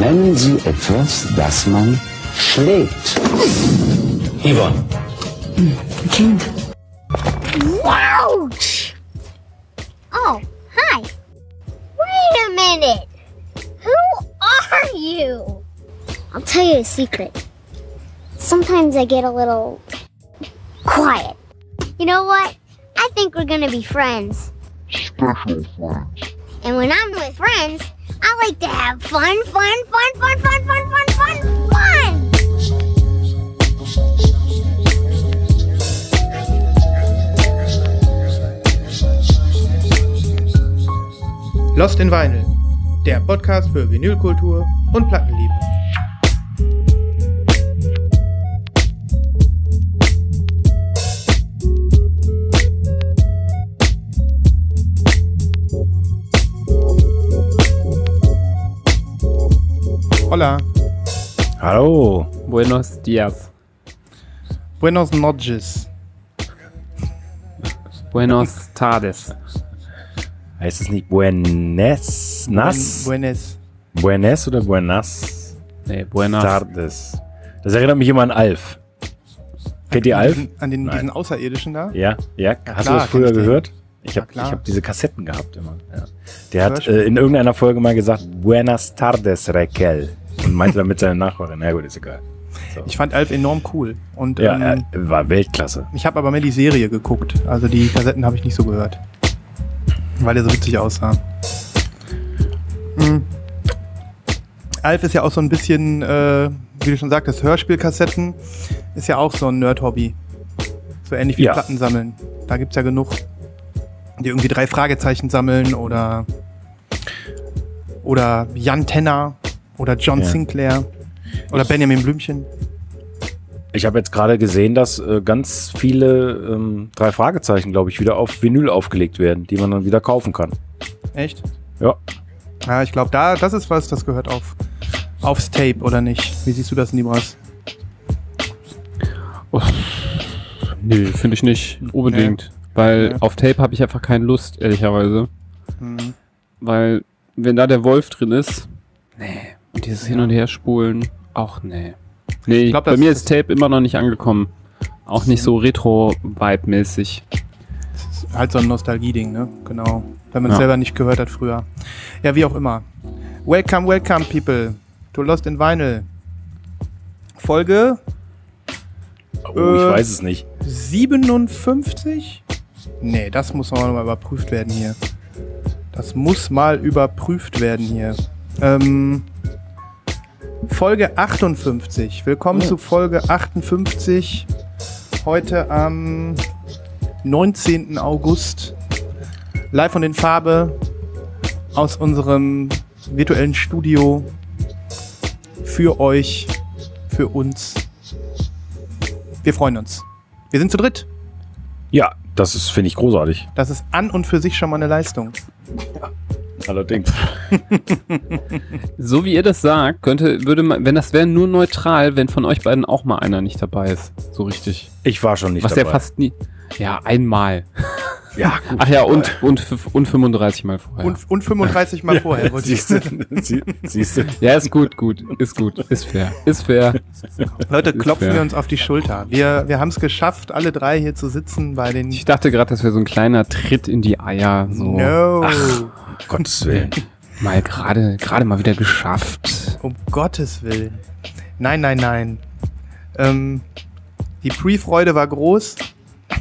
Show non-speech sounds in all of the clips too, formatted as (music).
Nennen Sie etwas, das man schlägt. Yvonne. Kind. Ouch! Oh, hi. Wait a minute. Who are you? I'll tell you a secret. Sometimes I get a little quiet. You know what? I think we're gonna be friends. Special friends. And when I'm with friends, I like to have fun, fun, fun, fun, fun, fun, fun, fun, fun. Lost in Vinyl, der Podcast für Vinylkultur und Plattenliebe. Hola, Hallo. Buenos dias. buenos noches. Buenos tardes. Heißt es nicht Buenas? Nas? Buen, buenes. Buenas oder Buenas? Nee, buenas. Tardes. Das erinnert mich immer an Alf. Kennt ihr An Alf? diesen, an den, Nein. diesen Außerirdischen da? Ja, ja. Hast klar, du das früher ich den. gehört? Ich Ja, habe hab diese Kassetten gehabt immer. Ja. Der hat äh, in irgendeiner Folge mal gesagt, Buenas tardes, Raquel. Und meinte damit seine Nachbarin. Na gut, ist egal. Ich fand Alf enorm cool. Und Ja, ähm, er war Weltklasse. ich habe aber mehr die Serie geguckt. Also die Kassetten habe ich nicht so gehört. Weil der so witzig aussah. Mhm. Alf ist ja auch so ein bisschen, äh, wie du schon sagtest, Hörspielkassetten ist ja auch so ein Nerd-Hobby. So ähnlich wie Ja. Platten sammeln. Da gibt es ja genug, die irgendwie drei Fragezeichen sammeln oder oder Jan Tenner oder John Ja. Sinclair oder Benjamin Blümchen. Ich habe jetzt gerade gesehen, dass äh, ganz viele ähm, drei Fragezeichen, glaube ich, wieder auf Vinyl aufgelegt werden, die man dann wieder kaufen kann. Echt? Ja. Ja, ich glaube, da, das ist was, das gehört auf, aufs Tape, oder nicht? Wie siehst du das, Nibras? Nö, finde ich nicht unbedingt. Weil Ja. auf Tape habe ich einfach keine Lust, ehrlicherweise. Hm. Weil, wenn da der Wolf drin ist, nee. Und dieses Hin- und Herspulen, auch nee. Nee, glaub, bei mir ist Tape immer noch nicht angekommen. Auch nicht so Retro-Vibe-mäßig. Das ist halt so ein Nostalgie-Ding, ne? Genau. Wenn man es Ja. selber nicht gehört hat früher. Ja, wie auch immer. Welcome, welcome, people. To Lost in Vinyl. Folge Oh, ich Äh, weiß es nicht. 57? Nee, das muss mal überprüft werden hier. Das muss mal überprüft werden hier. Ähm, Folge 58. Willkommen zu Folge 58. Heute am 19. August. Live von den Farbe aus unserem virtuellen Studio. Für euch, für uns. Wir freuen uns. Wir sind zu dritt. Ja, das ist, finde ich, großartig. Das ist an und für sich schon mal eine Leistung. Allerdings. (laughs) So wie ihr das sagt, könnte, würde man, wenn das wäre nur neutral, wenn von euch beiden auch mal einer nicht dabei ist. So richtig. Ich war schon nicht Was dabei. ja fast nie. Ja, einmal. Ja, gut. Ach ja, und, und, und 35 Mal vorher. Und, und 35 Mal (laughs) vorher. wollte ich- Siehst du? (laughs) Sie- Siehst du? ja, ist gut, gut. Ist gut. Ist fair. Ist fair. Leute, Ist klopfen fair. wir uns auf die Schulter. Wir, wir haben es geschafft, alle drei hier zu sitzen bei den. Ich dachte gerade, das wäre so ein kleiner Tritt in die Eier. So. No. Um Gottes Willen. Mal gerade, gerade mal wieder geschafft. Um Gottes Willen. Nein, nein, nein. Ähm, die Pre-Freude war groß.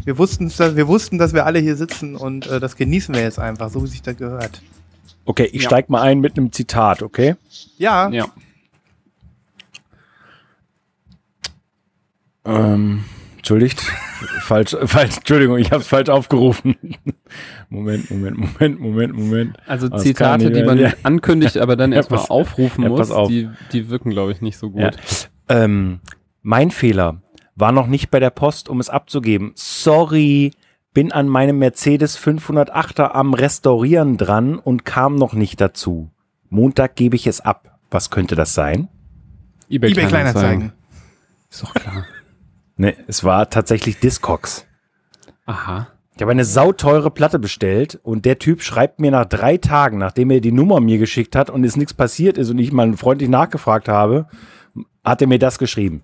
Wir wussten, dass, wir wussten, dass wir alle hier sitzen und äh, das genießen wir jetzt einfach, so wie sich das gehört. Okay, ich Ja. steig mal ein mit einem Zitat, okay? Ja, Ja. Ähm, entschuldigt. (laughs) falsch, falsch, Entschuldigung, ich habe es falsch aufgerufen. (laughs) Moment, Moment, Moment, Moment, Moment. Also Das kann Zitate, die man mehr. (laughs) ankündigt, aber dann Ja, erstmal aufrufen ja, muss, auf. die, die wirken, glaube ich, nicht so gut. Ja. Ähm, mein Fehler war noch nicht bei der Post, um es abzugeben. Sorry, bin an meinem Mercedes 508er am Restaurieren dran und kam noch nicht dazu. Montag gebe ich es ab. Was könnte das sein? eBay, eBay Kleinanzeigen. Ist doch klar. (laughs) Ne, es war tatsächlich Discogs. Aha. Ich habe eine sauteure Platte bestellt und der Typ schreibt mir nach drei Tagen, nachdem er die Nummer mir geschickt hat und es nichts passiert ist und ich mal freundlich nachgefragt habe, hat er mir das geschrieben.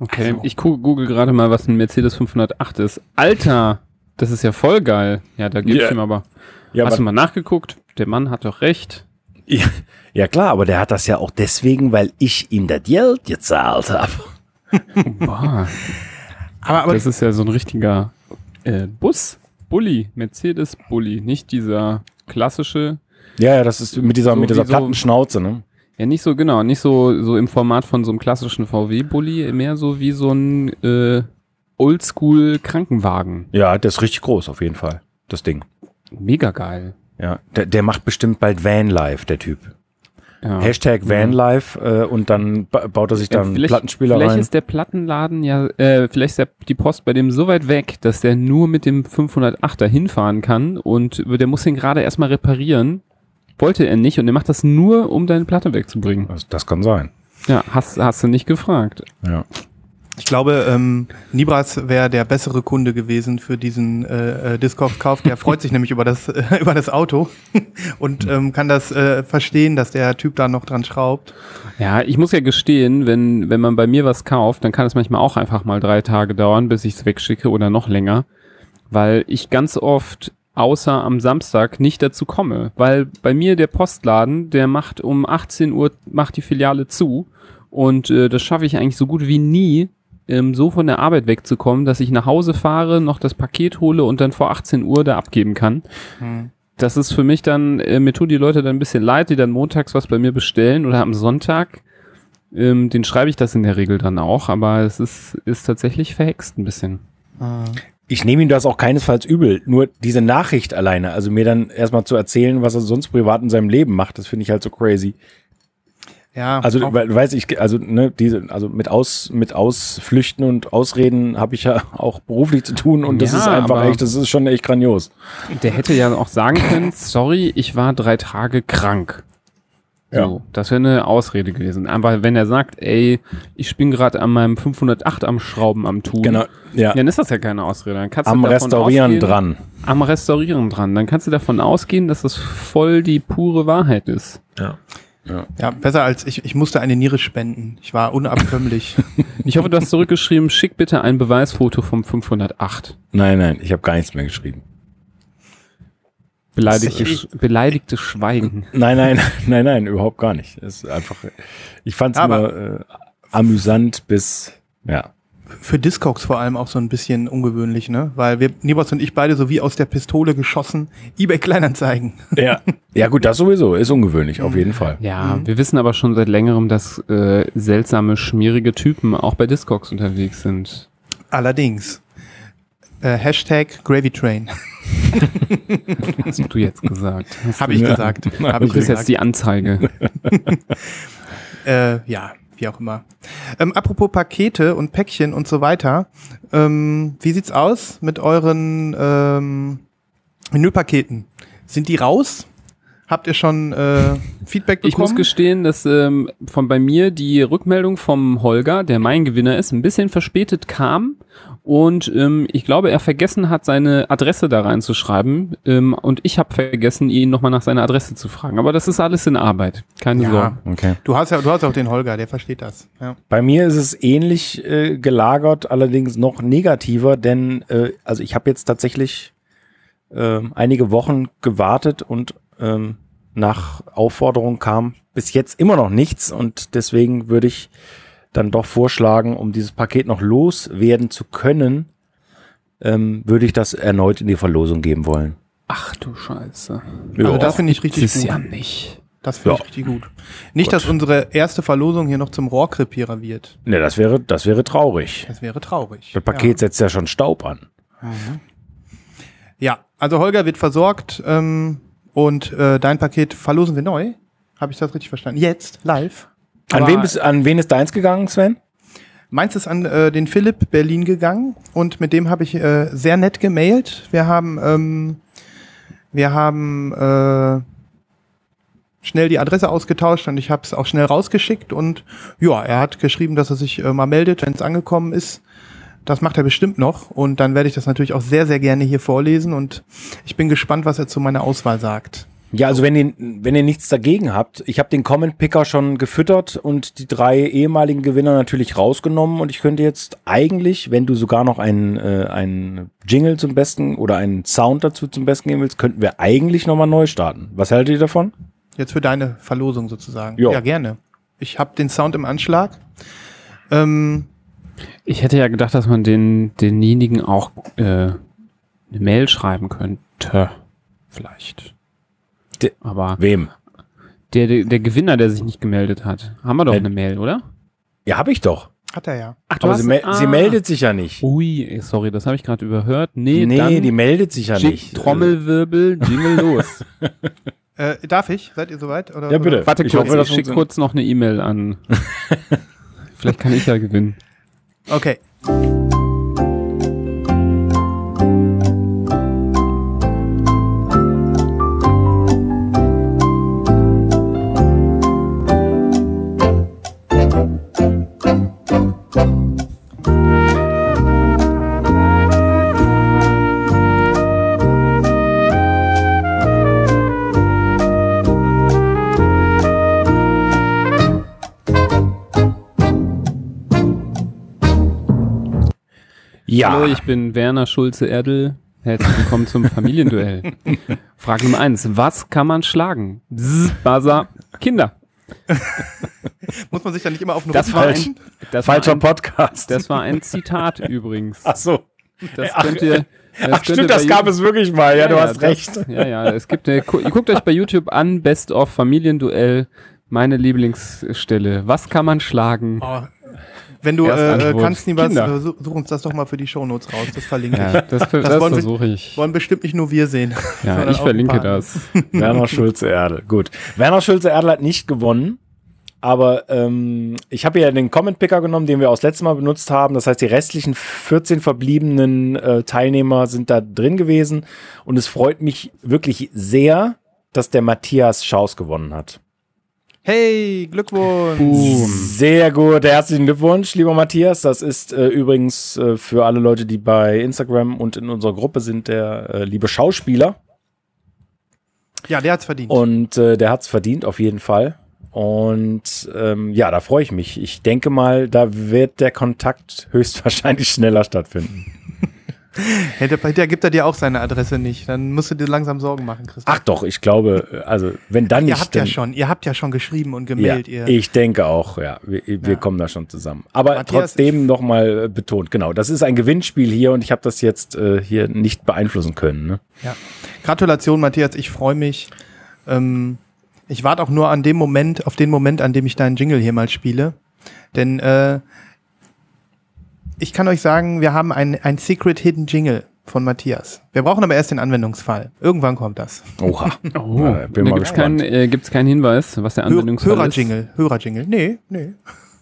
Okay, ich gu- google gerade mal, was ein Mercedes 508 ist. Alter, das ist ja voll geil. Ja, da Ja. ich ihm aber. Ja, Hast du aber, mal nachgeguckt? Der Mann hat doch recht. ja, ja klar, aber der hat das ja auch deswegen, weil ich ihm das Geld gezahlt habe. Boah, (laughs) Aber, aber das ist ja so ein richtiger äh, Bus. Bulli, Mercedes Bulli, nicht dieser klassische, Ja, ja, das ist mit dieser, So mit dieser wie so- platten Schnauze, ne? Ja nicht so genau, nicht so, so im Format von so einem klassischen VW-Bulli, mehr so wie so ein äh, Oldschool-Krankenwagen. Ja, der ist richtig groß auf jeden Fall, das Ding. Mega geil. Ja, der, der macht bestimmt bald Vanlife, der Typ. Ja. Hashtag Vanlife äh, und dann ba baut er sich Ja, dann Plattenspieler vielleicht rein. ist der Plattenladen ja, äh, vielleicht ist der, die Post bei dem so weit weg, dass der nur mit dem 508er hinfahren kann und der muss ihn gerade erstmal reparieren. Wollte er nicht und er macht das nur, um deine Platte wegzubringen. Das, das kann sein. Ja, hast, hast du nicht gefragt. Ja. ich glaube, ähm, Nibras wäre der bessere Kunde gewesen für diesen äh, äh, Discogs-Kauf. Der freut sich (laughs) nämlich über das, äh, über das Auto (laughs) und ähm, kann das äh, verstehen, dass der Typ da noch dran schraubt. Ja, ich muss ja gestehen, wenn, wenn man bei mir was kauft, dann kann es manchmal auch einfach mal drei Tage dauern, bis ich es wegschicke oder noch länger, weil ich ganz oft außer am Samstag nicht dazu komme, weil bei mir der Postladen, der macht um 18 Uhr, macht die Filiale zu und äh, das schaffe ich eigentlich so gut wie nie, ähm, so von der Arbeit wegzukommen, dass ich nach Hause fahre, noch das Paket hole und dann vor 18 Uhr da abgeben kann. Das ist für mich dann, äh, mir tun die Leute dann ein bisschen leid, die dann montags was bei mir bestellen oder am Sonntag. Ähm, den schreibe ich das in der Regel dann auch, aber es ist, ist tatsächlich verhext ein bisschen. Ich nehme ihm das auch keinesfalls übel. Nur diese Nachricht alleine, also mir dann erstmal zu erzählen, was er sonst privat in seinem Leben macht, das finde ich halt so crazy. Ja, Also, weil, weiß ich, also, ne, diese, also mit Aus, mit Ausflüchten und Ausreden habe ich ja (laughs) auch beruflich zu tun und das Ja, ist einfach echt, das ist schon echt grandios. Der hätte ja auch sagen können, sorry, ich war drei Tage krank. So, das wäre eine Ausrede gewesen. Aber wenn er sagt, ey, ich bin gerade an meinem 508 am Schrauben am Tun, Genau, ja. dann ist das ja keine Ausrede. Dann kannst Am du davon Restaurieren ausgehen, dran. Am Restaurieren dran. Dann kannst du davon ausgehen, dass das voll die pure Wahrheit ist. ja, besser als ich, ich musste eine Niere spenden. Ich war unabkömmlich. (laughs) Ich hoffe, du hast zurückgeschrieben, schick bitte ein Beweisfoto vom 508. Nein, nein, ich habe gar nichts mehr geschrieben. Beleidigte, Ich- Sch- beleidigte Schweigen. Nein, nein, (laughs) nein, nein, überhaupt gar nicht. Es ist einfach, ich fand es nur äh, amüsant bis, ja. Für Discogs vor allem auch so ein bisschen ungewöhnlich, ne? Weil wir, Nibras und ich beide so wie aus der Pistole geschossen, eBay Kleinanzeigen. Ja. Ja, gut, das sowieso ist ungewöhnlich, auf jeden Fall. Ja, wir wissen aber schon seit längerem, dass äh, seltsame, schmierige Typen auch bei Discogs unterwegs sind. Allerdings. Äh, Hashtag Gravy Train. (laughs) Hast du jetzt gesagt. Habe ich gesagt. Hab ich kriegst gesagt. (laughs) jetzt die Anzeige. (laughs) Äh, ja, wie auch immer. Ähm, apropos Pakete und Päckchen und so weiter. Ähm, wie sieht's aus mit euren ähm, Menüpaketen? Sind die raus? Habt ihr schon äh, Feedback bekommen? Ich muss gestehen, dass ähm, von bei mir die Rückmeldung vom Holger, der mein Gewinner ist, ein bisschen verspätet kam. Und ähm, ich glaube, er vergessen hat, seine Adresse da reinzuschreiben. Ähm, und ich habe vergessen, ihn nochmal nach seiner Adresse zu fragen. Aber das ist alles in Arbeit. Keine Ja. Sorge. Okay. Du hast ja, du hast auch den Holger, der versteht das. Ja. Bei mir ist es ähnlich äh, gelagert, allerdings noch negativer, denn äh, also ich habe jetzt tatsächlich ähm, einige Wochen gewartet und ähm, nach Aufforderung kam bis jetzt immer noch nichts und deswegen würde ich dann doch vorschlagen, um dieses Paket noch loswerden zu können, ähm, würde ich das erneut in die Verlosung geben wollen. Ach du Scheiße. Also das finde ich richtig Das ist gut. ja nicht. Das finde Ja. ich richtig gut. Nicht, dass unsere erste Verlosung hier noch zum Rohrkrepierer wird. Ne, das wäre, das wäre traurig. Das wäre traurig. Das Paket setzt ja schon Staub an. Ja, also Holger wird versorgt ähm, und äh, dein Paket verlosen wir neu. Habe ich das richtig verstanden? Jetzt, live. An, wem bist, an wen ist deins gegangen, Sven? Meins ist an äh, den Philipp Berlin gegangen und mit dem habe ich äh, sehr nett gemailt. Wir haben, ähm, wir haben äh, schnell die Adresse ausgetauscht und ich habe es auch schnell rausgeschickt und ja, er hat geschrieben, dass er sich äh, mal meldet, wenn es angekommen ist. Das macht er bestimmt noch und dann werde ich das natürlich auch sehr, sehr gerne hier vorlesen und ich bin gespannt, was er zu meiner Auswahl sagt. Ja, also wenn ihr, wenn ihr nichts dagegen habt, ich habe den Comment Picker schon gefüttert und die drei ehemaligen Gewinner natürlich rausgenommen und ich könnte jetzt eigentlich, wenn du sogar noch einen, äh, einen Jingle zum Besten oder einen Sound dazu zum Besten geben willst, könnten wir eigentlich nochmal neu starten. Was haltet ihr davon? Jetzt für deine Verlosung sozusagen. Jo. Ja, gerne. Ich habe den Sound im Anschlag. Ähm, Ich hätte ja gedacht, dass man den, denjenigen auch äh, eine Mail schreiben könnte. Vielleicht. De- Aber Wem? der, der, der Gewinner, der sich nicht gemeldet hat, haben wir doch Äh, eine Mail, oder? Ja, habe ich doch. hat er ja. Ach, Aber sie, mel ah. sie meldet sich ja nicht. Ui, sorry, das habe ich gerade überhört. Nee, nee, dann die meldet sich ja nicht. Trommelwirbel, Jingle los. (laughs) Äh, darf ich? Seid ihr soweit? Oder, Ja, bitte. Warte Ich kurz, hoffe, ich schicke kurz noch eine E-Mail an. (laughs) Vielleicht kann ich ja gewinnen. Oder? Okay. Ja, Hallo, ich bin Werner Schulze-Erdel. Herzlich willkommen zum Familienduell. (laughs) Frage Nummer eins. Was kann man schlagen? Bzz, Buzzer. Kinder. Muss man sich da nicht immer auf einen Das falsch. ein, das war falscher ein, Podcast. das war ein Zitat übrigens. Ach so. Das Ach, könnt ihr, das Ach stimmt, das gab es wirklich mal. Ja, du hast das- recht. Ja, ja, es gibt eine, gu- ihr guckt euch bei YouTube an, Best of Familienduell, meine Lieblingsstelle. Was kann man schlagen? Oh, wenn du äh, Antwort. kannst, nie was, Kinder. äh, such uns das doch mal für die Shownotes raus. Das verlinke Ja, ich. das, Das das versuche ich. Wollen bestimmt nicht nur wir sehen. (laughs) Ja, ich verlinke das. (laughs) Werner Schulze-Erdel. Gut. Werner Schulze-Erdel hat nicht gewonnen. Aber ähm, ich habe ja den Comment-Picker genommen, den wir auch das letzte Mal benutzt haben. Das heißt, die restlichen 14 verbliebenen äh, Teilnehmer sind da drin gewesen. Und es freut mich wirklich sehr, dass der Matthias Schaus gewonnen hat. Hey, Glückwunsch. Boom. Sehr gut, herzlichen Glückwunsch, lieber Matthias. Das ist äh, übrigens äh, für alle Leute, die bei Instagram und in unserer Gruppe sind, der äh, liebe Schauspieler. Ja, der hat's verdient. Und äh, der hat's verdient, auf jeden Fall. Und ähm, ja, da freue ich mich. Ich denke mal, da wird der Kontakt (laughs) höchstwahrscheinlich schneller stattfinden. Hinterher gibt er dir auch seine Adresse nicht. Dann musst du dir langsam Sorgen machen, Christoph. Ach doch, ich glaube, also wenn dann nicht. ihr habt ja schon, ihr habt ja schon geschrieben und Ja, gemailt, ihr. ich denke auch, ja. Wir, wir Ja. kommen da schon zusammen. Aber Matthias, trotzdem nochmal äh, betont, genau, das ist ein Gewinnspiel hier und ich habe das jetzt äh, hier nicht beeinflussen können. Ne? Gratulation, Matthias, ich freue mich. Ähm, ich warte auch nur an dem Moment, auf den Moment, an dem ich deinen Jingle hier mal spiele. Denn äh, ich kann euch sagen, wir haben ein, ein Secret Hidden Jingle von Matthias. Wir brauchen aber erst den Anwendungsfall. Irgendwann kommt das. Oha. Oh, Äh, bin da mal gibt's keinen, gespannt. äh, gibt's keinen Hinweis, was der Hör Anwendungsfall ist? Hörer-Jingle, Hörer-Jingle. Nee, nee.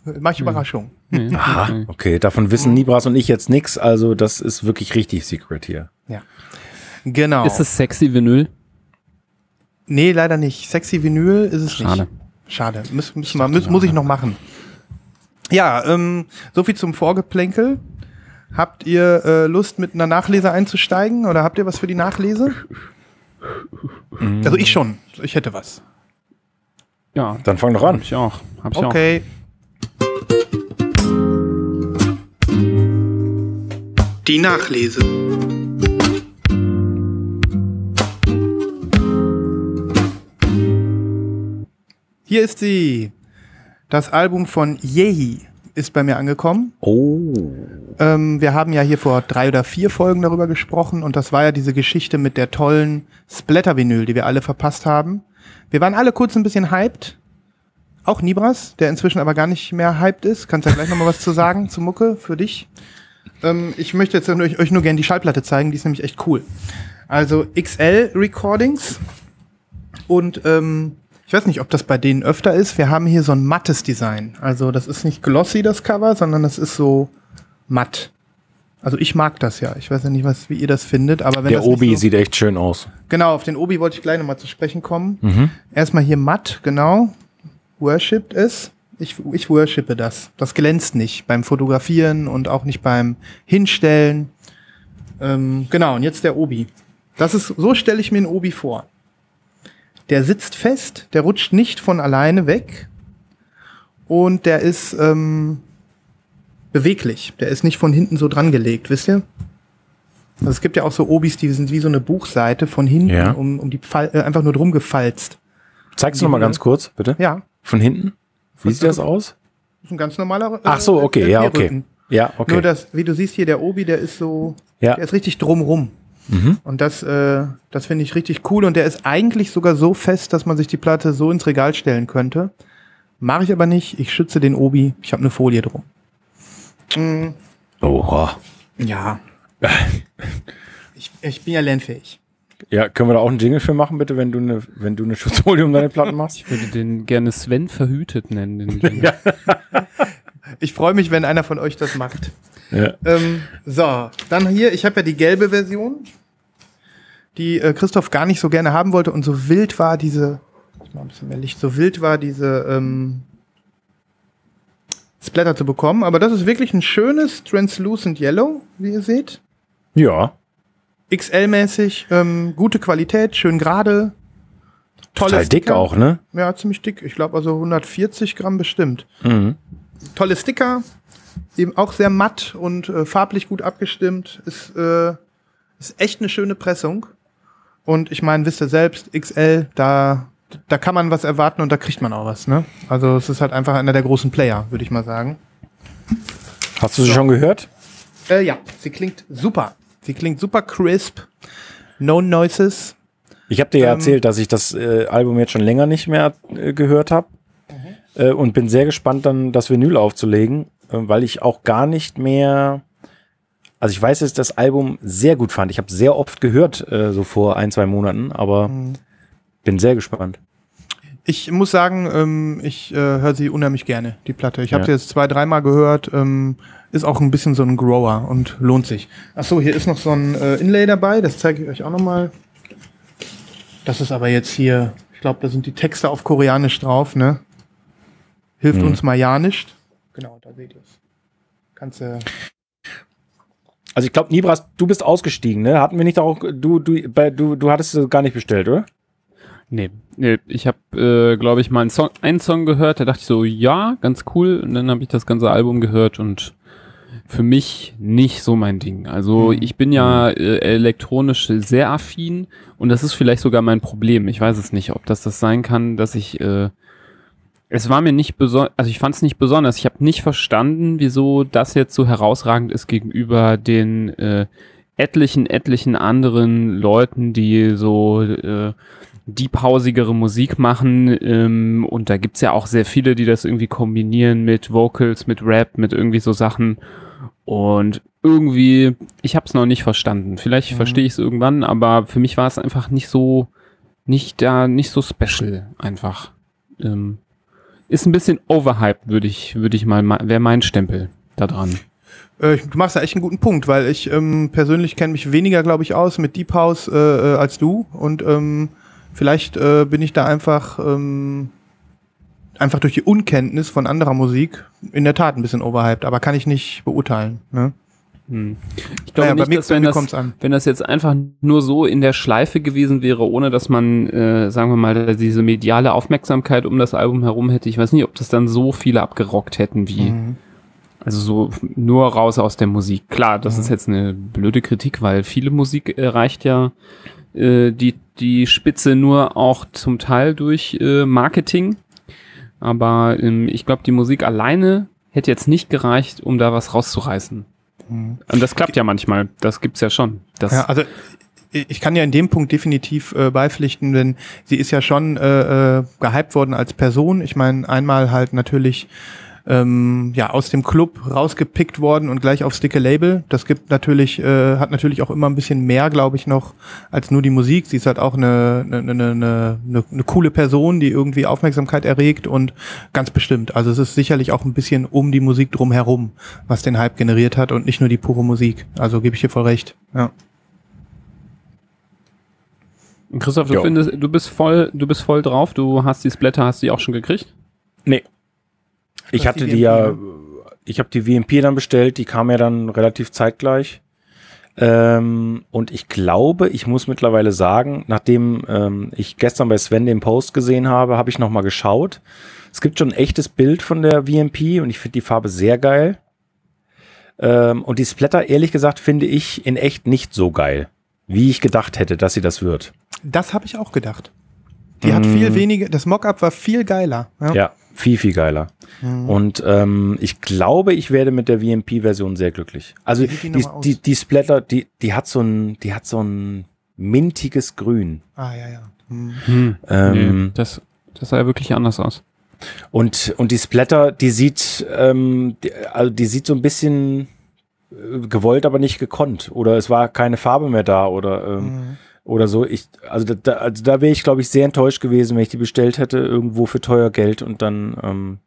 (laughs) Mach ich Überraschung. Nee, Aha, okay. davon wissen Nibras und ich jetzt nichts, also das ist wirklich richtig Secret hier. Genau. Ist es sexy Vinyl? nee, leider nicht. Sexy Vinyl ist es Schade. nicht. Schade. Muss, muss, mal, muss, muss ich noch machen. Ja, ähm, so viel zum Vorgeplänkel. Habt ihr äh, Lust, mit einer Nachlese einzusteigen? Oder habt ihr was für die Nachlese? Also ich schon. Ich hätte was. Ja, Dann fang doch hab an. ich auch. Hab ich Okay. Die Nachlese. Hier ist sie. Das Album von Yehi ist bei mir angekommen. Oh. Ähm, wir haben ja hier vor drei oder vier Folgen darüber gesprochen und das war ja diese Geschichte mit der tollen Splatter-Vinyl, die wir alle verpasst haben. Wir waren alle kurz ein bisschen hyped. Auch Nibras, der inzwischen aber gar nicht mehr hyped ist. Kannst ja gleich nochmal was zu sagen zu Mucke für dich. Ähm, ich möchte jetzt euch, euch nur gerne die Schallplatte zeigen, die ist nämlich echt cool. Also XL Recordings und ähm, ich weiß nicht, ob das bei denen öfter ist. Wir haben hier so ein mattes Design. Also das ist nicht glossy, das Cover, sondern das ist so matt. Also ich mag das ja. Ich weiß ja nicht, was, wie ihr das findet, aber wenn Der Obi so, sieht echt schön aus. Genau, auf den Obi wollte ich gleich nochmal zu sprechen kommen. Mhm. Erstmal hier matt, genau. Worshipped es. Ich, ich worshipe das. Das glänzt nicht beim Fotografieren und auch nicht beim Hinstellen. Ähm, genau, und jetzt der Obi. Das ist, so stelle ich mir einen Obi vor. Der sitzt fest, der rutscht nicht von alleine weg und der ist ähm, beweglich. Der ist nicht von hinten so dran gelegt, wisst ihr? Also es gibt ja auch so Obis, die sind wie so eine Buchseite von hinten, Ja. um, um die Pfal äh, einfach nur drum gefalzt. Zeig's noch mal ganz kurz, bitte. Ja, Von hinten? Wie sieht das aus? ist ein ganz normaler. Äh, Ach so, okay, äh, ja, okay. Ja, okay. Nur das, wie du siehst hier, der Obi, der ist so, Ja. der ist richtig drumrum. Mhm. Und das, äh, das finde ich richtig cool. Und der ist eigentlich sogar so fest, dass man sich die Platte so ins Regal stellen könnte. Mache ich aber nicht. Ich schütze den Obi. Ich habe eine Folie drum. Mm, Oha. ja. (laughs) ich, ich bin ja lernfähig. Ja, können wir da auch einen Jingle für machen, bitte, wenn du eine, wenn du eine Schutzfolie um deine Platten machst? (laughs) Ich würde den gerne Sven verhütet nennen. Den (laughs) Jingle. Ich freue mich, wenn einer von euch das macht. Ja. Ähm, so, dann hier, ich habe ja die gelbe Version, die äh, Christoph gar nicht so gerne haben wollte und so wild war diese, ich mal ein bisschen mehr Licht, so wild war diese ähm, Splatter zu bekommen. Aber das ist wirklich ein schönes Translucent Yellow, wie ihr seht. Ja. XL-mäßig, ähm, gute Qualität, schön gerade. Tolle Total dick Sticker. auch, ne? Ja, ziemlich dick. Ich glaube also 140 Gramm bestimmt. Mhm. tolle Sticker, eben auch sehr matt und äh, farblich gut abgestimmt. Ist, äh, ist echt eine schöne Pressung. Und ich meine, wisst ihr selbst, XL, da, da kann man was erwarten und da kriegt man auch was. Ne? Also es ist halt einfach einer der großen Player, würde ich mal sagen. Hast du sie schon gehört? Äh, ja, sie klingt super. Sie klingt super crisp. No noises. Ich habe dir ja Ähm, erzählt, dass ich das äh, Album jetzt schon länger nicht mehr äh, gehört habe äh, und bin sehr gespannt, dann das Vinyl aufzulegen, weil ich auch gar nicht mehr. Also ich weiß, dass ich das Album sehr gut fand. Ich habe sehr oft gehört, äh, so vor ein, zwei Monaten, aber bin sehr gespannt. Ich muss sagen, ähm, ich äh, höre sie unheimlich gerne, die Platte. Ich habe Ja. sie jetzt zwei, dreimal gehört. Ähm, ist auch ein bisschen so ein Grower und lohnt sich. Ach so, hier ist noch so ein äh, Inlay dabei. Das zeige ich euch auch noch mal. Das ist aber jetzt hier, ich glaube, da sind die Texte auf Koreanisch drauf, ne? Hilft Mhm. uns mal ja nicht. Genau, da seht ihr es. Kannst du. Also ich glaube, Nibras, du bist ausgestiegen, ne? Hatten wir nicht auch, du, du, bei, du, du hattest es gar nicht bestellt, oder? Nee, nee ich habe, äh, glaube ich, mal einen Song, einen Song gehört, da dachte ich so, ja, ganz cool. Und dann habe ich das ganze Album gehört und für mich nicht so mein Ding. Also Mhm. ich bin ja äh, elektronisch sehr affin und das ist vielleicht sogar mein Problem. Ich weiß es nicht, ob das das sein kann, dass ich äh, es war mir nicht besonders, also ich fand es nicht besonders. Ich habe nicht verstanden, wieso das jetzt so herausragend ist gegenüber den äh, etlichen, etlichen anderen Leuten, die so äh, deephausigere Musik machen. Ähm, und da gibt's ja auch sehr viele, die das irgendwie kombinieren mit Vocals, mit Rap, mit irgendwie so Sachen. Und irgendwie, ich habe es noch nicht verstanden. Vielleicht Mhm. verstehe ich es irgendwann, aber für mich war es einfach nicht so, nicht da, nicht so special einfach. Ähm, ist ein bisschen overhyped, würde ich, würde ich mal, wäre mein Stempel da dran. Äh, du machst da echt einen guten Punkt, weil ich ähm, persönlich kenne mich weniger, glaube ich, aus mit Deep House äh, äh, als du. Und ähm, vielleicht äh, bin ich da einfach, ähm, einfach durch die Unkenntnis von anderer Musik in der Tat ein bisschen overhyped, aber kann ich nicht beurteilen. Ne? Hm. Ich glaube Naja, nicht, dass wenn das, wenn das jetzt einfach nur so in der Schleife gewesen wäre, ohne dass man, äh, sagen wir mal, diese mediale Aufmerksamkeit um das Album herum hätte, ich weiß nicht, ob das dann so viele abgerockt hätten wie, Mhm. also so nur raus aus der Musik. Klar, das ist jetzt eine blöde Kritik, weil viele Musik erreicht ja äh, die, die Spitze nur auch zum Teil durch äh, Marketing. Aber ähm, ich glaube, die Musik alleine hätte jetzt nicht gereicht, um da was rauszureißen. Mhm. Und das klappt ja manchmal. Das gibt's ja schon. Das, Ja, also ich kann ja in dem Punkt definitiv äh, beipflichten, denn sie ist ja schon äh, äh, gehypt worden als Person. Ich meine, einmal halt natürlich ähm, ja aus dem Club rausgepickt worden und gleich aufs dicke Label. Das gibt natürlich, äh, hat natürlich auch immer ein bisschen mehr, glaube ich, noch als nur die Musik. Sie ist halt auch eine, eine, eine, eine, eine, eine coole Person, die irgendwie Aufmerksamkeit erregt und ganz bestimmt. Also es ist sicherlich auch ein bisschen um die Musik drumherum, was den Hype generiert hat und nicht nur die pure Musik. Also gebe ich dir voll recht. Ja. Christoph, du findest, du bist voll, du bist voll drauf. Du hast die Splatter, hast du die auch schon gekriegt? Nee. Ich hatte ist die, ja, ich habe die VMP dann bestellt, die kam ja dann relativ zeitgleich. Ähm, und ich glaube, ich muss mittlerweile sagen, nachdem ähm, ich gestern bei Sven den Post gesehen habe, habe ich nochmal geschaut. Es gibt schon ein echtes Bild von der VMP und ich finde die Farbe sehr geil. Ähm, und die Splatter, ehrlich gesagt, finde ich in echt nicht so geil, wie ich gedacht hätte, dass sie das wird. Das habe ich auch gedacht. Die hat viel weniger, das Mockup war viel geiler. Ja. Mm. Ja, viel, viel geiler. Und ähm, ich glaube, ich werde mit der VMP-Version sehr glücklich. Also die die, die, die Splatter, die, die hat so ein, die hat so ein mintiges Grün. Ah, ja, ja. Hm. Hm. Ähm, nee, das, das sah ja wirklich anders aus. Und, und die Splatter, die sieht, ähm, die, also die sieht so ein bisschen äh, gewollt, aber nicht gekonnt. Oder es war keine Farbe mehr da oder, ähm, Mhm. Oder so. Ich, also da- da, also da wäre ich, glaube ich, sehr enttäuscht gewesen, wenn ich die bestellt hätte, irgendwo für teuer Geld und dann, ähm,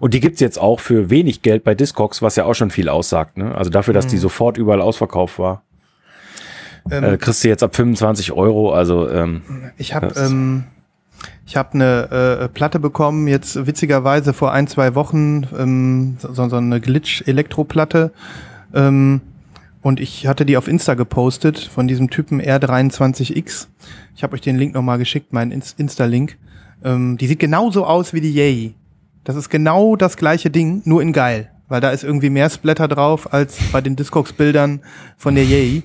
und die gibt's jetzt auch für wenig Geld bei Discogs, was ja auch schon viel aussagt. Ne? Also dafür, dass die sofort überall ausverkauft war, Ähm, äh, kriegst du jetzt ab 25 Euro. Also ähm, Ich habe ähm, ich habe eine äh, Platte bekommen, jetzt witzigerweise vor ein, zwei Wochen, ähm, so, so eine Glitch-Elektroplatte. Ähm, und ich hatte die auf Insta gepostet von diesem Typen R23X. Ich habe euch den Link nochmal geschickt, meinen Ins- Insta-Link. Ähm, die sieht genauso aus wie die Yay. Das ist genau das gleiche Ding, nur in geil. Weil da ist irgendwie mehr Splatter drauf als bei den Discogs-Bildern von der Yay.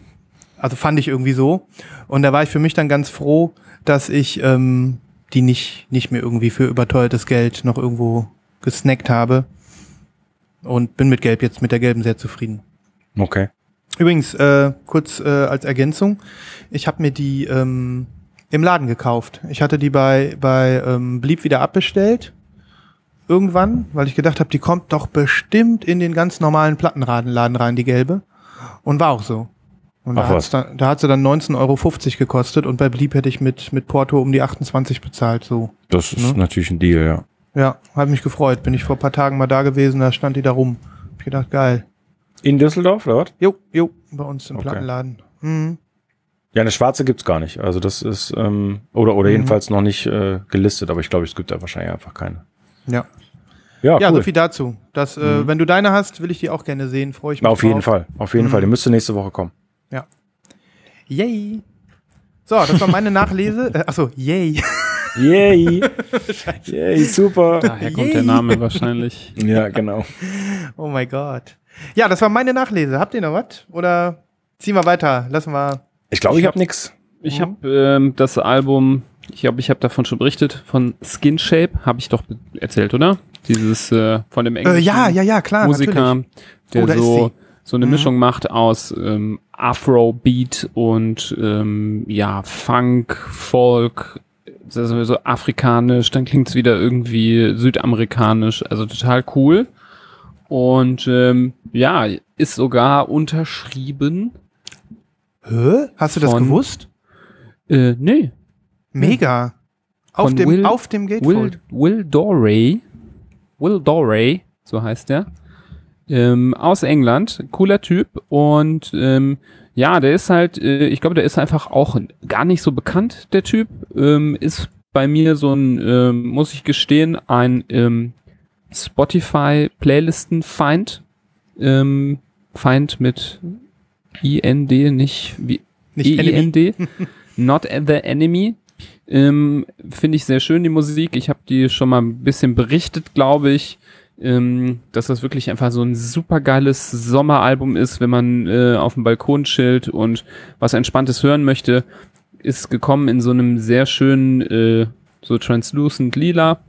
Also fand ich irgendwie so. Und da war ich für mich dann ganz froh, dass ich ähm, die nicht, nicht mehr irgendwie für überteuertes Geld noch irgendwo gesnackt habe. Und bin mit Gelb jetzt mit der gelben sehr zufrieden. okay. Übrigens, äh, kurz äh, als Ergänzung, ich habe mir die ähm, im Laden gekauft. Ich hatte die bei, bei ähm, Blieb wieder abbestellt. Irgendwann, weil ich gedacht habe, die kommt doch bestimmt in den ganz normalen Plattenladen rein, die gelbe. Und war auch so. Und da, Ach hat's was. dann, da hat sie dann 19,50 Euro gekostet und bei Blieb hätte ich mit, mit Porto um die 28 bezahlt. So. Das ist Ne? natürlich ein Deal, ja. Ja, hat mich gefreut. Bin ich vor ein paar Tagen mal da gewesen, da stand die da rum. Hab ich gedacht, geil. In Düsseldorf, oder was? Jo, jo, bei uns im Okay. Plattenladen. Mhm. Ja, eine schwarze gibt's gar nicht. Also das ist, ähm, oder, oder Mhm. jedenfalls noch nicht äh, gelistet, aber ich glaube, es gibt da wahrscheinlich einfach keine. Ja. Ja, Ja, cool. so viel dazu. Das, äh, wenn du deine hast, will ich die auch gerne sehen. Freue ich mich. Auf jeden drauf. Fall, auf jeden Mhm. Fall. Die müsste nächste Woche kommen. Yay. So, das war meine Nachlese. Äh, achso, yay. Yay! (laughs) Yay, super! Daher kommt Yay. der Name wahrscheinlich. Ja, genau. Oh mein Gott. Ja, das war meine Nachlese. Habt ihr noch was? Oder ziehen wir weiter? Lassen wir. Ich glaube, ich habe nix. Ich habe ähm, das Album, ich glaube, ich habe davon schon berichtet, von Skin Shape, habe ich doch erzählt, oder? Dieses äh, von dem Äh, englischen ja, ja, ja, klar. Musiker, Natürlich. der Oh, da ist so, so eine Mhm. Mischung macht aus ähm, Afrobeat und ähm, ja, Funk, Folk, also so afrikanisch, dann klingt's wieder irgendwie südamerikanisch, also total cool. Und ähm, ja, ist sogar unterschrieben. Hä? Hast du das Von- gewusst? Äh, nee, Mega. Auf Von dem, Will- auf dem Will, Gatefold. Will Dorey, Will Dorey, so heißt der, ähm, aus England, cooler Typ und ähm, ja, der ist halt, äh, ich glaube, der ist einfach auch gar nicht so bekannt, der Typ, ähm, ist bei mir so ein, ähm, muss ich gestehen, ein ähm, Spotify-Playlisten-Feind, ähm, Feind mit IND, nicht wie Nicht. EIND, (laughs) (laughs) Not the Enemy. Ähm, Finde ich sehr schön, die Musik. Ich habe die schon mal ein bisschen berichtet, glaube ich, ähm, dass das wirklich einfach so ein super geiles Sommeralbum ist, wenn man äh, auf dem Balkon chillt und was Entspanntes hören möchte. Ist gekommen in so einem sehr schönen, äh, so translucent lila.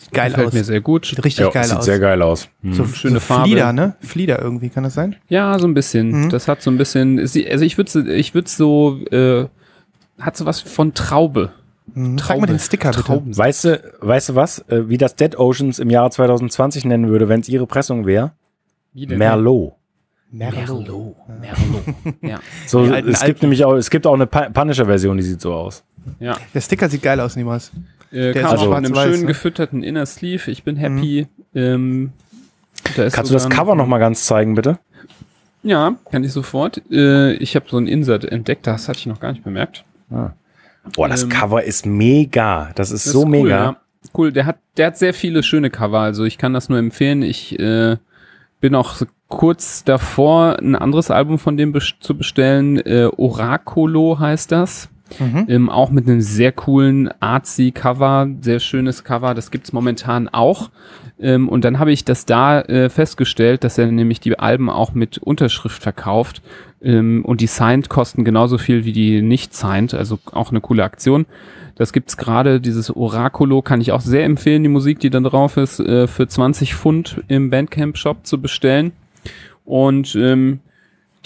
Sieht geil Gefällt aus. mir sehr gut. Sieht richtig Ja, geil sieht aus. sehr geil aus. Hm. So, Schöne so Farbe. Flieder, ne? Flieder irgendwie, kann das sein? Ja, so ein bisschen. Mhm. Das hat so ein bisschen, also ich würde ich würde so, äh, hat so was von Traube. Mhm. Sag Traube. mal den Sticker bitte. Trauben. Weißt du, weißt du was? Äh, wie das Dead Oceans im Jahre 2020 nennen würde, wenn es ihre Pressung wäre? Denn? Merlot. Merlot. Merlot. ja. (laughs) So, es gibt nämlich auch, es gibt auch eine Pa- Punisher-Version, die sieht so aus. ja. Der Sticker sieht geil aus, niemals. Äh, Der kam ist auch mit einem schönen ne? gefütterten Inner Sleeve. Ich bin happy. Ähm, da Kannst du das Cover noch mal ganz zeigen, bitte? Ja, kann ich sofort. Äh, ich habe so ein Insert entdeckt, das hatte ich noch gar nicht bemerkt. Boah, das Ähm, Cover ist mega. Das ist Das so ist mega. cool, ja. cool. Der hat, der hat sehr viele schöne Cover. Also ich kann das nur empfehlen. Ich äh, bin auch kurz davor, ein anderes Album von dem bes zu bestellen. Äh, Oraculo heißt das. Mhm. Ähm, auch mit einem sehr coolen artsy Cover, sehr schönes Cover. Das gibt's momentan auch. Ähm, und dann habe ich das da äh, festgestellt, dass er nämlich die Alben auch mit Unterschrift verkauft. Ähm, und die signed kosten genauso viel wie die nicht signed. Also auch eine coole Aktion. Das gibt's gerade, dieses Oraculo kann ich auch sehr empfehlen, die Musik, die dann drauf ist, äh, für 20 Pfund im Bandcamp-Shop zu bestellen. Und ähm,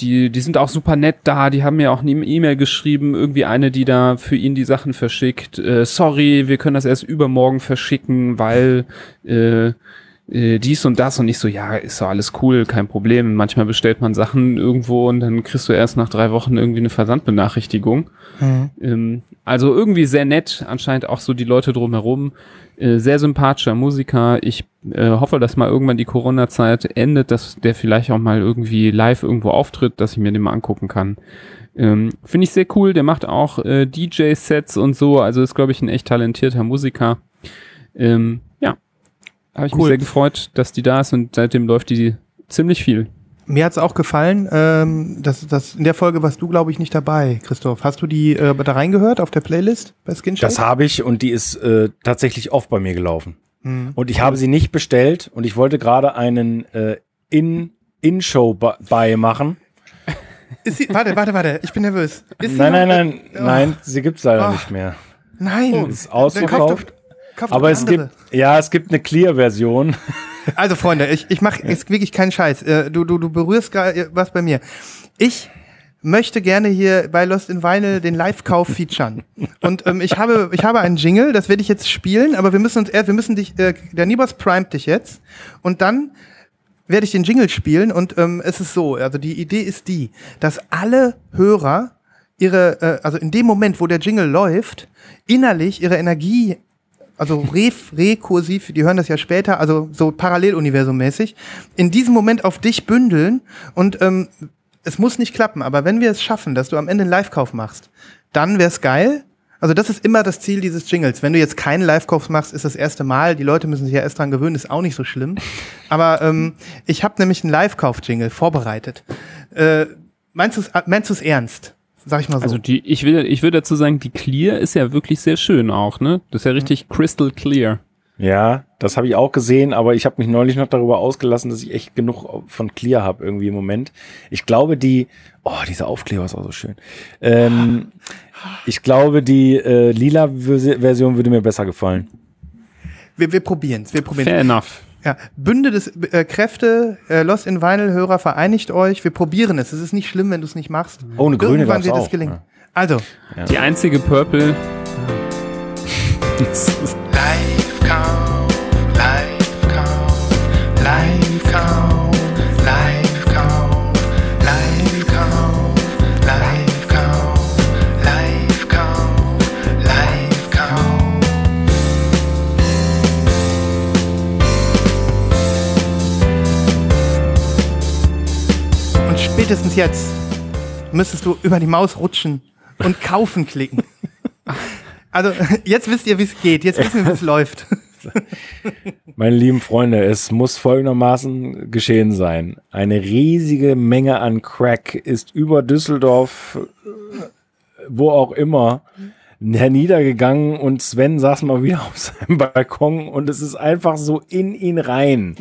die, die sind auch super nett da, die haben mir auch eine E-Mail geschrieben, irgendwie eine, die da für ihn die Sachen verschickt. Äh, sorry, wir können das erst übermorgen verschicken, weil äh, äh, dies und das und ich so, ja, ist doch alles cool, kein Problem. Manchmal bestellt man Sachen irgendwo und dann kriegst du erst nach drei Wochen irgendwie eine Versandbenachrichtigung. Mhm. Ähm, also irgendwie sehr nett, anscheinend auch so die Leute drumherum. Äh, sehr sympathischer Musiker. Ich äh, hoffe, dass mal irgendwann die Corona-Zeit endet, dass der vielleicht auch mal irgendwie live irgendwo auftritt, dass ich mir den mal angucken kann. Ähm, Finde ich sehr cool. Der macht auch äh, DJ-Sets und so. Also ist, glaube ich, ein echt talentierter Musiker. Ähm, habe ich mich Cool. sehr gefreut, dass die da ist und seitdem läuft die ziemlich viel. Mir hat's auch gefallen. Ähm, das, das, in der Folge warst du, glaube ich, nicht dabei, Christoph. Hast du die äh, da reingehört auf der Playlist bei Skin Das habe ich und die ist äh, tatsächlich oft bei mir gelaufen. Mhm. Und ich habe sie nicht bestellt und ich wollte gerade einen äh, in In-Show bei machen. Ist sie, warte, warte, warte. Ich bin nervös. Ist sie Nein, nein, nein, Oh, nein, sie gibt's leider Oh. nicht mehr. Nein. Ist Dann kauf ausverkauft. Doch- kauf doch Aber es andere. gibt, ja, es gibt eine Clear-Version. (laughs) Also Freunde, ich, ich mache jetzt wirklich keinen Scheiß. Äh, Du, du, du berührst gerade was bei mir. Ich möchte gerne hier bei Lost in Vinyl den Live-Kauf featuren. Und ähm, ich habe ich habe einen Jingle, das werde ich jetzt spielen, aber wir müssen uns erst, wir müssen dich, äh, der Nibos primet dich jetzt und dann werde ich den Jingle spielen und ähm, es ist so, also die Idee ist die, dass alle Hörer ihre, äh, also in dem Moment, wo der Jingle läuft, innerlich ihre Energie also re rekursiv, die hören das ja später, also so Paralleluniversum-mäßig, in diesem Moment auf dich bündeln und ähm, es muss nicht klappen, aber wenn wir es schaffen, dass du am Ende einen Live-Kauf machst, dann wär's geil. Also das ist immer das Ziel dieses Jingles. Wenn du jetzt keinen Live-Kauf machst, ist das erste Mal. Die Leute müssen sich ja erst dran gewöhnen, ist auch nicht so schlimm. Aber ähm, ich habe nämlich einen Live-Kauf-Jingle vorbereitet. Äh, meinst du es meinst du's ernst? Sag ich mal so. Also die, ich will, ich will dazu sagen, die Clear ist ja wirklich sehr schön auch, ne? Das ist ja richtig crystal clear. Ja, das habe ich auch gesehen, aber ich habe mich neulich noch darüber ausgelassen, dass ich echt genug von Clear habe irgendwie im Moment. Ich glaube, die, oh, dieser Aufkleber ist auch so schön. Ähm, ich glaube, die äh, lila Versi- Version würde mir besser gefallen. wir, wir probieren's, wir probieren's. Fair enough. Ja, Bünde des äh, Kräfte, äh, Lost in Vinyl Hörer vereinigt euch. Wir probieren es. Es ist nicht schlimm, wenn du es nicht machst. Oh, eine grüne Irgendwann wird es gelingen. ja. Also, Die einzige Purple. und spätestens jetzt müsstest du über die Maus rutschen und kaufen klicken. (laughs) Also, jetzt wisst ihr, wie es geht. Jetzt wissen wir, wie es läuft. (laughs) Meine lieben Freunde, es muss folgendermaßen geschehen sein. Eine riesige Menge an Crack ist über Düsseldorf, äh, wo auch immer, herniedergegangen und Sven saß mal wieder auf seinem Balkon und es ist einfach so in ihn rein.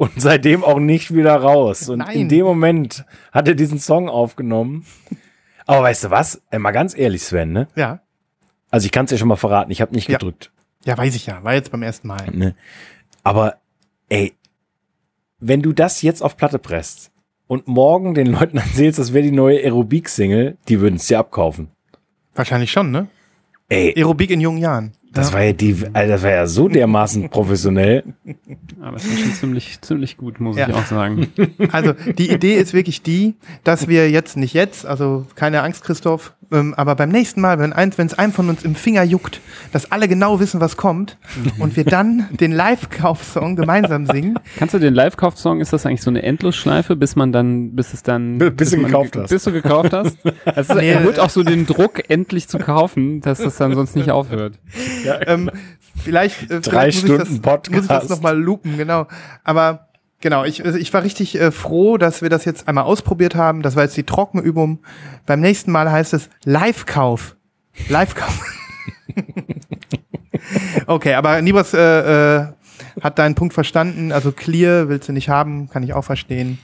Und seitdem auch nicht wieder raus. Und Nein. in dem Moment hat er diesen Song aufgenommen. Aber weißt du was? Ey, mal ganz ehrlich, Sven, ne? Ja. Also ich kann es dir schon mal verraten, ich habe nicht Ja. gedrückt. Ja, weiß ich ja. War jetzt beim ersten Mal. Ne? Aber ey, wenn du das jetzt auf Platte presst und morgen den Leuten (laughs) erzählst, das wäre die neue Aerobik-Single, die würden es dir abkaufen. Wahrscheinlich schon, ne? Ey, Aerobik in jungen Jahren. Das ja. war ja die, Alter, das war ja so dermaßen professionell. Aber das ist schon ziemlich, ziemlich gut, muss Ja. ich auch sagen. (laughs) Also die Idee ist wirklich die, dass wir jetzt nicht jetzt, also keine Angst, Christoph, ähm, aber beim nächsten Mal, wenn eins, wenn es einem von uns im Finger juckt, dass alle genau wissen, was kommt, und wir dann den Live-Kauf-Song gemeinsam singen. Kannst du den Live-Kauf-Song, ist das eigentlich so eine Endlosschleife, bis man dann, bis es dann. Bis- bis du man gekauft ge- hast. Bis du gekauft hast? (laughs) Also Nee. er holt auch so den Druck, endlich zu kaufen, dass das dann sonst nicht aufhört. (laughs) (laughs) Ähm, Vielleicht, äh, Drei vielleicht muss, ich das, Stunden Podcast. muss ich das nochmal loopen, genau. Aber genau, ich, also ich war richtig äh, froh, dass wir das jetzt einmal ausprobiert haben. Das war jetzt die Trockenübung. Beim nächsten Mal heißt es Live-Kauf. Live-Kauf. (laughs) okay, aber Nibras äh, äh, hat deinen Punkt verstanden. Also clear willst du nicht haben, kann ich auch verstehen.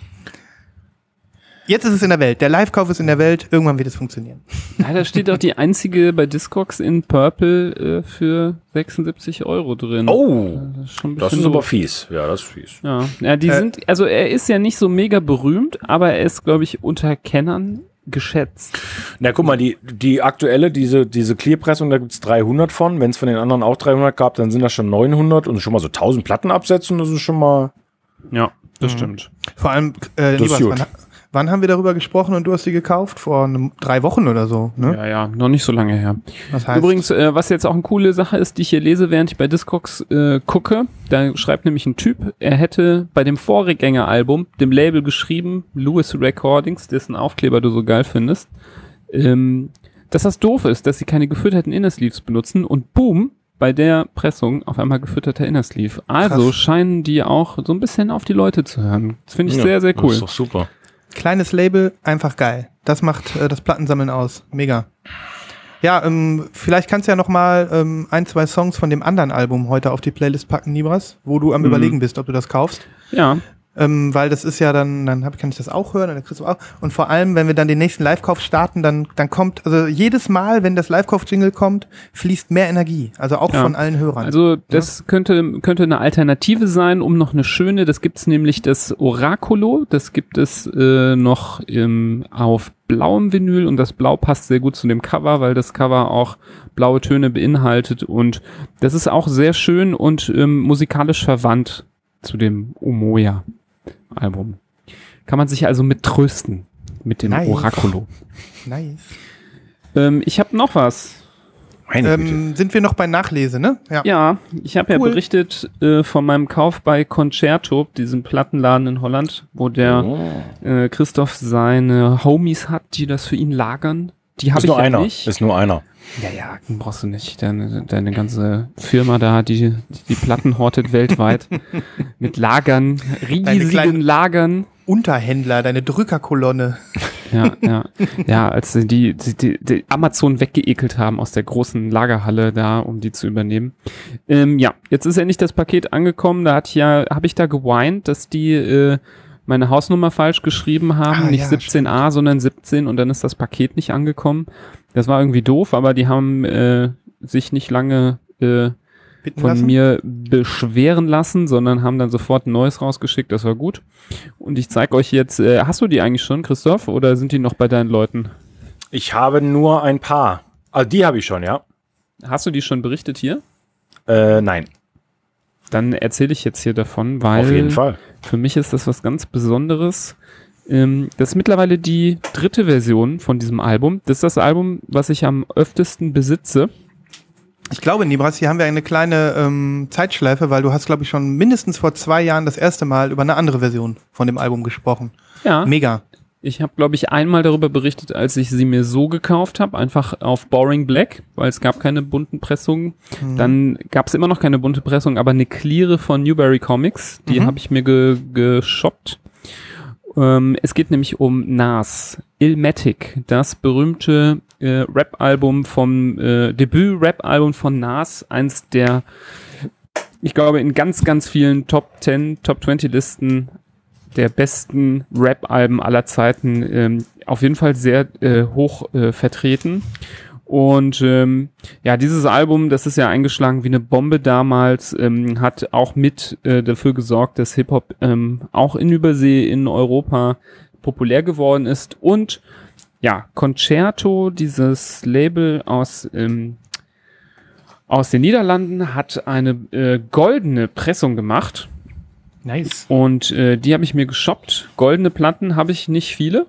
Jetzt ist es in der Welt. Der Live-Kauf ist in der Welt. Irgendwann wird es funktionieren. Ja, da steht doch die einzige bei Discogs in Purple äh, für 76 Euro drin. Oh, Das ist, das ist aber fies. Ja, das ist fies. Ja, ja die Äh, sind, also er ist ja nicht so mega berühmt, aber er ist, glaube ich, unter Kennern geschätzt. Na, guck mal, die, die aktuelle, diese, diese Clear-Pressung, da gibt's 300 von. Wenn es von den anderen auch 300 gab, dann sind das schon 900 und schon mal so 1000 Platten absetzen, das ist schon mal. Ja, das Mhm. stimmt. Vor allem, äh, Das ist Nibras, gut. Wann, haben wir darüber gesprochen und du hast die gekauft? Vor einem, drei Wochen oder so, ne? Ja, ja, noch nicht so lange her. Das heißt, Übrigens, äh, was jetzt auch eine coole Sache ist, die ich hier lese, während ich bei Discogs äh, gucke, da schreibt nämlich ein Typ, er hätte bei dem Vorgängeralbum dem Label geschrieben, Lewis Recordings, dessen Aufkleber du so geil findest, ähm, dass das doof ist, dass sie keine gefütterten Innersleeves benutzen und boom, bei der Pressung auf einmal gefütterter Innersleeve. Also Krass. scheinen die auch so ein bisschen auf die Leute zu hören. Das finde ich Ja, sehr, sehr Das cool. ist doch super. Kleines Label, einfach geil. Das macht äh, das Plattensammeln aus. Mega. Ja, ähm, vielleicht kannst du ja noch mal ähm, ein, zwei Songs von dem anderen Album heute auf die Playlist packen, Nibras, wo du am Mhm. überlegen bist, ob du das kaufst. Ja, Ähm, weil das ist ja dann, dann hab, kann ich das auch hören, und dann kriegst du auch. Und vor allem, wenn wir dann den nächsten Live-Kauf starten, dann, dann kommt, also jedes Mal, wenn das Live-Kauf-Jingle kommt, fließt mehr Energie. Also auch Ja. von allen Hörern. Also das könnte, könnte eine Alternative sein, um noch eine schöne, das gibt's nämlich das Oraculo, das gibt es äh, noch im, auf blauem Vinyl und das Blau passt sehr gut zu dem Cover, weil das Cover auch blaue Töne beinhaltet und das ist auch sehr schön und ähm, musikalisch verwandt zu dem Umoja Album. Kann man sich also mit trösten mit dem Nice. Oraculo. (laughs) nice. Ähm, ich habe noch was. Meine Güte. Ähm, sind wir noch bei Nachlese, ne? Ja. Ja, ich habe ja Cool. berichtet äh, von meinem Kauf bei Concerto, diesem Plattenladen in Holland, wo der Oh. äh, Christoph seine Homies hat, die das für ihn lagern. Die habe Ist ich nur ja einer. nicht. Ist nur einer. ja, ja, brauchst du nicht. Deine, deine ganze Firma da, die die Platten hortet weltweit (laughs) mit Lagern, riesigen Lagern. Unterhändler, deine Drückerkolonne. Ja, ja, ja, als sie die, die, die, die Amazon weggeekelt haben aus der großen Lagerhalle da, um die zu übernehmen. Ähm, ja, jetzt ist endlich das Paket angekommen. Da hat ja, habe ich da geweint, dass die äh, meine Hausnummer falsch geschrieben haben, Ah, nicht ja, 17a, sondern 17 und dann ist das Paket nicht angekommen. Das war irgendwie doof, aber die haben äh, sich nicht lange äh, Bitten von lassen? mir beschweren lassen, sondern haben dann sofort ein neues rausgeschickt. Das war gut. Und ich zeige euch jetzt, äh, hast du die eigentlich schon, Christoph, oder sind die noch bei deinen Leuten? Ich habe nur ein paar. Also die habe ich schon, ja. Hast du die schon berichtet hier? Äh, nein, Dann erzähle ich jetzt hier davon, weil für mich ist das was ganz Besonderes. Ähm, das ist mittlerweile die dritte Version von diesem Album. Das ist das Album, was ich am öftesten besitze. Ich glaube, Nibras, hier haben wir eine kleine ähm, Zeitschleife, weil du hast, glaube ich, schon mindestens vor zwei Jahren das erste Mal über eine andere Version von dem Album gesprochen. Ja. Mega. Ich habe, glaube ich, einmal darüber berichtet, als ich sie mir so gekauft habe, einfach auf Boring Black, weil es gab keine bunten Pressungen. Dann gab es immer noch keine bunte Pressung, aber eine Cleare von Newberry Comics, die Mhm. habe ich mir ge geshoppt. Ähm, es geht nämlich um Nas, Illmatic, das berühmte äh, Rap-Album vom äh, Debüt-Rap-Album von Nas, eins der, ich glaube, in ganz, ganz vielen Top 10, Top 20 Listen der besten Rap-Alben aller Zeiten ähm, auf jeden Fall sehr äh, hoch äh, vertreten. Und ähm, ja, dieses Album, das ist ja eingeschlagen wie eine Bombe damals, ähm, hat auch mit äh, dafür gesorgt, dass Hip-Hop ähm, auch in Übersee, in Europa populär geworden ist. Und ja, Concerto, dieses Label aus, ähm, aus den Niederlanden, hat eine äh, goldene Pressung gemacht. Nice. Und äh, die habe ich mir geshoppt. Goldene Platten habe ich nicht viele.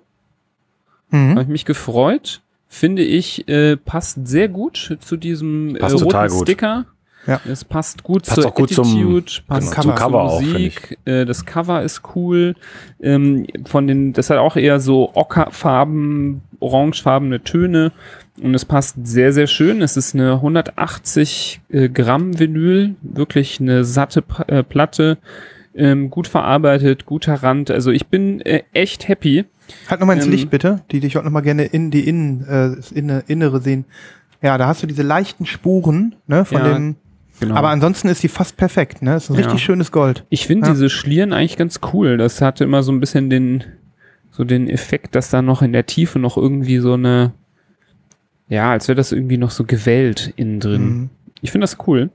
Habe Mhm. ich mich gefreut. Finde ich, äh, passt sehr gut zu diesem äh, roten. Sticker. Ja. Es passt gut Passt zur auch gut zum- Attitude, passt genau, zum gut Cover zur auch, finde Musik. Äh, das Cover ist cool. Ähm, von den, das hat auch eher so Ockerfarben, orangefarbene Töne. Und es passt sehr, sehr schön. Es ist eine 180 äh, Gramm Vinyl, wirklich eine satte P äh, Platte, ähm, gut verarbeitet, guter Rand. Also ich bin äh, echt happy. Halt nochmal ins Ähm, Licht bitte, die ich auch nochmal gerne in die Innen, äh, das Inne, Innere sehen. Ja, da hast du diese leichten Spuren, ne, von Ja, dem. Genau. Aber ansonsten ist die fast perfekt, ne? Ist ein Ja. richtig schönes Gold. Ich finde Ja. diese Schlieren eigentlich ganz cool. Das hatte immer so ein bisschen den, so den Effekt, dass da noch in der Tiefe noch irgendwie so eine, ja, als wäre das irgendwie noch so gewellt innen drin. Mhm. Ich finde das cool.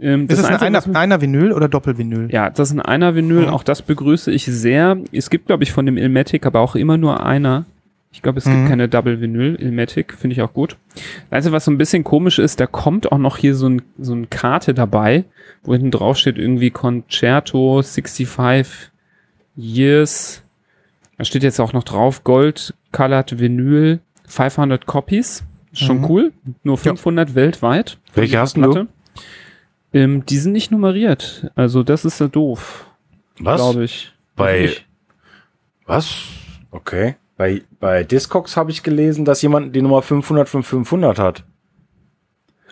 Ähm, Ist es ein Einzige, einer, einer Vinyl oder Doppelvinyl? ja, das ist ein einer Vinyl. Mhm. Auch das begrüße ich sehr. Es gibt, glaube ich, von dem Ilmatic aber auch immer nur einer. Ich glaube, es Mhm. gibt keine Double Vinyl. Ilmatic finde ich auch gut. Das Einzige, was so ein bisschen komisch ist, da kommt auch noch hier so ein, so ein Karte dabei, wo hinten drauf steht irgendwie Concerto 65 Years. Da steht jetzt auch noch drauf Gold Colored Vinyl 500 Copies. Schon Mhm. cool. Nur Ja. 500 weltweit. Welche hast du? Ähm, die sind nicht nummeriert. Also das ist ja doof, Was? glaube ich. Bei Ich- was? Okay. Bei, bei Discogs habe ich gelesen, dass jemand die Nummer 500 von 500 hat.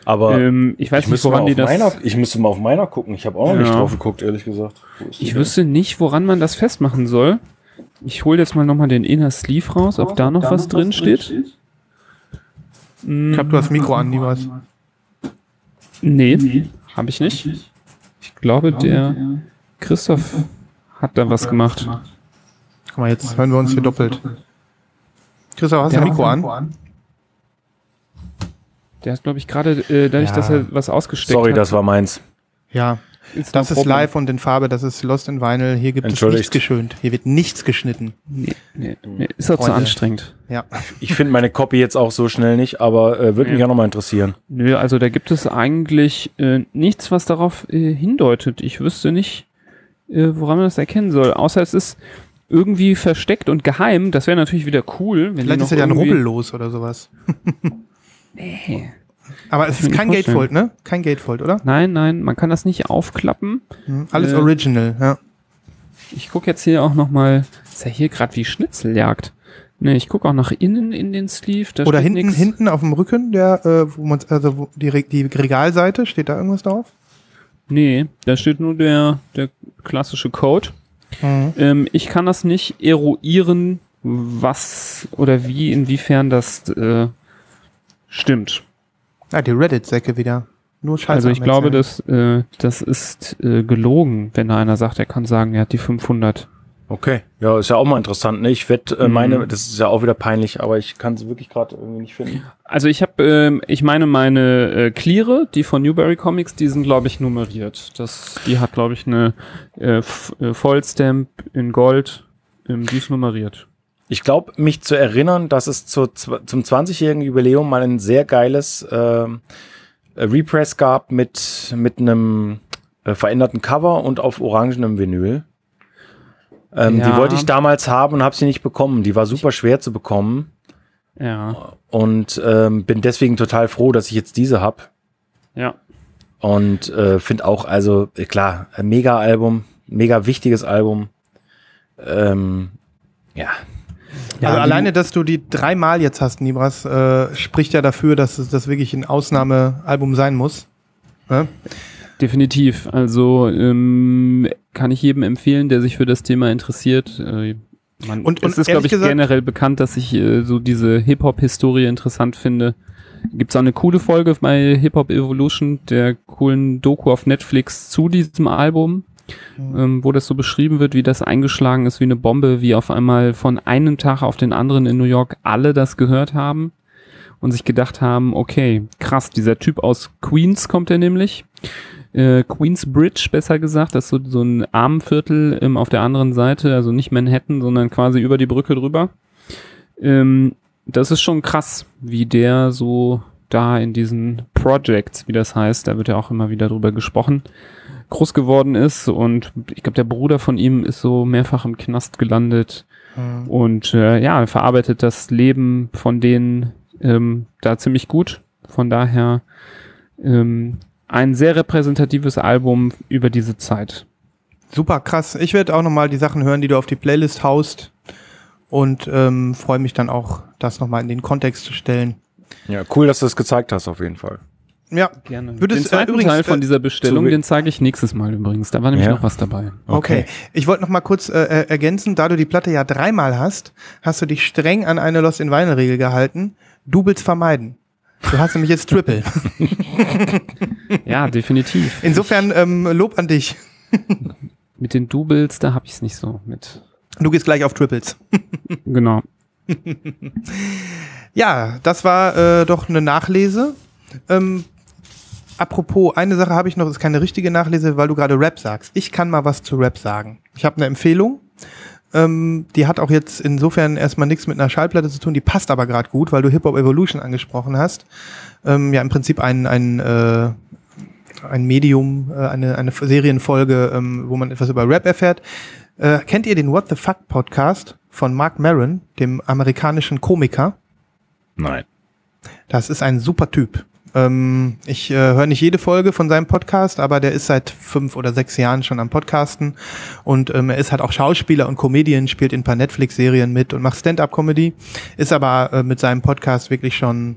Aber ähm, ich weiß ich, nicht, müsste mal woran auf die das. meiner, ich müsste mal auf meiner gucken. Ich habe auch noch Ja. nicht drauf geguckt, ehrlich gesagt. Ich denn? wüsste nicht, woran man das festmachen soll. Ich hole jetzt mal nochmal den Inner Sleeve raus, ob da noch was drin steht. Ich glaube, du hast Mikro an, Nibas. Nee, habe ich nicht. Ich glaube, der Christoph hat da was gemacht. Guck mal, jetzt hören wir uns hier doppelt. Christoph, hast du Mikro an? Der hat, glaube ich, gerade äh, dadurch, Ja. dass er was ausgesteckt Sorry, hat. das war meins. Ja, ist das no ist live und in Farbe, das ist Lost in Vinyl. Hier gibt es nichts geschönt. Hier wird nichts geschnitten. Nee, nee, nee, ist auch zu anstrengend. Ja. Ich finde meine Copy jetzt auch so schnell nicht, aber äh, würde mich Ja. auch nochmal interessieren. Nö, also da gibt es eigentlich äh, nichts, was darauf äh, hindeutet. Ich wüsste nicht, äh, woran man das erkennen soll. Außer es ist irgendwie versteckt und geheim. Das wäre natürlich wieder cool. Wenn die Vielleicht noch ist ja ein Rubbel los oder sowas. (laughs) Nee. Aber es ist kein. Gatefold, ne? Kein Gatefold, oder? Nein, nein, man kann das nicht aufklappen. Hm, Alles Äh, original, ja. Ich gucke jetzt hier auch nochmal. Ist ja hier gerade wie Schnitzeljagd. Ne, ich gucke auch nach innen in den Sleeve. Oder hinten, nix. hinten auf dem Rücken, der, äh, wo man, also wo die, Re- die Regalseite, steht da irgendwas drauf? Nee, da steht nur der, der klassische Code. Mhm. Ähm, ich kann das nicht eruieren, was oder wie, inwiefern das äh, stimmt. Ah, die Reddit-Säcke wieder. Nur Scheiße. also ich glaube, dass, äh, das ist äh, gelogen, wenn da einer sagt, er kann sagen, er hat die 500. Okay. Ja, ist ja auch mal interessant. Ne? Ich wette, äh, Mhm. meine, das ist ja auch wieder peinlich, aber ich kann es wirklich gerade irgendwie nicht finden. Also ich habe, ähm, ich meine meine äh, Cleare, die von Newberry Comics, die sind glaube ich nummeriert. Das, die hat glaube ich eine äh, F- äh, Vollstamp in Gold, ähm, die ist nummeriert. Ich glaube, mich zu erinnern, dass es zu, zum 20-jährigen Jubiläum mal ein sehr geiles ähm, äh, Repress gab mit, mit einem äh, veränderten Cover und auf orangenem Vinyl. Ähm, Ja. Die wollte ich damals haben und habe sie nicht bekommen. Die war super schwer zu bekommen Ja, und ähm, bin deswegen total froh, dass ich jetzt diese habe. ja. Und äh, finde auch, also äh, klar, ein Mega-Album, mega wichtiges Album. Ähm, ja, Ja, also alleine, dass du die dreimal jetzt hast, Nibras, äh, spricht ja dafür, dass das wirklich ein Ausnahmealbum sein muss. Ne? Definitiv. Also ähm, kann ich jedem empfehlen, der sich für das Thema interessiert. Äh, man, Und- und es ist, glaube ich, gesagt- generell bekannt, dass ich äh, so diese Hip-Hop-Historie interessant finde. Gibt es auch eine coole Folge bei Hip-Hop Evolution, der coolen Doku auf Netflix zu diesem Album, ähm, wo das so beschrieben wird, wie das eingeschlagen ist wie eine Bombe, wie auf einmal von einem Tag auf den anderen in New York alle das gehört haben und sich gedacht haben, okay, krass, dieser Typ aus Queens kommt er nämlich. Äh, Queensbridge, besser gesagt, das ist so, so ein Armenviertel ähm, auf der anderen Seite, also nicht Manhattan, sondern quasi über die Brücke drüber. Ähm, das ist schon krass, wie der so da in diesen Projects, wie das heißt, da wird ja auch immer wieder drüber gesprochen, groß geworden ist und ich glaube, der Bruder von ihm ist so mehrfach im Knast gelandet Mhm. und äh, ja, er verarbeitet das Leben von denen ähm, da ziemlich gut. Von daher ähm, ein sehr repräsentatives Album über diese Zeit. Super krass. Ich werde auch nochmal die Sachen hören, die du auf die Playlist haust. Und ähm, freue mich dann auch, das nochmal in den Kontext zu stellen. Ja, cool, dass du das gezeigt hast, auf jeden Fall. Ja, Gerne. Wird den äh, zweiten übrigens, Teil von äh, dieser Bestellung, zu- den zeige ich nächstes Mal übrigens. Da war nämlich Ja. noch was dabei. Okay. Ich wollte noch mal kurz äh, äh, ergänzen, da du die Platte ja dreimal hast, hast du dich streng an eine Lost in Vinyl Regel gehalten. Doubles vermeiden. Du hast nämlich jetzt Triple. (laughs) Ja, definitiv. Insofern ähm, Lob an dich. Mit den Doubles, da habe ich es nicht so mit. Du gehst gleich auf Triples. (laughs) Genau. Ja, das war äh, doch eine Nachlese. Ähm, apropos, eine Sache habe ich noch, das ist keine richtige Nachlese, weil du gerade Rap sagst. Ich kann mal was zu Rap sagen. Ich habe eine Empfehlung. Ähm, die hat auch jetzt insofern erstmal nichts mit einer Schallplatte zu tun, die passt aber gerade gut, weil du Hip Hop Evolution angesprochen hast. Ähm, ja, im Prinzip ein, ein, äh, ein Medium, äh, eine, eine Serienfolge, ähm, wo man etwas über Rap erfährt. Äh, kennt ihr den What the Fuck Podcast von Mark Maron, dem amerikanischen Komiker? Nein. Das ist ein super Typ. Ähm, ich äh, höre nicht jede Folge von seinem Podcast, aber der ist seit fünf oder sechs Jahren schon am Podcasten und ähm, er ist halt auch Schauspieler und Comedian, spielt in ein paar Netflix-Serien mit und macht Stand-up-Comedy, ist aber äh, mit seinem Podcast wirklich schon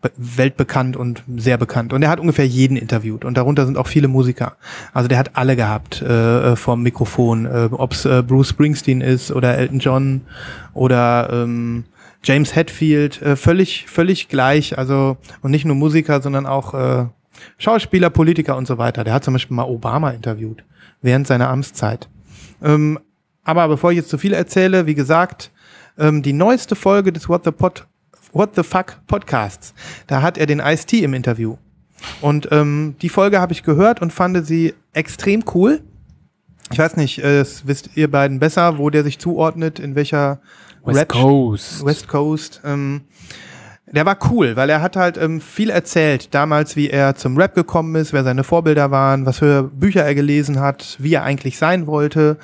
be- weltbekannt und sehr bekannt. Und er hat ungefähr jeden interviewt und darunter sind auch viele Musiker. Also der hat alle gehabt äh, äh, vom Mikrofon, äh, ob es äh, Bruce Springsteen ist oder Elton John oder ähm, James Hetfield, äh, völlig, völlig gleich. Also und nicht nur Musiker, sondern auch äh, Schauspieler, Politiker und so weiter. Der hat zum Beispiel mal Obama interviewt während seiner Amtszeit. Ähm, aber bevor ich jetzt zu viel erzähle, wie gesagt, ähm, die neueste Folge des What the Pod, What the Fuck Podcasts, da hat er den Ice-T im Interview. Und ähm, die Folge habe ich gehört und fand sie extrem cool. Ich weiß nicht, äh, das wisst ihr beiden besser, wo der sich zuordnet, in welcher West Rap- Coast. West Coast. Ähm, der war cool, weil er hat halt ähm, viel erzählt, damals, wie er zum Rap gekommen ist, wer seine Vorbilder waren, was für Bücher er gelesen hat, wie er eigentlich sein wollte,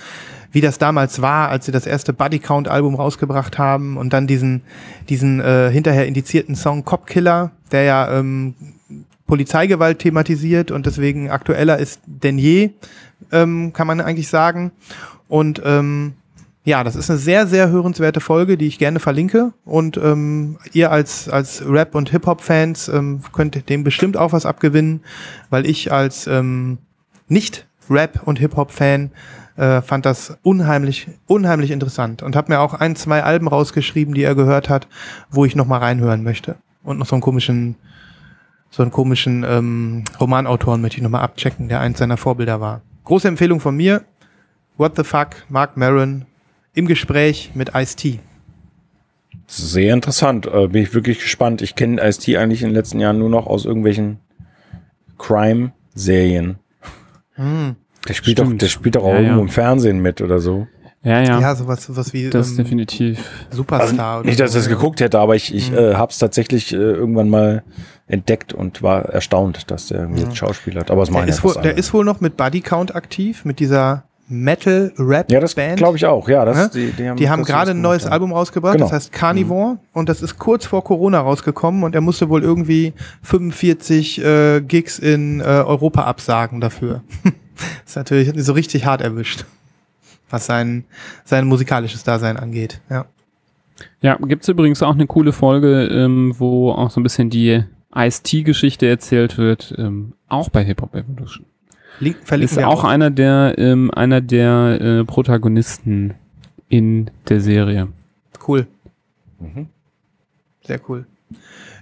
wie das damals war, als sie das erste Buddy Count Album rausgebracht haben und dann diesen, diesen äh, hinterher indizierten Song Cop Killer, der ja ähm, Polizeigewalt thematisiert und deswegen aktueller ist denn je, ähm, kann man eigentlich sagen. Und ähm, ja, das ist eine sehr, sehr hörenswerte Folge, die ich gerne verlinke. Und ähm, ihr als, als Rap- und Hip-Hop-Fans ähm, könnt dem bestimmt auch was abgewinnen, weil ich als ähm, Nicht-Rap- und Hip-Hop-Fan äh, fand das unheimlich, unheimlich interessant und habe mir auch ein, zwei Alben rausgeschrieben, die er gehört hat, wo ich noch mal reinhören möchte. Und noch so einen komischen, so einen komischen ähm, Romanautoren möchte ich noch mal abchecken, der eins seiner Vorbilder war. Große Empfehlung von mir. What the fuck, Mark Maron im Gespräch mit Ice-T. Sehr interessant. Äh, bin ich wirklich gespannt. Ich kenne Ice-T eigentlich in den letzten Jahren nur noch aus irgendwelchen Crime-Serien. Der spielt doch, der spielt doch auch Ja, irgendwo ja. im Fernsehen mit oder so. Ja, ja. Ja, sowas, sowas wie das ähm, definitiv. Superstar. oder Nicht, dass ich das geguckt hätte, aber ich, ich äh, habe es tatsächlich äh, irgendwann mal entdeckt und war erstaunt, dass der irgendwie jetzt Schauspieler hat. Aber es Der meine ist, wohl, der ist wohl noch mit Buddy Count aktiv, mit dieser Metal-Rap-Band. Ja, das glaube ich auch. Ja, das, Ne? die, die haben, Die haben das gerade ein neues gemacht, ja. Album rausgebracht, Genau. das heißt Carnivore und das ist kurz vor Corona rausgekommen und er musste wohl irgendwie 45 äh, Gigs in äh, Europa absagen dafür. das (laughs) ist natürlich so richtig hart erwischt, was sein, sein musikalisches Dasein angeht. Ja. Ja, gibt's übrigens auch eine coole Folge, ähm, wo auch so ein bisschen die Ice-T-Geschichte erzählt wird, ähm, auch bei Hip Hop Evolution. Link, verlinken Ist wir auch einer der, ähm, einer der äh, Protagonisten in der Serie. Cool. Mhm. Sehr cool.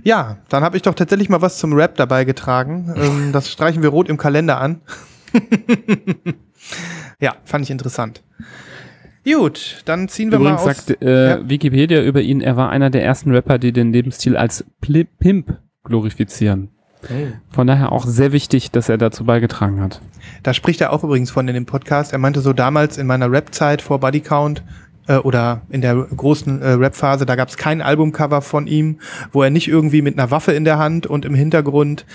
Ja, dann habe ich doch tatsächlich mal was zum Rap dabei getragen. Ähm, (laughs) das streichen wir rot im Kalender an. (laughs) ja, fand ich interessant. Gut, dann ziehen wir Übrigens mal aus. sagt äh, Ja. Wikipedia über ihn, er war einer der ersten Rapper, die den Lebensstil als Pli Pimp glorifizieren. Von daher auch sehr wichtig, dass er dazu beigetragen hat. Da spricht er auch übrigens von in dem Podcast. Er meinte so damals in meiner Rap-Zeit vor Body Count äh, oder in der großen äh, Rap-Phase, da gab es kein Albumcover von ihm, wo er nicht irgendwie mit einer Waffe in der Hand und im Hintergrund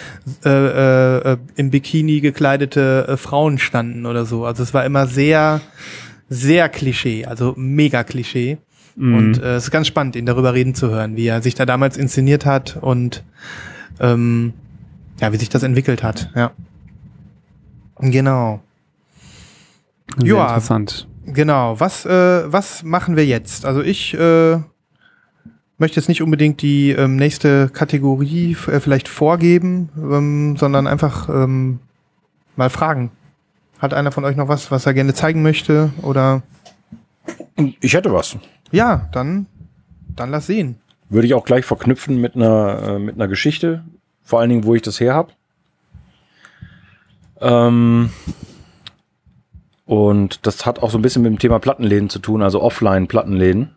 äh, äh, äh, im Bikini gekleidete äh, Frauen standen oder so. Also es war immer sehr, sehr Klischee, also mega Klischee. Und äh, es ist ganz spannend, ihn darüber reden zu hören, wie er sich da damals inszeniert hat und ähm, ja, wie sich das entwickelt hat. Ja. Genau. Sehr Ja. interessant. Genau, was, äh, was machen wir jetzt? Also ich äh, möchte jetzt nicht unbedingt die ähm, nächste Kategorie äh, vielleicht vorgeben, ähm, sondern einfach ähm, mal fragen. Hat einer von euch noch was, was er gerne zeigen möchte? Oder Ich hätte was. ja, dann, dann lass sehen. Würde ich auch gleich verknüpfen mit einer, äh, mit einer Geschichte. Vor allen Dingen, wo ich das her habe. Ähm, und das hat auch so ein bisschen mit dem Thema Plattenläden zu tun, also Offline-Plattenläden.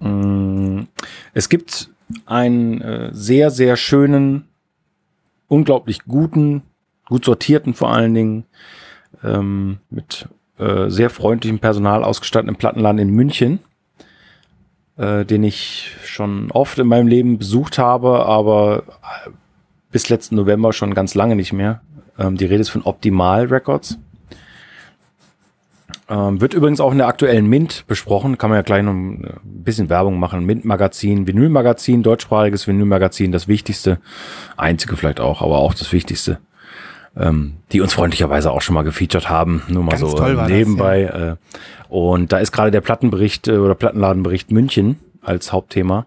Mm, Es gibt einen äh, sehr, sehr schönen, unglaublich guten, gut sortierten vor allen Dingen, ähm, mit äh, sehr freundlichem Personal ausgestatteten Plattenladen in München äh, den ich schon oft in meinem Leben besucht habe, aber äh, bis letzten November schon ganz lange nicht mehr. Ähm, die Rede ist von Optimal Records. Ähm, wird übrigens auch in der aktuellen Mint besprochen. Kann man ja gleich noch ein bisschen Werbung machen. Mint-Magazin, Vinyl-Magazin, deutschsprachiges Vinyl-Magazin, das wichtigste. Einzige vielleicht auch, aber auch das wichtigste. Ähm, die uns freundlicherweise auch schon mal gefeatured haben. Nur mal Ganz so äh, war das, nebenbei. Äh, und da ist gerade der Plattenbericht äh, oder Plattenladenbericht München als Hauptthema.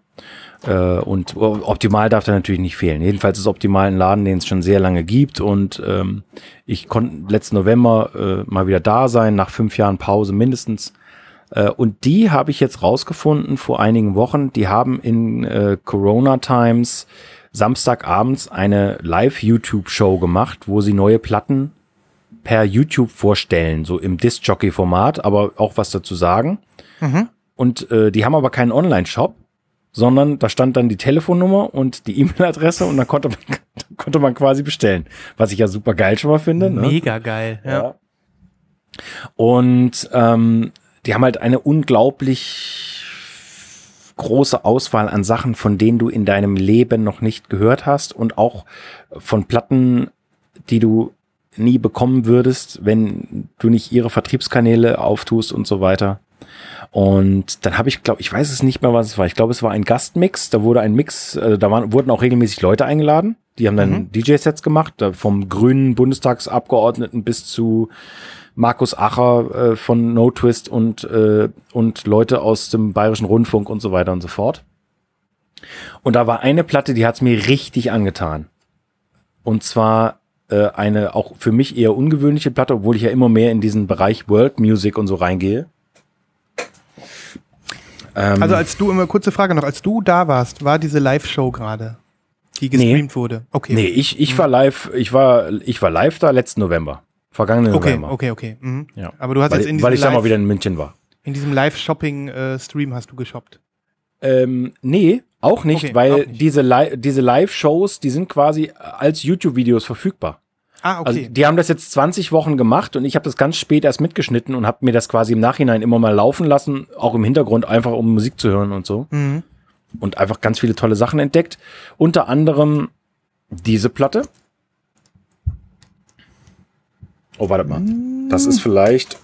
Äh, und optimal darf da natürlich nicht fehlen. Jedenfalls ist optimal ein Laden, den es schon sehr lange gibt. Und ähm, ich konnte letzten November äh, mal wieder da sein, nach fünf Jahren Pause mindestens. Äh, und die habe ich jetzt rausgefunden vor einigen Wochen. Die haben in äh, Corona Times Samstagabends eine Live-YouTube-Show gemacht, wo sie neue Platten per YouTube vorstellen, so im Disc-Jockey-Format, aber auch was dazu sagen. Und äh, die haben aber keinen Online-Shop, sondern da stand dann die Telefonnummer und die E-Mail-Adresse und dann konnte man, (laughs) konnte man quasi bestellen. Was ich ja super geil schon mal finde. Ne? Mega geil. Ja. Ja. Und ähm, die haben halt eine unglaublich große Auswahl an Sachen, von denen du in deinem Leben noch nicht gehört hast und auch von Platten, die du nie bekommen würdest, wenn du nicht ihre Vertriebskanäle auftust und so weiter. Und dann habe ich, glaube ich, weiß es nicht mehr, was es war. Ich glaube, es war ein Gastmix. Da wurde ein Mix, äh, da waren, wurden auch regelmäßig Leute eingeladen. Die haben dann DJ-Sets gemacht, vom grünen Bundestagsabgeordneten bis zu Markus Acher äh, von No Twist und, äh, und Leute aus dem Bayerischen Rundfunk und so weiter und so fort. Und da war eine Platte, die hat's mir richtig angetan. Und zwar äh, eine auch für mich eher ungewöhnliche Platte, obwohl ich ja immer mehr in diesen Bereich World Music und so reingehe. Ähm, Also als du immer kurze Frage noch, als du da warst, war diese Live-Show gerade, die gestreamt wurde. Okay. nee, ich, ich war live, ich war, ich war live da letzten November. Vergangenen Okay, November. okay, okay. Mhm. Ja. Aber du hast weil, jetzt in weil ich da mal Live- wieder in München war. In diesem Live-Shopping-Stream hast du geshoppt. Ähm, nee, auch nicht, Okay, weil auch nicht. diese, Li diese Live-Shows, die sind quasi als YouTube-Videos verfügbar. Ah, okay. Also die haben das jetzt 20 Wochen gemacht und ich habe das ganz spät erst mitgeschnitten und habe mir das quasi im Nachhinein immer mal laufen lassen, auch im Hintergrund einfach um Musik zu hören und so. mhm. Und einfach ganz viele tolle Sachen entdeckt. Unter anderem diese Platte. Oh, warte mal. Das ist vielleicht.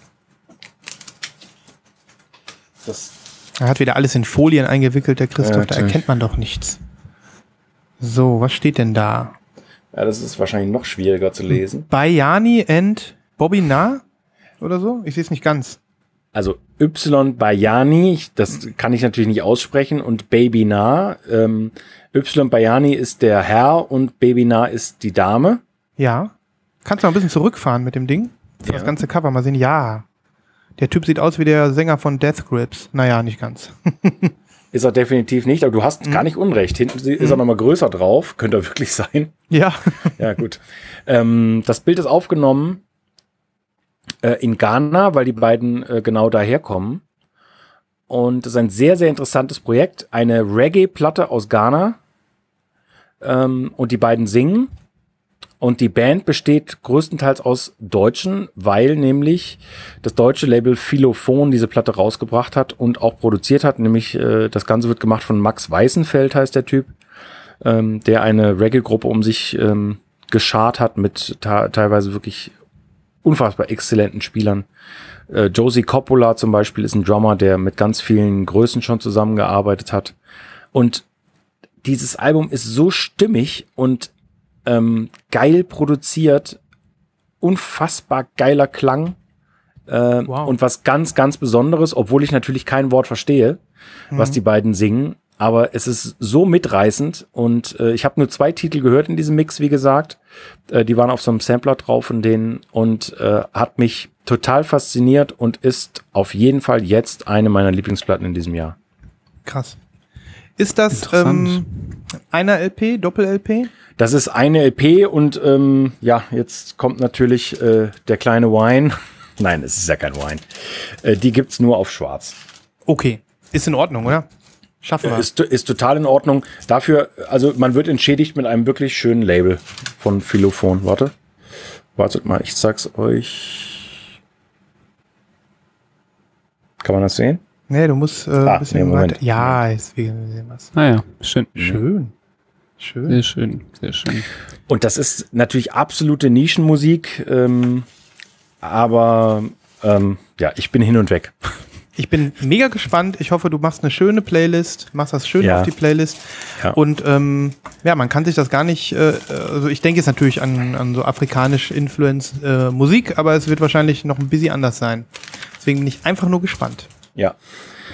Das Er hat wieder alles in Folien eingewickelt, der Christoph, Ja, da erkennt man doch nichts. So, was steht denn da? Ja, das ist wahrscheinlich noch schwieriger zu lesen. Bayani and Bobby Na? Oder so? Ich sehe es nicht ganz. Also Y Bayani, das kann ich natürlich nicht aussprechen, und Baby Na. Ähm, y Bayani ist der Herr und Baby Na ist die Dame. Ja. Kannst du mal ein bisschen zurückfahren mit dem Ding? Ja. Das ganze Cover mal sehen. Ja. Der Typ sieht aus wie der Sänger von Death Grips. Naja, nicht ganz. (laughs) Ist er definitiv nicht, aber du hast Mhm. gar nicht unrecht. Hinten ist er nochmal größer drauf. Könnte er wirklich sein. ja. Ja, gut. ähm, das Bild ist aufgenommen äh, in Ghana, weil die beiden äh, genau daherkommen. Und es ist ein sehr, sehr interessantes Projekt. Eine Reggae-Platte aus Ghana. Ähm, und die beiden singen. Und die Band besteht größtenteils aus Deutschen, weil nämlich das deutsche Label Philophon diese Platte rausgebracht hat und auch produziert hat. Nämlich äh, das Ganze wird gemacht von Max Weißenfeld, heißt der Typ ähm, der eine Reggae-Gruppe um sich ähm, geschart hat mit teilweise wirklich unfassbar exzellenten Spielern. Äh, Josie Coppola zum Beispiel ist ein Drummer, der mit ganz vielen Größen schon zusammengearbeitet hat. Und dieses Album ist so stimmig und ähm, geil produziert, unfassbar geiler Klang äh, Wow. und was ganz, ganz Besonderes, obwohl ich natürlich kein Wort verstehe, was die beiden singen. aber es ist so mitreißend und äh, ich habe nur zwei Titel gehört in diesem Mix, wie gesagt. Äh, die waren auf so einem Sampler drauf von denen und äh, hat mich total fasziniert und ist auf jeden Fall jetzt eine meiner Lieblingsplatten in diesem Jahr. Krass. Ist das ähm, einer LP, Doppel-LP? Das ist eine LP und ähm, ja, jetzt kommt natürlich äh, der kleine Wine. (laughs) Nein, es ist ja kein Wine. Äh, die gibt's nur auf Schwarz. Okay. Ist in Ordnung, oder? Schaffen wir. Ist, ist total in Ordnung. Dafür, also man wird entschädigt mit einem wirklich schönen Label von Philophon. Warte. Wartet mal, ich sag's euch. Kann man das sehen? Nee, du musst äh, Ah, ein bisschen nee, weiter. Ja, wir sehen was. Naja, schön. Schön. Schön. Sehr schön, sehr schön. Und das ist natürlich absolute Nischenmusik, ähm, aber ähm, ja, ich bin hin und weg. (laughs) Ich bin mega gespannt. Ich hoffe, du machst eine schöne Playlist, machst das schön Ja. auf die Playlist. Ja. Und ähm, ja, man kann sich das gar nicht, äh, also ich denke jetzt natürlich an, an so afrikanisch Influence äh, Musik, aber es wird wahrscheinlich noch ein bisschen anders sein. Deswegen bin ich einfach nur gespannt. Ja,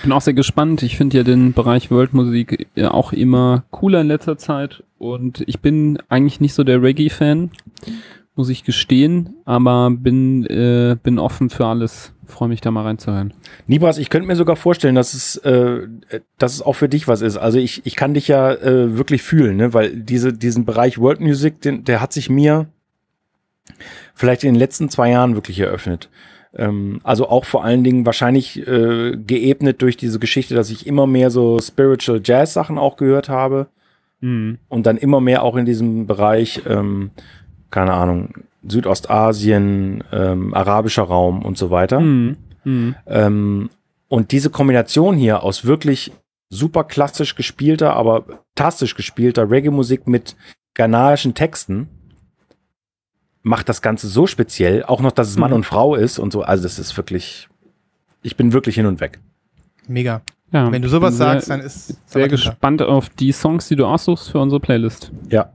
Bin auch sehr gespannt. Ich finde ja den Bereich Worldmusik äh, auch immer cooler in letzter Zeit und ich bin eigentlich nicht so der Reggae-Fan, muss ich gestehen, aber bin, äh, bin offen für alles. Freue mich da mal reinzuhören. Nibras, ich könnte mir sogar vorstellen, dass es, äh, dass es auch für dich was ist. Also ich, ich kann dich ja äh, wirklich fühlen, ne? weil diese, diesen Bereich World Music, den, der hat sich mir vielleicht in den letzten zwei Jahren wirklich eröffnet. Ähm, also auch vor allen Dingen wahrscheinlich äh, geebnet durch diese Geschichte, dass ich immer mehr so Spiritual Jazz Sachen auch gehört habe Mhm. und dann immer mehr auch in diesem Bereich, ähm, keine Ahnung, Südostasien, ähm, arabischer Raum und so weiter. Mhm. Mhm. Ähm, und diese Kombination hier aus wirklich super klassisch gespielter, aber fantastisch gespielter Reggae-Musik mit ghanaischen Texten macht das Ganze so speziell. Auch noch, dass es Mann Mhm. und Frau ist und so. Also das ist wirklich, ich bin wirklich hin und weg. Mega. Ja, Wenn du sowas sehr, sagst, dann ist sehr gespannt auf die Songs, die du aussuchst für unsere Playlist. Ja.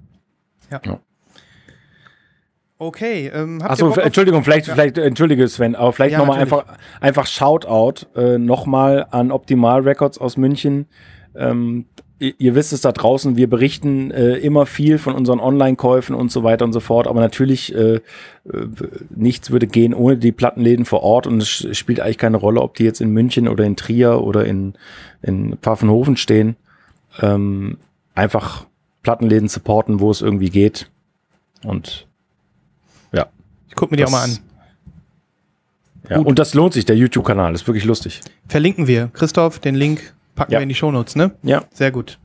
Okay, ähm, habt ihr Achso, Entschuldigung, vielleicht, Ja. vielleicht, entschuldige Sven, aber vielleicht Ja, nochmal einfach, einfach Shoutout äh, nochmal an Optimal Records aus München. Ähm, ihr, wisst es da draußen, wir berichten äh, immer viel von unseren Online-Käufen und so weiter und so fort, aber natürlich äh, äh, nichts würde gehen ohne die Plattenläden vor Ort und es spielt eigentlich keine Rolle, ob die jetzt in München oder in Trier oder in, in Pfaffenhofen stehen. Ähm, einfach Plattenläden supporten, wo es irgendwie geht. Und Ich guck mir die auch mal an. Das- Ja, und das lohnt sich, der YouTube-Kanal, ist wirklich lustig. Verlinken wir. Christoph, den Link packen Ja. wir in die Shownotes, ne? Ja, Sehr gut.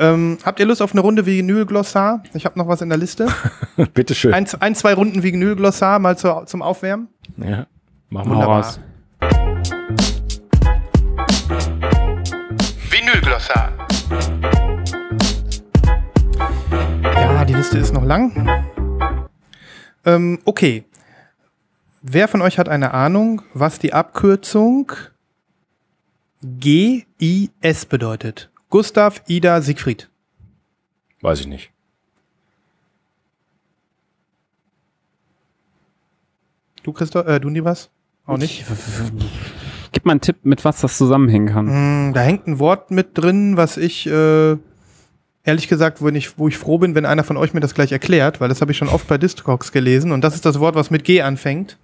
Ähm, habt ihr Lust auf eine Runde Vinyl-Glossar? Ich habe noch was in der Liste. (laughs) bitteschön. Ein, ein zwei Runden Vinyl-Glossar mal zu, zum Aufwärmen. Ja, machen wir. Raus. Vinyl-Glossar. Ja, die Liste ist noch lang. Ähm, okay. Wer von euch hat eine Ahnung, was die Abkürzung GIS bedeutet? Gustav, Ida, Siegfried. Weiß ich nicht. Du, Christoph, äh, du nie was? Auch nicht? Gib mal einen Tipp, mit was das zusammenhängen kann. Hm, da hängt ein Wort mit drin, was ich äh, ehrlich gesagt, wenn ich, wo ich froh bin, wenn einer von euch mir das gleich erklärt, weil das habe ich schon oft bei Discogs gelesen und das ist das Wort, was mit G anfängt.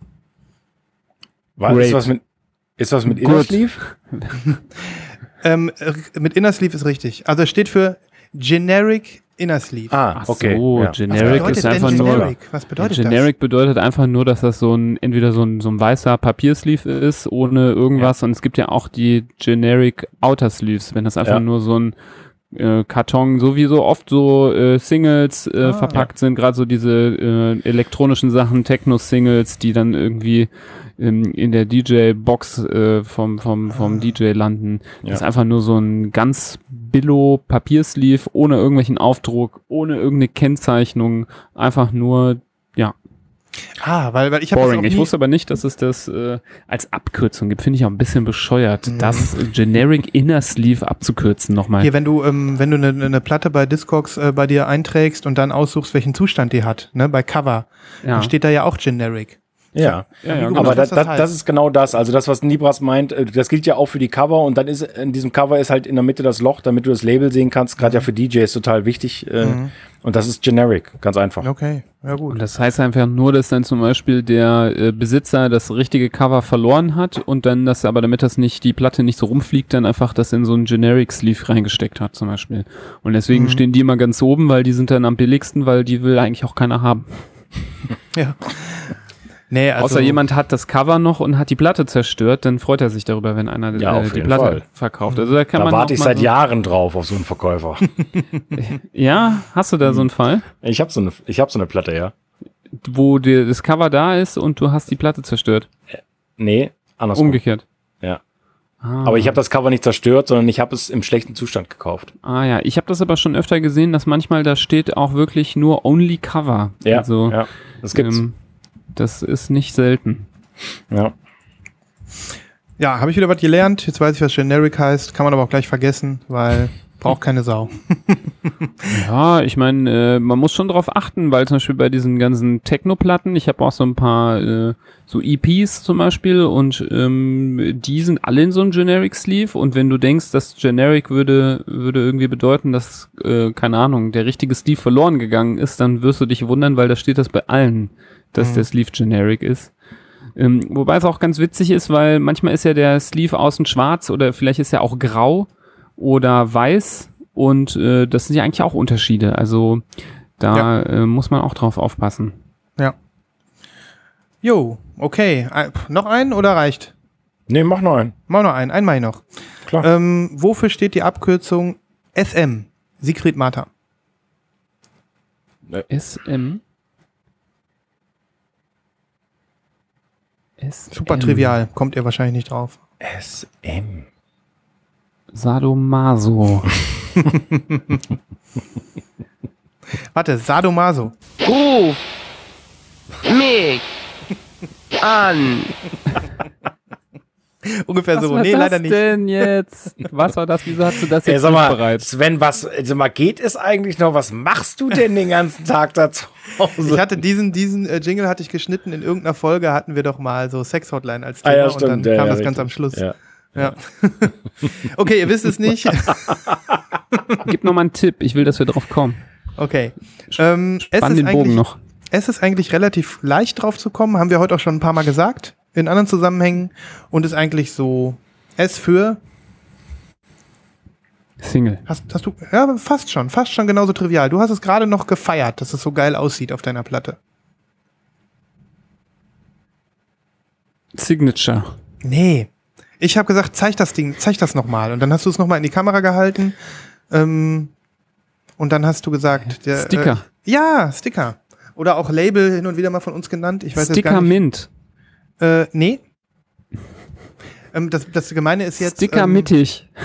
Great. was mit, ist was mit. Inner Sleeve? (laughs) Ähm, äh, mit Inner Sleeve ist richtig. Also es steht für Generic Inner Sleeve. Ah, Ach okay. so, ja. was Generic bedeutet ist einfach nur. Generic? Was bedeutet Generic bedeutet einfach nur, dass das so ein, entweder so ein, so ein weißer Papiersleeve ist, ohne irgendwas. Und es gibt ja auch die Generic Outer Sleeves, wenn das einfach Ja. nur so ein äh, Karton, so wie so oft so äh, Singles äh, Ah, verpackt sind, gerade so diese äh, elektronischen Sachen, Techno-Singles, die dann irgendwie ähm, in der DJ-Box äh, vom, vom, vom DJ landen. Ja. Das ist einfach nur so ein ganz billo Papiersleeve, ohne irgendwelchen Aufdruck, ohne irgendeine Kennzeichnung, einfach nur das? Ah, weil, weil ich habe boring. Ich wusste aber nicht, dass es das äh, als Abkürzung gibt. Finde ich auch ein bisschen bescheuert, Mhm. das Generic Inner Sleeve abzukürzen nochmal. hier, wenn du, ähm, wenn du eine, eine Platte bei Discogs äh, bei dir einträgst und dann aussuchst, welchen Zustand die hat, ne, bei Cover, Ja. dann steht da ja auch Generic. Ja. Ja, ja, gut, Aber das, das das, heißt. das ist genau das. Also das, was Nibras meint, äh, das gilt ja auch für die Cover und dann ist in diesem Cover ist halt in der Mitte das Loch, damit du das Label sehen kannst. Gerade ja für DJs total wichtig. Äh, Und das ist generic, ganz einfach. Okay, ja gut. Und das heißt einfach nur, dass dann zum Beispiel der äh, Besitzer das richtige Cover verloren hat und dann das aber, damit das nicht, die Platte nicht so rumfliegt, dann einfach das in so einen Generic Sleeve reingesteckt hat zum Beispiel. Und deswegen stehen die immer ganz oben, weil die sind dann am billigsten, weil die will eigentlich auch keiner haben. ja. (laughs) Nee, also, Außer jemand hat das Cover noch und hat die Platte zerstört, dann freut er sich darüber, wenn einer Ja, äh, auf die Platte Fall. verkauft. Also da kann Da man warte ich seit so, Jahren drauf auf so einen Verkäufer. (laughs) Ja, hast du da so einen Fall, ich habe so eine, ich habe so eine Platte, ja. wo dir das Cover da ist und du hast die Platte zerstört? Nee, andersrum. Umgekehrt. Ja. Ah. Aber ich habe das Cover nicht zerstört, sondern ich habe es im schlechten Zustand gekauft. Ah ja, ich habe das aber schon öfter gesehen, dass manchmal da steht auch wirklich nur Only Cover. Ja, also, ja. Das gibt's. ähm, das ist nicht selten. ja. ja, habe ich wieder was gelernt. Jetzt weiß ich, was Generic heißt. Kann man aber auch gleich vergessen, weil (laughs) braucht keine Sau. (laughs) Ja, ich meine, äh, man muss schon drauf achten, weil zum Beispiel bei diesen ganzen Techno-Platten, ich habe auch so ein paar äh, so EPs zum Beispiel und ähm, die sind alle in so einem Generic Sleeve und wenn du denkst, dass Generic würde, würde irgendwie bedeuten, dass, äh, keine Ahnung, der richtige Sleeve verloren gegangen ist, dann wirst du dich wundern, weil da steht das bei allen, dass der Sleeve Generic ist. Ähm, wobei es auch ganz witzig ist, weil manchmal ist ja der Sleeve außen schwarz oder vielleicht ist er auch grau oder weiß und äh, das sind ja eigentlich auch Unterschiede. Also da äh, muss man auch drauf aufpassen. Ja. Jo, okay. Ein, noch einen oder reicht? Nee, mach noch einen. Mach noch einen. Einen mach ich noch. Klar. Ähm, wofür steht die Abkürzung SM? Sigrid Martha. SM. SM. Super trivial. Kommt ihr wahrscheinlich nicht drauf. SM. Sadomaso. (laughs) Warte, Sadomaso. Ruf mich an. (laughs) (laughs) Ungefähr Was so. war Nee, das leider nicht. denn jetzt? Was war das? Wieso hast du das Ey, jetzt sag nicht mal, bereit? Sven, was, sag mal, geht es eigentlich noch? Was machst du denn den ganzen Tag da zu Hause? Ich hatte diesen, diesen äh, Jingle hatte ich geschnitten. In irgendeiner Folge hatten wir doch mal so Sex Hotline als Ah, Thema ja, und dann. Ja, kam ja, das ganz am Schluss. Ja. Ja. (laughs) okay, ihr wisst es nicht. (laughs) Gib noch mal einen Tipp. Ich will, dass wir drauf kommen. Okay. Ähm, es, Spann ist den Bogen noch. es ist eigentlich relativ leicht drauf zu kommen, haben wir heute auch schon ein paar Mal gesagt, in anderen Zusammenhängen. Und ist eigentlich so S für, Single. hast, hast du, ja, fast schon, fast schon genauso trivial. Du hast es gerade noch gefeiert, dass es so geil aussieht auf deiner Platte. Signature. Nee. Ich habe gesagt, zeig das Ding, zeig das nochmal. Und dann hast du es nochmal in die Kamera gehalten. Ähm, und dann hast du gesagt, der, Sticker. Äh, ja, Sticker. Oder auch Label hin und wieder mal von uns genannt. Ich weiß Sticker. Mint. Äh, nee. ähm, das, das Gemeine ist jetzt. Sticker ähm, mittig. (laughs)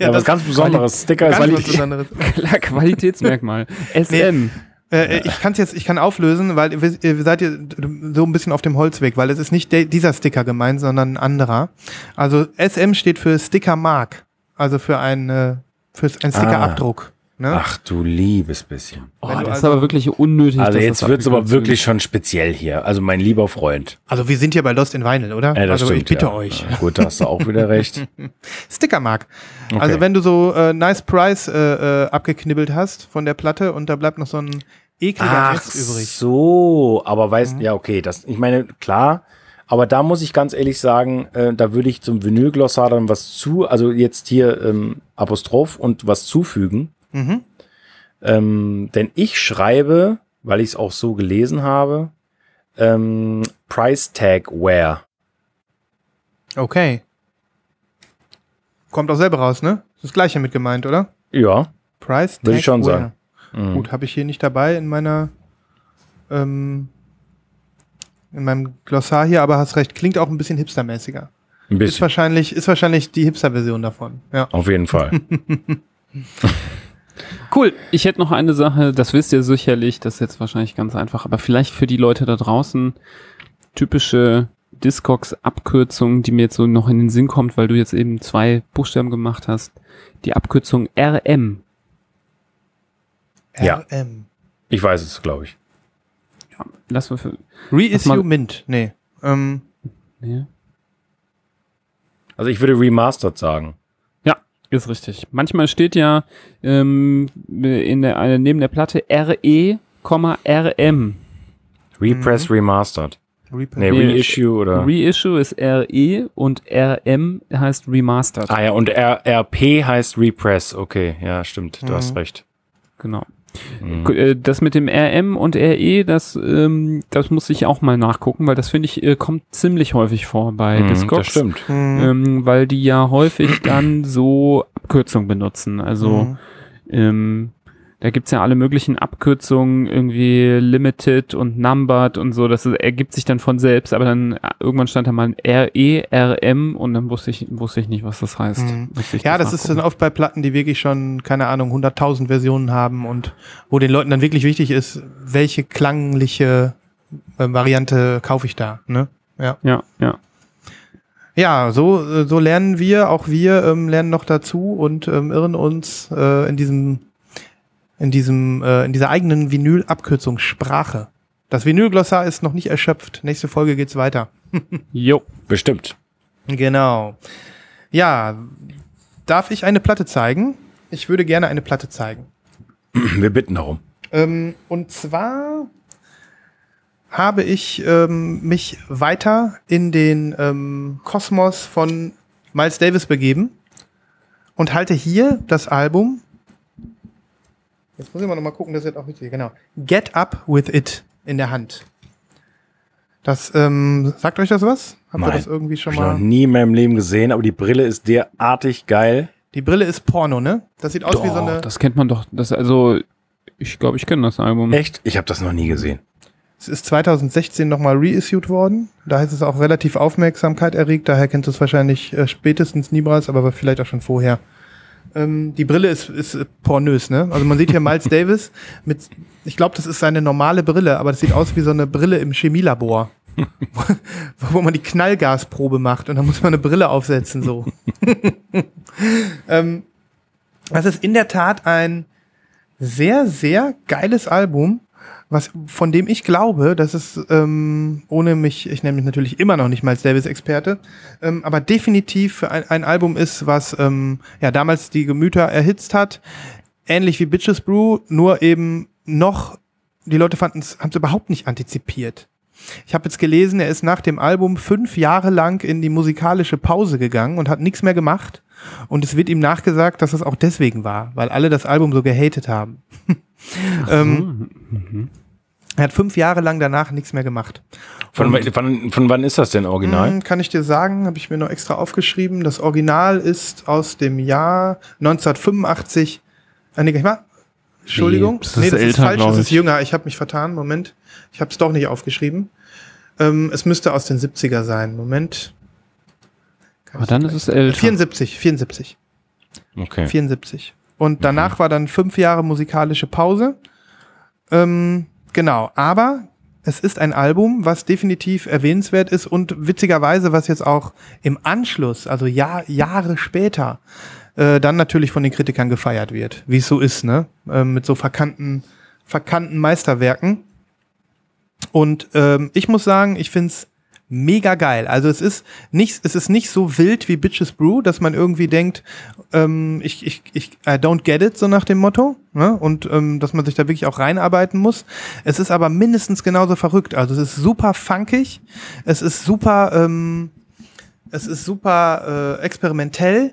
Ja, das- was ganz Besonderes. Sticker ist Ganz was wirklich, Besonderes. (laughs) Klar, Qualitätsmerkmal. SM. Äh, ich kann es jetzt, ich kann auflösen, weil ihr, ihr seid ihr so ein bisschen auf dem Holzweg, weil es ist nicht dieser Sticker gemeint, sondern ein anderer. Also SM steht für Sticker Mark, also für ein, äh, für ein Stickerabdruck. Ne? Ach du liebes bisschen. Oh, das ist also- aber wirklich unnötig. Also jetzt das wird's aber wirklich schon speziell hier. Also mein lieber Freund. Also wir sind hier bei Lost in Vinyl, oder? Ja, das also ich stimmt, bitte ja. euch. Ja, gut, da hast du auch wieder recht. (laughs) Sticker Mark. Okay. Also wenn du so äh, Nice Price äh, äh, abgeknibbelt hast von der Platte und da bleibt noch so ein ekliger Ach übrig. so, aber weißt, ja okay, das, ich meine, klar, aber da muss ich ganz ehrlich sagen, äh, da würde ich zum Vinylglossar dann was zu, also jetzt hier ähm, Apostroph und was zufügen. Mhm. Ähm, denn ich schreibe, weil ich es auch so gelesen habe, ähm, Price Tag Wear. Okay. Kommt auch selber raus, ne? Ist das gleiche mit gemeint, oder? Ja, Price Würde ich schon sagen. Mhm. Gut, habe ich hier nicht dabei in meiner ähm, in meinem Glossar hier, aber hast recht, klingt auch ein bisschen hipstermäßiger. ein Ist bisschen. wahrscheinlich, ist wahrscheinlich die Hipster-Version davon. Ja. Auf jeden Fall. (laughs) Cool. Ich hätte noch eine Sache, das wisst ihr sicherlich, das ist jetzt wahrscheinlich ganz einfach, aber vielleicht für die Leute da draußen typische Discogs-Abkürzung, die mir jetzt so noch in den Sinn kommt, weil du jetzt eben zwei Buchstaben gemacht hast. Die Abkürzung RM. Ja. RM. Ich weiß es, glaube ich. lass mal für, Reissue Mint. Nee. Ähm, nee. Also ich würde remastered sagen. Ist richtig. Manchmal steht ja ähm, in der, eine, neben der Platte RE, RM. Repress remastered. Repress. Nee, Reissue oder. Reissue ist RE und RM heißt Remastered. ah ja, und R RP heißt Repress. Okay, ja, stimmt. Du hast recht. Genau. Mhm. Äh, Das mit dem RM und RE, das, ähm, das muss ich auch mal nachgucken, weil das finde ich, äh, kommt ziemlich häufig vor bei Mhm, Discogs. das stimmt. Ähm, weil die ja häufig dann so Abkürzungen benutzen. Also Mhm. ähm, da gibt's ja alle möglichen Abkürzungen, irgendwie Limited und Numbered und so. Das ergibt sich dann von selbst, aber dann äh, irgendwann stand da mal ein RE, RM und dann wusste ich, wusste ich nicht, was das heißt. Mhm. Ja, das ist dann oft bei Platten, die wirklich schon, keine Ahnung, 100.000 Versionen haben und wo den Leuten dann wirklich wichtig ist, welche klangliche äh, Variante kaufe ich da, ne? Ja. Ja, ja. Ja, so, äh, so lernen wir, auch wir ähm, lernen noch dazu und ähm, irren uns äh, in diesem, in diesem, äh, in dieser eigenen Vinyl-Abkürzungssprache. Das Vinylglossar ist noch nicht erschöpft. Nächste Folge geht's weiter. (laughs) Jo. Bestimmt. Genau. Ja, darf ich eine Platte zeigen? Ich würde gerne eine Platte zeigen. (clears throat) Wir bitten darum. Ähm, und zwar habe ich ähm, mich weiter in den ähm, Kosmos von Miles Davis begeben und halte hier das Album. Jetzt muss ich mal noch mal gucken, das ist jetzt auch richtig. Genau. Get Up with It in der Hand. Das ähm, sagt euch das was? Habt ihr Nein. das irgendwie schon Hab ich noch mal? nie in meinem Leben gesehen, aber die Brille ist derartig geil. Die Brille ist Porno, ne? Das sieht aus wie so Doch, eine. das kennt man doch. Das also, ich glaube, ich kenne das Album. Echt? Ich habe das noch nie gesehen. Es ist 2016 nochmal reissued worden. Da ist es auch relativ Aufmerksamkeit erregt. Daher kennt es wahrscheinlich äh, spätestens Nibras, aber vielleicht auch schon vorher. Ähm, die Brille ist, ist pornös, ne? Also man sieht hier Miles (laughs) Davis mit, ich glaube, das ist seine normale Brille, aber das sieht aus wie so eine Brille im Chemielabor. wo, (laughs) wo man die Knallgasprobe macht und dann muss man eine Brille aufsetzen, so. (laughs) ähm, das ist in der Tat ein sehr, sehr geiles Album, was, von dem ich glaube, dass es, ähm, ohne mich, ich nenne mich natürlich immer noch nicht Miles Davis-Experte, ähm, aber definitiv ein, ein Album ist, was ähm, ja damals die Gemüter erhitzt hat, ähnlich wie Bitches Brew, nur eben noch, die Leute fanden es, haben es überhaupt nicht antizipiert. Ich habe jetzt gelesen, er ist nach dem Album fünf Jahre lang in die musikalische Pause gegangen und hat nichts mehr gemacht. Und es wird ihm nachgesagt, dass es auch deswegen war, weil alle das Album so gehatet haben. (laughs) ähm, er hat fünf Jahre lang danach nichts mehr gemacht. Von, Und- wann, von wann ist das denn original? Hm, kann ich dir sagen, habe ich mir noch extra aufgeschrieben. Das Original ist aus dem Jahr 1985. Ah, nee, gleich mal. Entschuldigung. Nee, das ist nee, das ist älter, falsch, das ist jünger. Ich habe mich vertan. Moment. Ich habe es doch nicht aufgeschrieben. Ähm, es müsste aus den 70er sein. Moment. Kann Aber ich dann ist es älter. 74, 74. Okay. 74. Und danach war dann fünf Jahre musikalische Pause. Ähm, genau, aber es ist ein Album, was definitiv erwähnenswert ist und witzigerweise, was jetzt auch im Anschluss, also Jahr, Jahre später, äh, dann natürlich von den Kritikern gefeiert wird, wie es so ist, ne? Ähm, mit so verkannten, verkannten Meisterwerken. Und ähm, ich muss sagen, ich find's mega geil. Also es ist nicht, es ist nicht so wild wie Bitches Brew, dass man irgendwie denkt, ähm, ich, ich, ich, I don't get it, so nach dem Motto. Ne? Und ähm, dass man sich da wirklich auch reinarbeiten muss. Es ist aber mindestens genauso verrückt. Also es ist super funkig, es ist super, ähm, es ist super äh, experimentell.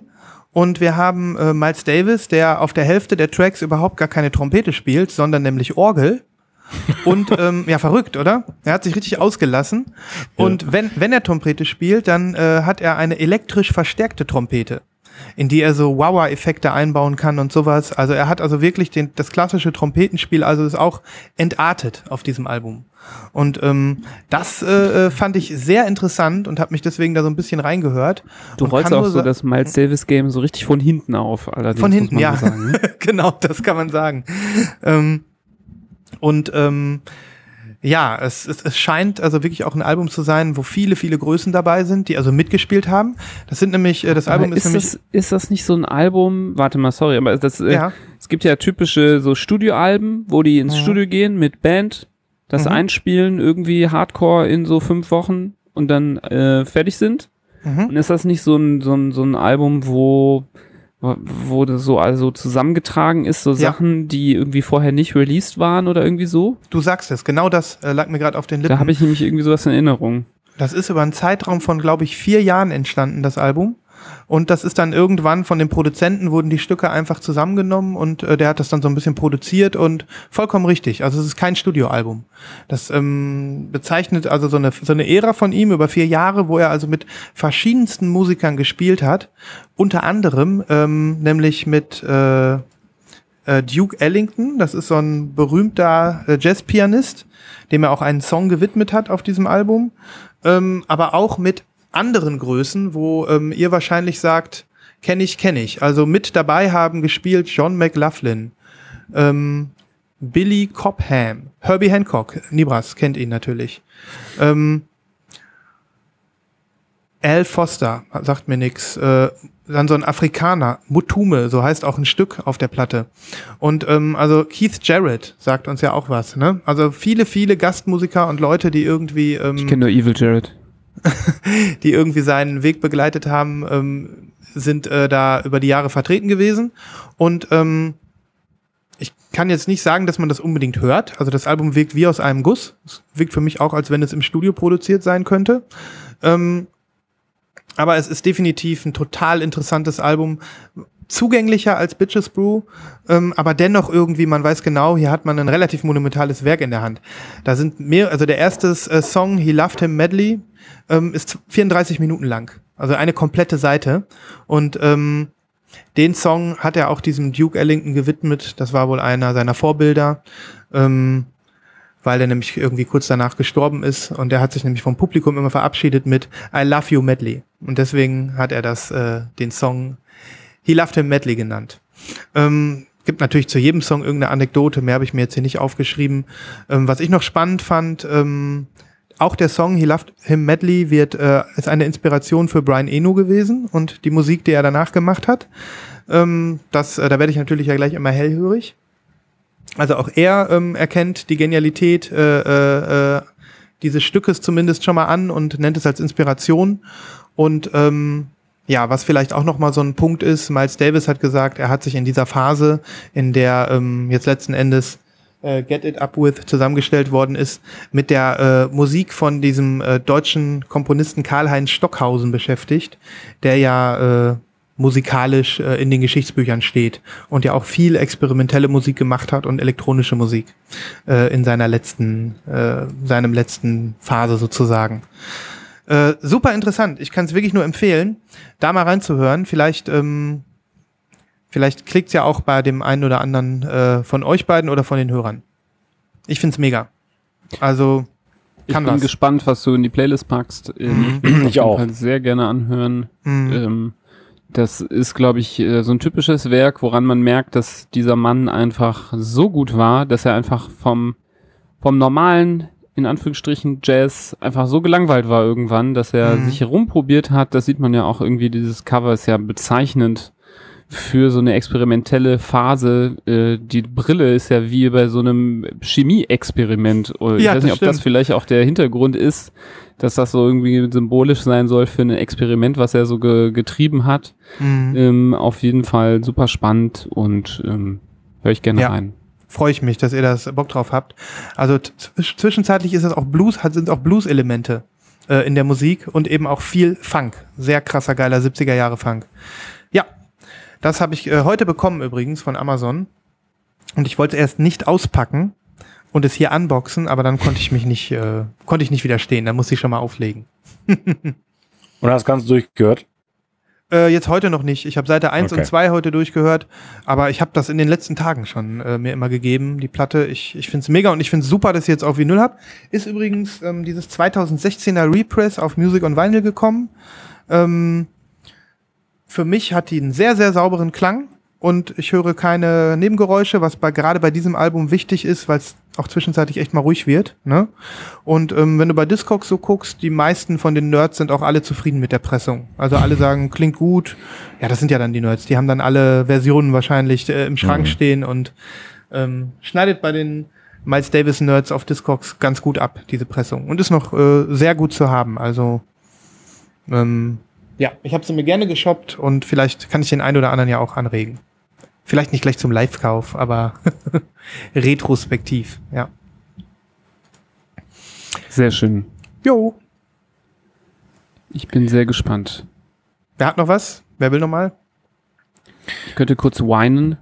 Und wir haben äh, Miles Davis, der auf der Hälfte der Tracks überhaupt gar keine Trompete spielt, sondern nämlich Orgel. Und ähm, ja, verrückt, oder? Er hat sich richtig ausgelassen. Und wenn, wenn er Trompete spielt, dann äh, hat er eine elektrisch verstärkte Trompete, in die er so Wah-Wah-Effekte einbauen kann und sowas. Also er hat also wirklich den, das klassische Trompetenspiel, also ist auch entartet auf diesem Album. Und ähm, das äh, äh, fand ich sehr interessant und habe mich deswegen da so ein bisschen reingehört. Du rollst auch so das Miles Davis Game so richtig von hinten auf. Allerdings, Von muss hinten, man ja. sagen, ne? (laughs) genau, das kann man sagen. ähm, und ähm, ja, es, es, es scheint also wirklich auch ein Album zu sein, wo viele, viele Größen dabei sind, die also mitgespielt haben. Das sind nämlich, äh, das Album Aber ist, ist, nämlich. das, ist das nicht so ein Album? Warte mal, sorry, aber das, äh, Ja. es gibt ja typische so Studioalben, wo die ins Mhm. Studio gehen mit Band das Mhm. einspielen, irgendwie Hardcore in so fünf Wochen und dann äh, fertig sind? Mhm. Und ist das nicht so ein, so ein, so ein Album, wo, wo das so also zusammengetragen ist, so Ja. Sachen, die irgendwie vorher nicht released waren oder irgendwie so? Du sagst es, genau das äh, lag mir gerade auf den Lippen. Da habe ich nämlich irgendwie sowas in Erinnerung. Das ist über einen Zeitraum von, glaube ich, vier Jahren entstanden, das Album. Und das ist dann irgendwann von den Produzenten wurden die Stücke einfach zusammengenommen und äh, der hat das dann so ein bisschen produziert und vollkommen richtig. Also es ist kein Studioalbum. Das ähm, bezeichnet also so eine, so eine Ära von ihm über vier Jahre, wo er also mit verschiedensten Musikern gespielt hat. Unter anderem ähm, nämlich mit äh, äh, Duke Ellington. Das ist so ein berühmter äh, Jazzpianist, dem er auch einen Song gewidmet hat auf diesem Album. Ähm, aber auch mit anderen Größen, wo ähm, ihr wahrscheinlich sagt, kenne ich, kenne ich. Also mit dabei haben gespielt John McLaughlin, ähm, Billy Cobham, Herbie Hancock, Nibras kennt ihn natürlich. Ähm, Al Foster, sagt mir nix. Äh, dann so ein Afrikaner, Mutume, so heißt auch ein Stück auf der Platte. Und ähm, also Keith Jarrett sagt uns ja auch was. Ne? Also viele, viele Gastmusiker und Leute, die irgendwie ähm, Ich kenne nur Evil Jared. (laughs) die irgendwie seinen Weg begleitet haben, ähm, sind äh, da über die Jahre vertreten gewesen. Und ähm, ich kann jetzt nicht sagen, dass man das unbedingt hört. Also das Album wirkt wie aus einem Guss. Es wirkt für mich auch, als wenn es im Studio produziert sein könnte. Ähm, aber es ist definitiv ein total interessantes Album. Zugänglicher als Bitches Brew, ähm, aber dennoch irgendwie, man weiß genau, hier hat man ein relativ monumentales Werk in der Hand. Da sind mehr, also der erste äh, Song, He Loved Him Medley, ähm, ist 34 Minuten lang. Also eine komplette Seite. Und ähm, den Song hat er auch diesem Duke Ellington gewidmet. Das war wohl einer seiner Vorbilder, ähm, weil er nämlich irgendwie kurz danach gestorben ist. Und er hat sich nämlich vom Publikum immer verabschiedet mit I Love You Medley. Und deswegen hat er das, äh, den Song He Loved Him Medley genannt. Ähm, gibt natürlich zu jedem Song irgendeine Anekdote, mehr habe ich mir jetzt hier nicht aufgeschrieben. Ähm, was ich noch spannend fand, ähm, auch der Song He Loved Him Medley wird, äh, ist eine Inspiration für Brian Eno gewesen und die Musik, die er danach gemacht hat. Ähm, das, äh, da werde ich natürlich ja gleich immer hellhörig. Also auch er ähm, erkennt die Genialität äh, äh, äh, dieses Stückes zumindest schon mal an und nennt es als Inspiration. Und ähm, ja, was vielleicht auch noch mal so ein Punkt ist, Miles Davis hat gesagt, er hat sich in dieser Phase, in der ähm, jetzt letzten Endes äh, Get It Up With zusammengestellt worden ist, mit der äh, Musik von diesem äh, deutschen Komponisten Karl-Heinz Stockhausen beschäftigt, der ja äh, musikalisch äh, in den Geschichtsbüchern steht und ja auch viel experimentelle Musik gemacht hat und elektronische Musik äh, in seiner letzten, äh, seinem letzten Phase sozusagen. Äh, super interessant. Ich kann es wirklich nur empfehlen, da mal reinzuhören. Vielleicht, ähm, vielleicht klickt's ja auch bei dem einen oder anderen äh, von euch beiden oder von den Hörern. Ich find's mega. Also Ich kann bin was. gespannt, was du in die Playlist packst. Ähm, (clears throat) Mhm. Ich, auf Ich jeden auch. Fall sehr gerne anhören. Mhm. Ähm, das ist, glaube ich, äh, so ein typisches Werk, woran man merkt, dass dieser Mann einfach so gut war, dass er einfach vom, vom normalen, in Anführungsstrichen, Jazz einfach so gelangweilt war irgendwann, dass er Mhm. sich herumprobiert hat. Das sieht man ja auch irgendwie, dieses Cover ist ja bezeichnend für so eine experimentelle Phase. Äh, die Brille ist ja wie bei so einem Chemie-Experiment. Oder Ich Ja, weiß nicht, ob das vielleicht auch der Hintergrund ist, dass das so irgendwie symbolisch sein soll für ein Experiment, was er so ge getrieben hat. Mhm. Ähm, auf jeden Fall super spannend und ähm, höre ich gerne Ja. rein. Freue ich mich, dass ihr das Bock drauf habt. Also zwischenzeitlich ist es auch Blues, sind auch Blues-Elemente äh, in der Musik und eben auch viel Funk. Sehr krasser, geiler 70er Jahre Funk. Ja, das habe ich äh, heute bekommen übrigens von Amazon. Und ich wollte es erst nicht auspacken und es hier unboxen, aber dann konnte ich mich nicht, äh, konnte ich nicht widerstehen. Da musste ich schon mal auflegen. (laughs) Und hast ganz durchgehört? Äh, jetzt heute noch nicht. Ich habe Seite 1 Okay. und 2 heute durchgehört, aber ich habe das in den letzten Tagen schon äh, mir immer gegeben, die Platte. Ich, ich finde es mega und ich finde es super, dass ich jetzt auf Vinyl habt. Ist übrigens ähm, dieses 2016er Repress auf Music on Vinyl gekommen. Ähm, für mich hat die einen sehr, sehr sauberen Klang und ich höre keine Nebengeräusche, was bei, gerade bei diesem Album wichtig ist, weil es auch zwischenzeitlich echt mal ruhig wird. Ne? Und ähm, wenn du bei Discogs so guckst, die meisten von den Nerds sind auch alle zufrieden mit der Pressung. Also alle (laughs) sagen, klingt gut. Ja, das sind ja dann die Nerds. Die haben dann alle Versionen wahrscheinlich äh, im Schrank Mhm. stehen und ähm, schneidet bei den Miles Davis Nerds auf Discogs ganz gut ab, diese Pressung. Und ist noch äh, sehr gut zu haben. Also ähm, ja, ich habe sie mir gerne geshoppt und vielleicht kann ich den einen oder anderen ja auch anregen. Vielleicht nicht gleich zum Live-Kauf, aber (laughs) retrospektiv, ja. Sehr schön. Jo. Ich bin sehr gespannt. Wer hat noch was? Wer will noch mal? Ich könnte kurz weinen.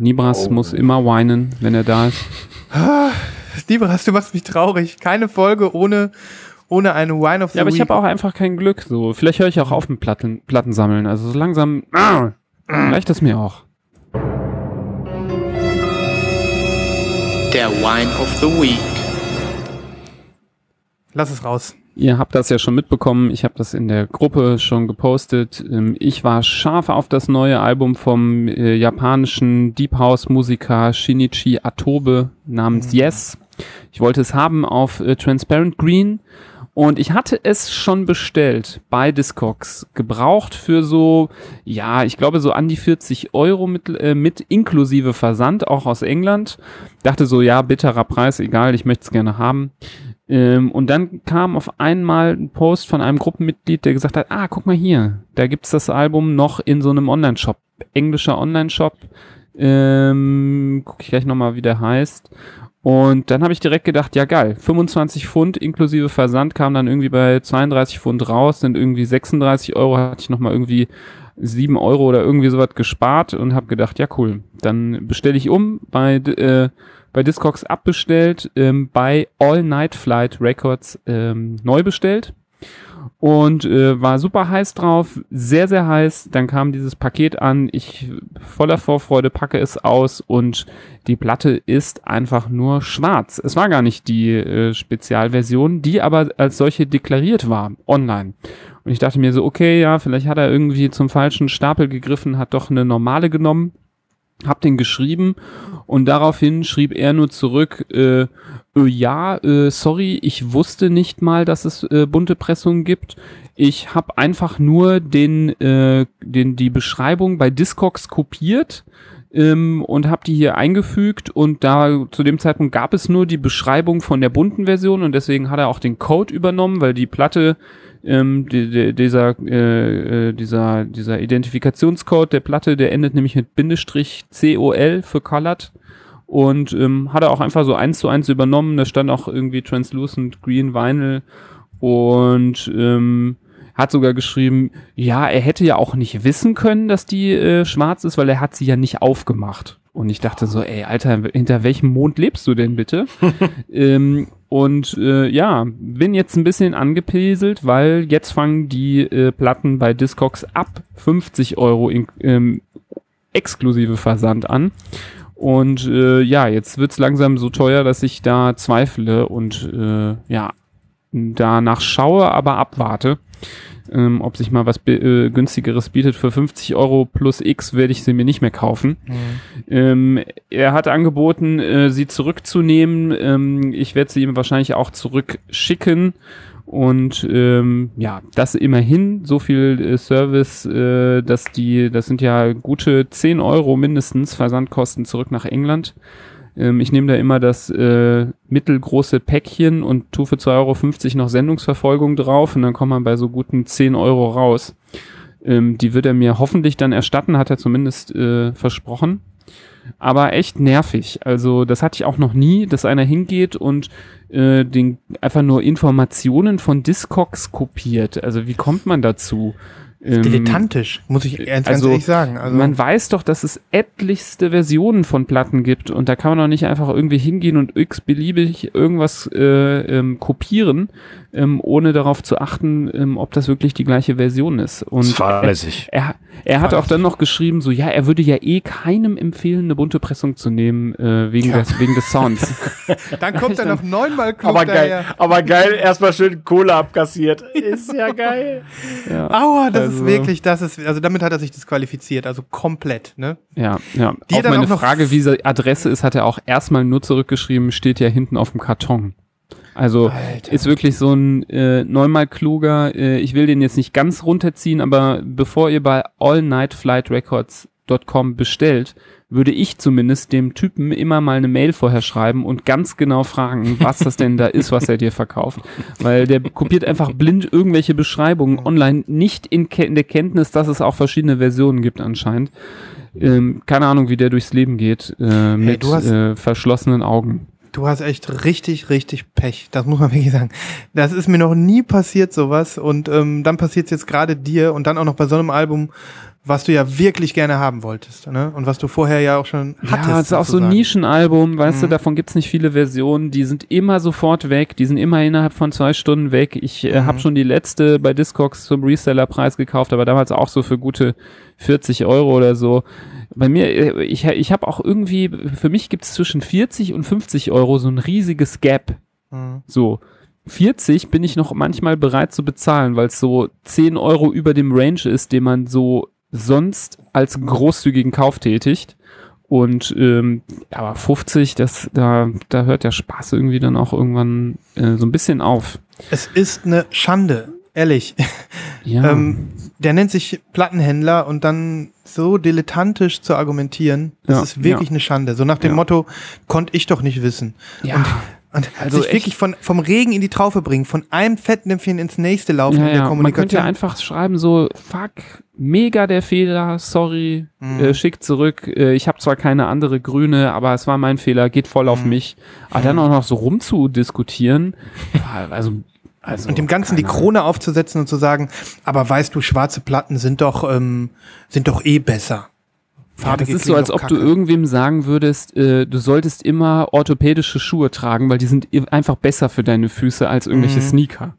Nibras muss immer weinen, wenn er da ist. (laughs) Lieberas, du machst mich traurig. Keine Folge ohne, ohne eine Wine of the Ja, aber ich Week. habe auch einfach kein Glück. So, vielleicht höre ich auch auf mit Platten, Platten sammeln. Also so langsam ah, (clears throat) reicht das mir auch. Der Wine of the Week. Lass es raus. Ihr habt das ja schon mitbekommen. Ich habe das in der Gruppe schon gepostet. Ähm, Ich war scharf auf das neue Album vom äh, japanischen Deep House Musiker Shinichi Atobe namens Yes. Ich wollte es haben auf äh, Transparent Green und ich hatte es schon bestellt bei Discogs. Gebraucht für so, ja, ich glaube so an die 40 Euro mit, äh, mit inklusive Versand, auch aus England. Dachte so, ja, bitterer Preis, egal, ich möchte es gerne haben. Ähm, und dann kam auf einmal ein Post von einem Gruppenmitglied, der gesagt hat, ah, guck mal hier, da gibt's das Album noch in so einem Online-Shop, englischer Online-Shop. Ähm, guck ich gleich nochmal, wie der heißt. Und dann habe ich direkt gedacht, ja geil, 25 Pfund inklusive Versand kam dann irgendwie bei 32 Pfund raus, sind irgendwie 36 Euro, hatte ich nochmal irgendwie 7 Euro oder irgendwie sowas gespart und habe gedacht, ja cool, dann bestelle ich um bei, äh, bei Discogs abbestellt, ähm, bei All Night Flight Records ähm, neu bestellt und äh, war super heiß drauf, sehr, sehr heiß. Dann kam dieses Paket an, ich voller Vorfreude packe es aus und die Platte ist einfach nur schwarz. Es war gar nicht die äh, Spezialversion, die aber als solche deklariert war, online. Und ich dachte mir so, okay, ja, vielleicht hat er irgendwie zum falschen Stapel gegriffen, hat doch eine normale genommen hab den geschrieben und daraufhin schrieb er nur zurück, äh, äh, ja, äh, sorry, ich wusste nicht mal, dass es äh, bunte Pressungen gibt. Ich habe einfach nur den, äh, den, die Beschreibung bei Discogs kopiert ähm, und habe die hier eingefügt. Und da zu dem Zeitpunkt gab es nur die Beschreibung von der bunten Version. Und deswegen hat er auch den Code übernommen, weil die Platte ähm, die, die, dieser, äh, äh, dieser, dieser Identifikationscode der Platte, der endet nämlich mit Bindestrich COL für Colored und ähm, hat er auch einfach so eins zu eins übernommen. Da stand auch irgendwie Translucent Green Vinyl und ähm, hat sogar geschrieben, ja, er hätte ja auch nicht wissen können, dass die äh, schwarz ist, weil er hat sie ja nicht aufgemacht. Und ich dachte so, ey, Alter, hinter welchem Mond lebst du denn bitte? (laughs) ähm, und äh, ja, bin jetzt ein bisschen angepeselt, weil jetzt fangen die äh, Platten bei Discogs ab 50 Euro in, ähm, exklusive Versand an. Und äh, ja, jetzt wird's langsam so teuer, dass ich da zweifle und äh, ja, danach schaue, aber abwarte. Ähm, ob sich mal was äh, günstigeres bietet für 50 Euro plus X werde ich sie mir nicht mehr kaufen. Ähm, er hat angeboten, äh, sie zurückzunehmen. Ähm, ich werde sie ihm wahrscheinlich auch zurückschicken. Und ähm, ja, das immerhin, so viel äh, Service, äh, dass die, das sind ja gute 10 Euro mindestens Versandkosten zurück nach England. Ähm, ich nehme da immer das äh, mittelgroße Päckchen und tue für 2,50 Euro noch Sendungsverfolgung drauf und dann kommt man bei so guten 10 Euro raus. Ähm, die wird er mir hoffentlich dann erstatten, hat er zumindest äh, versprochen. Aber echt nervig. Also das hatte ich auch noch nie, dass einer hingeht und äh, den einfach nur Informationen von Discogs kopiert. Also wie kommt man dazu? Ähm, Dilettantisch, muss ich ganz, also, ganz ehrlich sagen. Also, man weiß doch, dass es etlichste Versionen von Platten gibt und da kann man doch nicht einfach irgendwie hingehen und x-beliebig irgendwas äh, ähm, kopieren, ähm, ohne darauf zu achten, ähm, ob das wirklich die gleiche Version ist. Und Das fahrlässig. er, er, er hat auch dann noch geschrieben, so ja, er würde ja eh keinem empfehlen, eine bunte Pressung zu nehmen, äh, wegen, des, wegen des Sounds. (laughs) dann kommt er noch neunmal klug Aber geil, aber geil, erstmal schön Kohle abkassiert. Ist ja geil. ja, Aua, das ist Also- wirklich, das ist, also damit hat er sich disqualifiziert, also komplett, ne? ja. ja. Die Auf meine Frage, wie die Adresse ist, hat er auch erstmal nur zurückgeschrieben, steht ja hinten auf dem Karton. Also Alter. ist wirklich so ein äh, neunmal kluger. Äh, ich will den jetzt nicht ganz runterziehen, aber bevor ihr bei allnightflightrecords.com bestellt, würde ich zumindest dem Typen immer mal eine Mail vorher schreiben und ganz genau fragen, was das denn da ist, was er dir verkauft. Weil der kopiert einfach blind irgendwelche Beschreibungen online, nicht in, in der Kenntnis, dass es auch verschiedene Versionen gibt anscheinend. Ähm, keine Ahnung, wie der durchs Leben geht, äh, mit du hast- äh, verschlossenen Augen. Du hast echt richtig, richtig Pech. Das muss man (laughs) wirklich sagen. Das ist mir noch nie passiert, sowas. Und ähm, dann passiert es jetzt gerade dir und dann auch noch bei so einem Album, was du ja wirklich gerne haben wolltest. Ne? Und was du vorher ja auch schon hattest. Ja, es ist auch so ein. Nischenalbum, weißt du, Mhm. davon gibt's nicht viele Versionen, die sind immer sofort weg, die sind immer innerhalb von zwei Stunden weg. Ich äh, Mhm. habe schon die letzte bei Discogs zum Resellerpreis gekauft, aber damals auch so für gute 40 Euro oder so. Bei mir, äh, ich, ich habe auch irgendwie, für mich gibt's zwischen 40 und 50 Euro so ein riesiges Gap. Mhm. So. 40 bin ich noch manchmal bereit zu bezahlen, weil es so 10 Euro über dem Range ist, den man so sonst als großzügigen Kauf tätigt. Und ähm, aber 50, das, da, da hört der Spaß irgendwie dann auch irgendwann äh, so ein bisschen auf. Es ist eine Schande, ehrlich. Ja. Ähm, der nennt sich Plattenhändler und dann so dilettantisch zu argumentieren, das Ja, ist wirklich ja. eine Schande. So nach dem. Motto, konnte ich doch nicht wissen. ja. Und, und Also sich wirklich von, vom Regen in die Traufe bringen, von einem Fettnäpfchen ins nächste laufen Ja, in der ja. Man könnte Kommunikation. ja einfach schreiben so, fuck, mega der Fehler, sorry, Mhm. äh, schick zurück. Äh, ich habe zwar keine andere grüne, aber es war mein Fehler, geht voll auf Mhm. mich. Aber dann auch noch so rumzudiskutieren, (laughs) also, also und dem Ganzen die Krone aufzusetzen und zu sagen, aber weißt du, schwarze Platten sind doch, ähm, sind doch eh besser. Ja, das ist so, als ob du kacke. irgendwem sagen würdest, äh, du solltest immer orthopädische Schuhe tragen, weil die sind einfach besser für deine Füße als irgendwelche Mhm. Sneaker.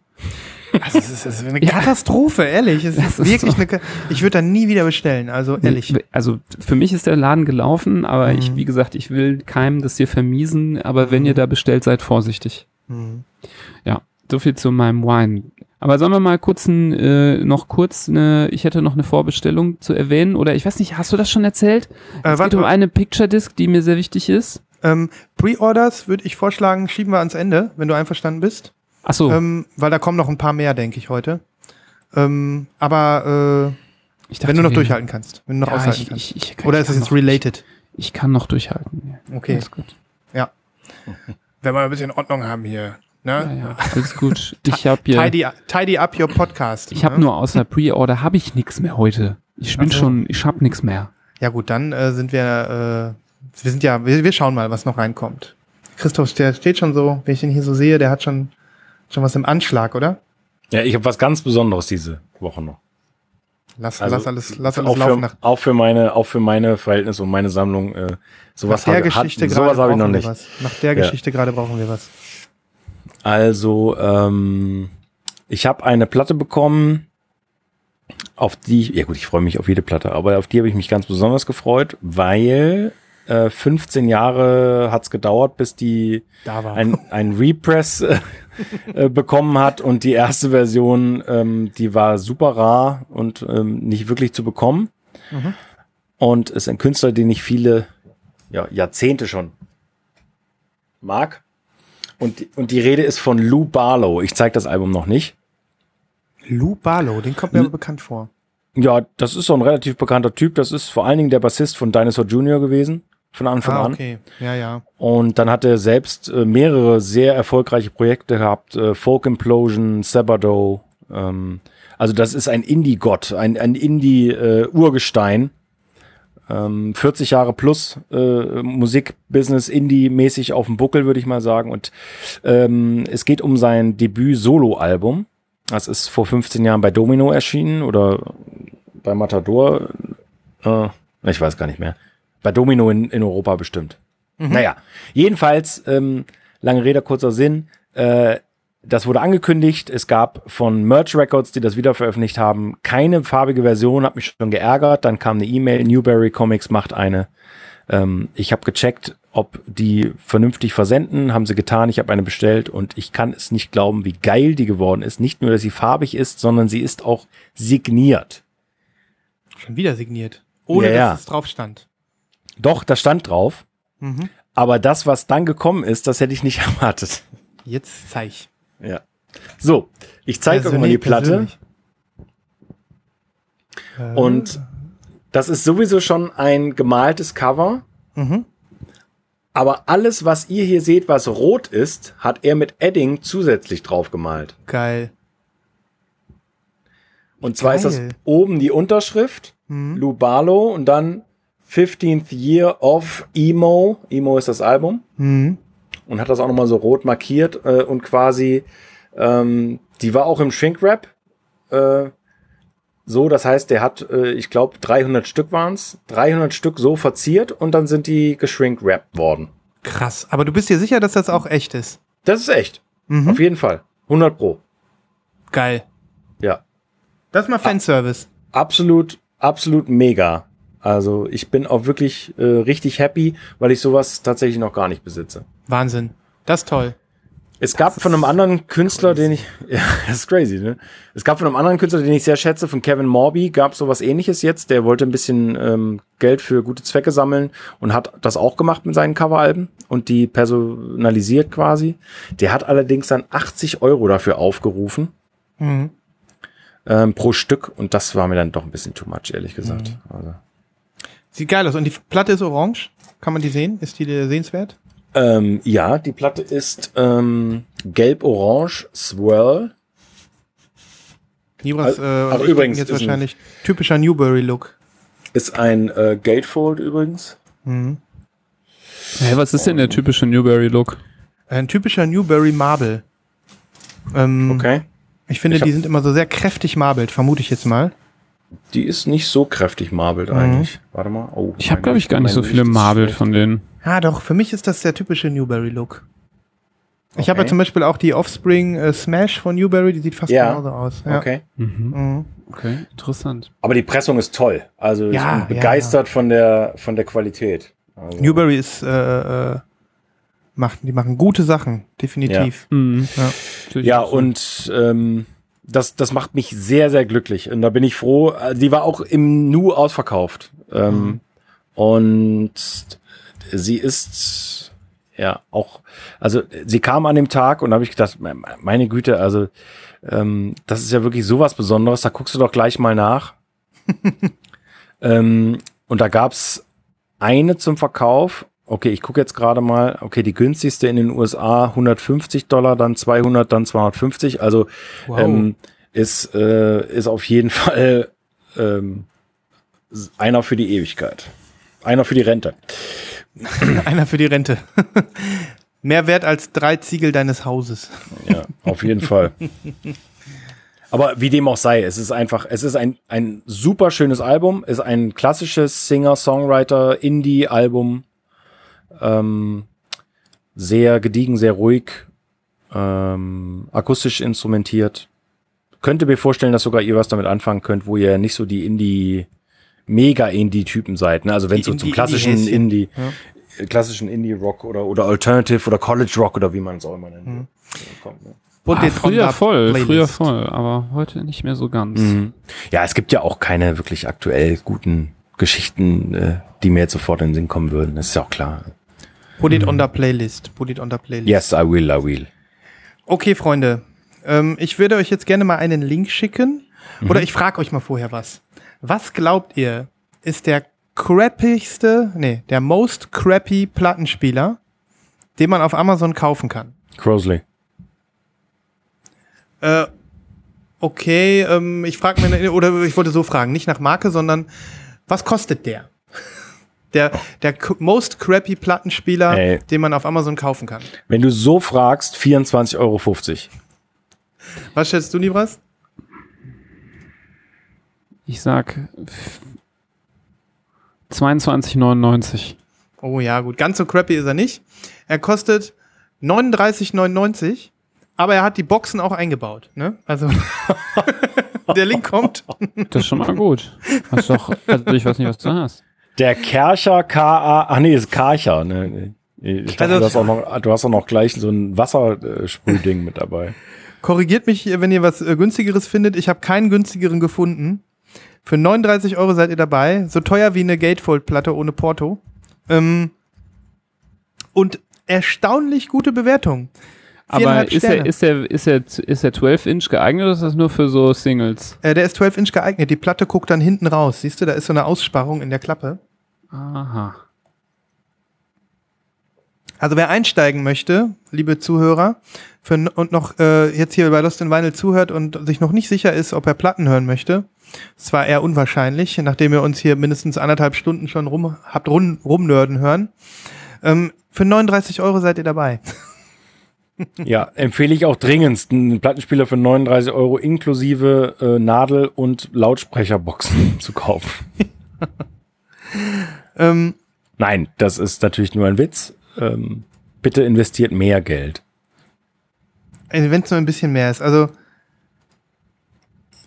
Also, es ist, es ist eine (laughs) Katastrophe, ehrlich. Es (laughs) Das ist ist wirklich so. eine, ich würde da nie wieder bestellen, also ehrlich. Also für mich ist der Laden gelaufen, aber ich, Mhm. wie gesagt, ich will keinem das hier vermiesen, aber wenn ihr da bestellt, seid vorsichtig. Mhm. Ja, so viel zu meinem Wine. Aber sollen wir mal kurz ein, äh, noch kurz eine, ich hätte noch eine Vorbestellung zu erwähnen oder ich weiß nicht, hast du das schon erzählt? Äh, es geht um eine Picture Disc, die mir sehr wichtig ist. Ähm, Pre-Orders würde ich vorschlagen, schieben wir ans Ende, wenn du einverstanden bist. Ach so, Ähm, weil da kommen noch ein paar mehr, denke ich, heute. Ähm, aber äh, wenn du noch durchhalten kannst, wenn du noch Ja, aushalten ich, kannst. ich, ich, Oder ist es jetzt noch- related? Ich, kann noch durchhalten. Ja. Okay. Alles gut. (laughs) Wenn wir ein bisschen Ordnung haben hier. Ja, Ne? ja, alles gut. (laughs) Ich habe hier, Tidy, tidy up your podcast. ich habe ne? nur außer Pre-Order habe ich nichts mehr heute. Ich bin Ach so. schon, ich habe nichts mehr. Ja gut, dann äh, sind wir, äh, wir sind ja, wir, wir schauen mal, was noch reinkommt. Christoph, der steht schon so, wenn ich ihn hier so sehe, der hat schon, schon was im Anschlag, oder? Ja, ich habe was ganz Besonderes diese Woche noch. Lass, Also, lass alles, lass alles auch, laufen für, nach, auch für meine, auch für meine Verhältnisse und meine Sammlung. Äh, sowas nach der habe habe ich noch brauchen wir nicht. was. Nach der Ja. Geschichte gerade brauchen wir was. Also, ähm, ich habe eine Platte bekommen, auf die, ich- ja gut, ich freue mich auf jede Platte, aber auf die habe ich mich ganz besonders gefreut, weil äh, 15 Jahre hat's gedauert, bis die Da war. ein, ein Repress äh, (laughs) äh, bekommen hat und die erste Version, ähm, die war super rar und ähm, nicht wirklich zu bekommen. Mhm. Und ist ein Künstler, den ich viele ja, Jahrzehnte schon mag. Und, die- und die Rede ist von Lou Barlow. Ich zeige das Album noch nicht. Lou Barlow, den kommt mir L- aber bekannt vor. Ja, das ist so ein relativ bekannter Typ. Das ist vor allen Dingen der Bassist von Dinosaur Jr. gewesen, von Anfang Ah, an. okay. Ja, ja. Und dann hat er selbst äh, mehrere sehr erfolgreiche Projekte gehabt. Äh, Folk Implosion, Sabado. Ähm, also das ist ein Indie-Gott, ein, ein Indie-Urgestein. Ähm, 40 Jahre plus äh, Musikbusiness, Indie-mäßig auf dem Buckel, würde ich mal sagen. Und ähm, es geht um sein Debüt-Solo-Album. Das ist vor 15 Jahren bei Domino erschienen oder bei Matador. Äh, ich weiß gar nicht mehr. Bei Domino in, in Europa bestimmt. Naja, jedenfalls, ähm, lange Rede, kurzer Sinn. Äh, das wurde angekündigt. Es gab von Merch Records, die das wieder veröffentlicht haben, keine farbige Version. Hat mich schon geärgert. Dann kam eine E-Mail. Newberry Comics macht eine. Ähm, ich habe gecheckt, ob die vernünftig versenden. Haben sie getan. Ich habe eine bestellt und ich kann es nicht glauben, wie geil die geworden ist. Nicht nur, dass sie farbig ist, sondern sie ist auch signiert. Schon wieder signiert. Ohne Ja, ja. dass es drauf stand. Doch, da stand drauf. Mhm. Aber das, was dann gekommen ist, das hätte ich nicht (laughs) erwartet. Jetzt zeig. Ja. So, ich zeige euch mal die Platte. Persönlich. Äh, Und das ist sowieso schon ein gemaltes Cover. Mhm. Aber alles, was ihr hier seht, was rot ist, hat er mit Edding zusätzlich drauf gemalt. Geil. Und zwar ist das Geil. oben die Unterschrift, Mhm. Lou Barlow und dann 15th Year of Emo. Emo ist das Album. Mhm. Und hat das auch nochmal so rot markiert äh, und quasi, ähm, die war auch im Shrink-Wrap. Äh, so, das heißt, der hat, äh, ich glaube, 300 Stück waren's, 300 Stück so verziert und dann sind die geschrink-wrapped worden. Krass. Aber du bist dir sicher, dass das auch echt ist? Das ist echt. Mhm. Auf jeden Fall. 100 Pro. Geil. Ja. Das ist mal Fanservice. absolut, absolut mega. Also ich bin auch wirklich äh, richtig happy, weil ich sowas tatsächlich noch gar nicht besitze. Wahnsinn. Das ist toll. Es gab von einem anderen Künstler, den ich, (laughs) ja, das ist crazy, ne? Es gab von einem anderen Künstler, den ich sehr schätze, von Kevin Morby, gab sowas ähnliches jetzt. Der wollte ein bisschen ähm, Geld für gute Zwecke sammeln und hat das auch gemacht mit seinen Coveralben und die personalisiert quasi. Der hat allerdings dann 80 Euro dafür aufgerufen Mhm. ähm, pro Stück und das war mir dann doch ein bisschen too much, ehrlich gesagt. Also. Sieht geil aus. Und die Platte ist orange. Kann man die sehen? Ist die äh, sehenswert? Ähm, ja, die Platte ist ähm, gelb-orange Swirl. Nibras, Also- äh, ich übrigens jetzt ist ein- wahrscheinlich typischer Newberry-Look. Ist ein äh, Gatefold übrigens. Mhm. Hä, was ist denn der typische Newberry-Look? Ein typischer Newberry Marble. Ähm, Okay. Ich finde, Ich die sind immer so sehr kräftig marbelt, vermute ich jetzt mal. Die ist nicht so kräftig marbelt Mhm. eigentlich. Warte mal. Oh, Ich habe, glaube ich, gar nicht so viele schlecht. von denen. Ja, doch, für mich ist das der typische Newberry-Look. Ich habe ja Okay. zum Beispiel auch die Offspring äh, Smash von Newberry, die sieht fast Ja. genauso aus. Ja. Okay. Mhm. Mhm. Okay, interessant. Aber die Pressung ist toll. Also ich Ja, bin ja, begeistert von der von der Qualität. Also, Newberry ist, äh, äh, macht, die machen gute Sachen, definitiv. Mhm. Ja. Ich Ja, so. und ähm, das, das macht mich sehr, sehr glücklich. Und da bin ich froh. Die war auch im Nu ausverkauft. Ähm, Und sie ist ja auch, also sie kam an dem Tag und da habe ich gedacht, me- meine Güte, also ähm, das ist ja wirklich sowas Besonderes. Da guckst du doch gleich mal nach. (laughs) ähm, und da gab's eine zum Verkauf. Okay, ich gucke jetzt gerade mal. Okay, die günstigste in den USA 150 Dollar, dann 200, dann 250. Also Wow. ähm, ist, äh, ist auf jeden (laughs) Fall ähm, einer für die Ewigkeit. Einer für die Rente. (clears throat) Einer für die Rente. (laughs) Mehr wert als drei Ziegel deines Hauses. Ja, auf jeden Fall. Aber wie dem auch sei, es ist einfach, es ist ein, ein super schönes Album, ist ein klassisches Singer-Songwriter, Indie-Album. Ähm, sehr gediegen, sehr ruhig, ähm, akustisch instrumentiert. Könnte mir vorstellen, dass sogar ihr was damit anfangen könnt, wo ihr nicht so die Indie, mega-Indie-Typen seid. Ne? Also wenn es so zum klassischen. Indie, äh, klassischen Indie-Rock oder, oder Alternative oder College-Rock oder wie man es auch immer nennt. Mhm. Kommt, ne? Ah, früher voll, playlist. früher voll, aber heute nicht mehr so ganz. Mhm. Ja, es gibt ja auch keine wirklich aktuell guten Geschichten, äh, die mir jetzt sofort in den Sinn kommen würden. Das ist ja auch klar. Put it on the playlist. Put it on the playlist. Yes, I will, I will. Okay, Freunde. Ähm, ich würde euch jetzt gerne mal einen Link schicken. Oder ich frage euch mal vorher was. Was glaubt ihr, ist der crappigste, nee, der most crappy Plattenspieler, den man auf Amazon kaufen kann? Crosley. Äh, okay, ähm, ich frage mir, oder ich wollte so fragen, nicht nach Marke, sondern was kostet der? Der, der most crappy Plattenspieler, Ey. den man auf Amazon kaufen kann. Wenn du so fragst, 24,50 Euro. Was schätzt du, Libras? Ich sag f- 22,99. Oh ja, gut. Ganz so crappy ist er nicht. Er kostet 39,99, aber er hat die Boxen auch eingebaut. Ne? Also (laughs) der Link kommt. Das ist schon mal gut. Hast doch, also ich weiß nicht, was du hast. Der Kercher KA, ach nee, ist Karcher. Ne? Ich dachte, Also- du, hast auch noch, du hast auch noch gleich so ein Wassersprühding mit dabei. Korrigiert mich, wenn ihr was äh, günstigeres findet. Ich habe keinen günstigeren gefunden. Für 39 Euro seid ihr dabei. So teuer wie eine Gatefold-Platte ohne Porto. Ähm, und erstaunlich gute Bewertung. Aber ist der, ist, der, ist, der, ist der 12-Inch geeignet oder ist das nur für so Singles? Äh, der ist 12 Inch geeignet. Die Platte guckt dann hinten raus. Siehst du, da ist so eine Aussparung in der Klappe. Aha. Also wer einsteigen möchte, liebe Zuhörer, für, und noch äh, jetzt hier bei Lost in Vinyl zuhört und sich noch nicht sicher ist, ob er Platten hören möchte, ist zwar eher unwahrscheinlich, nachdem ihr uns hier mindestens anderthalb Stunden schon rum habt rum, rumnörden hören. Ähm, für 39 Euro seid ihr dabei. (laughs) Ja, empfehle ich auch dringendst einen Plattenspieler für 39 Euro inklusive äh, Nadel und Lautsprecherboxen (laughs) zu kaufen. (laughs) Ähm, Nein, das ist natürlich nur ein Witz. Ähm, bitte investiert mehr Geld. Wenn es nur ein bisschen mehr ist. Also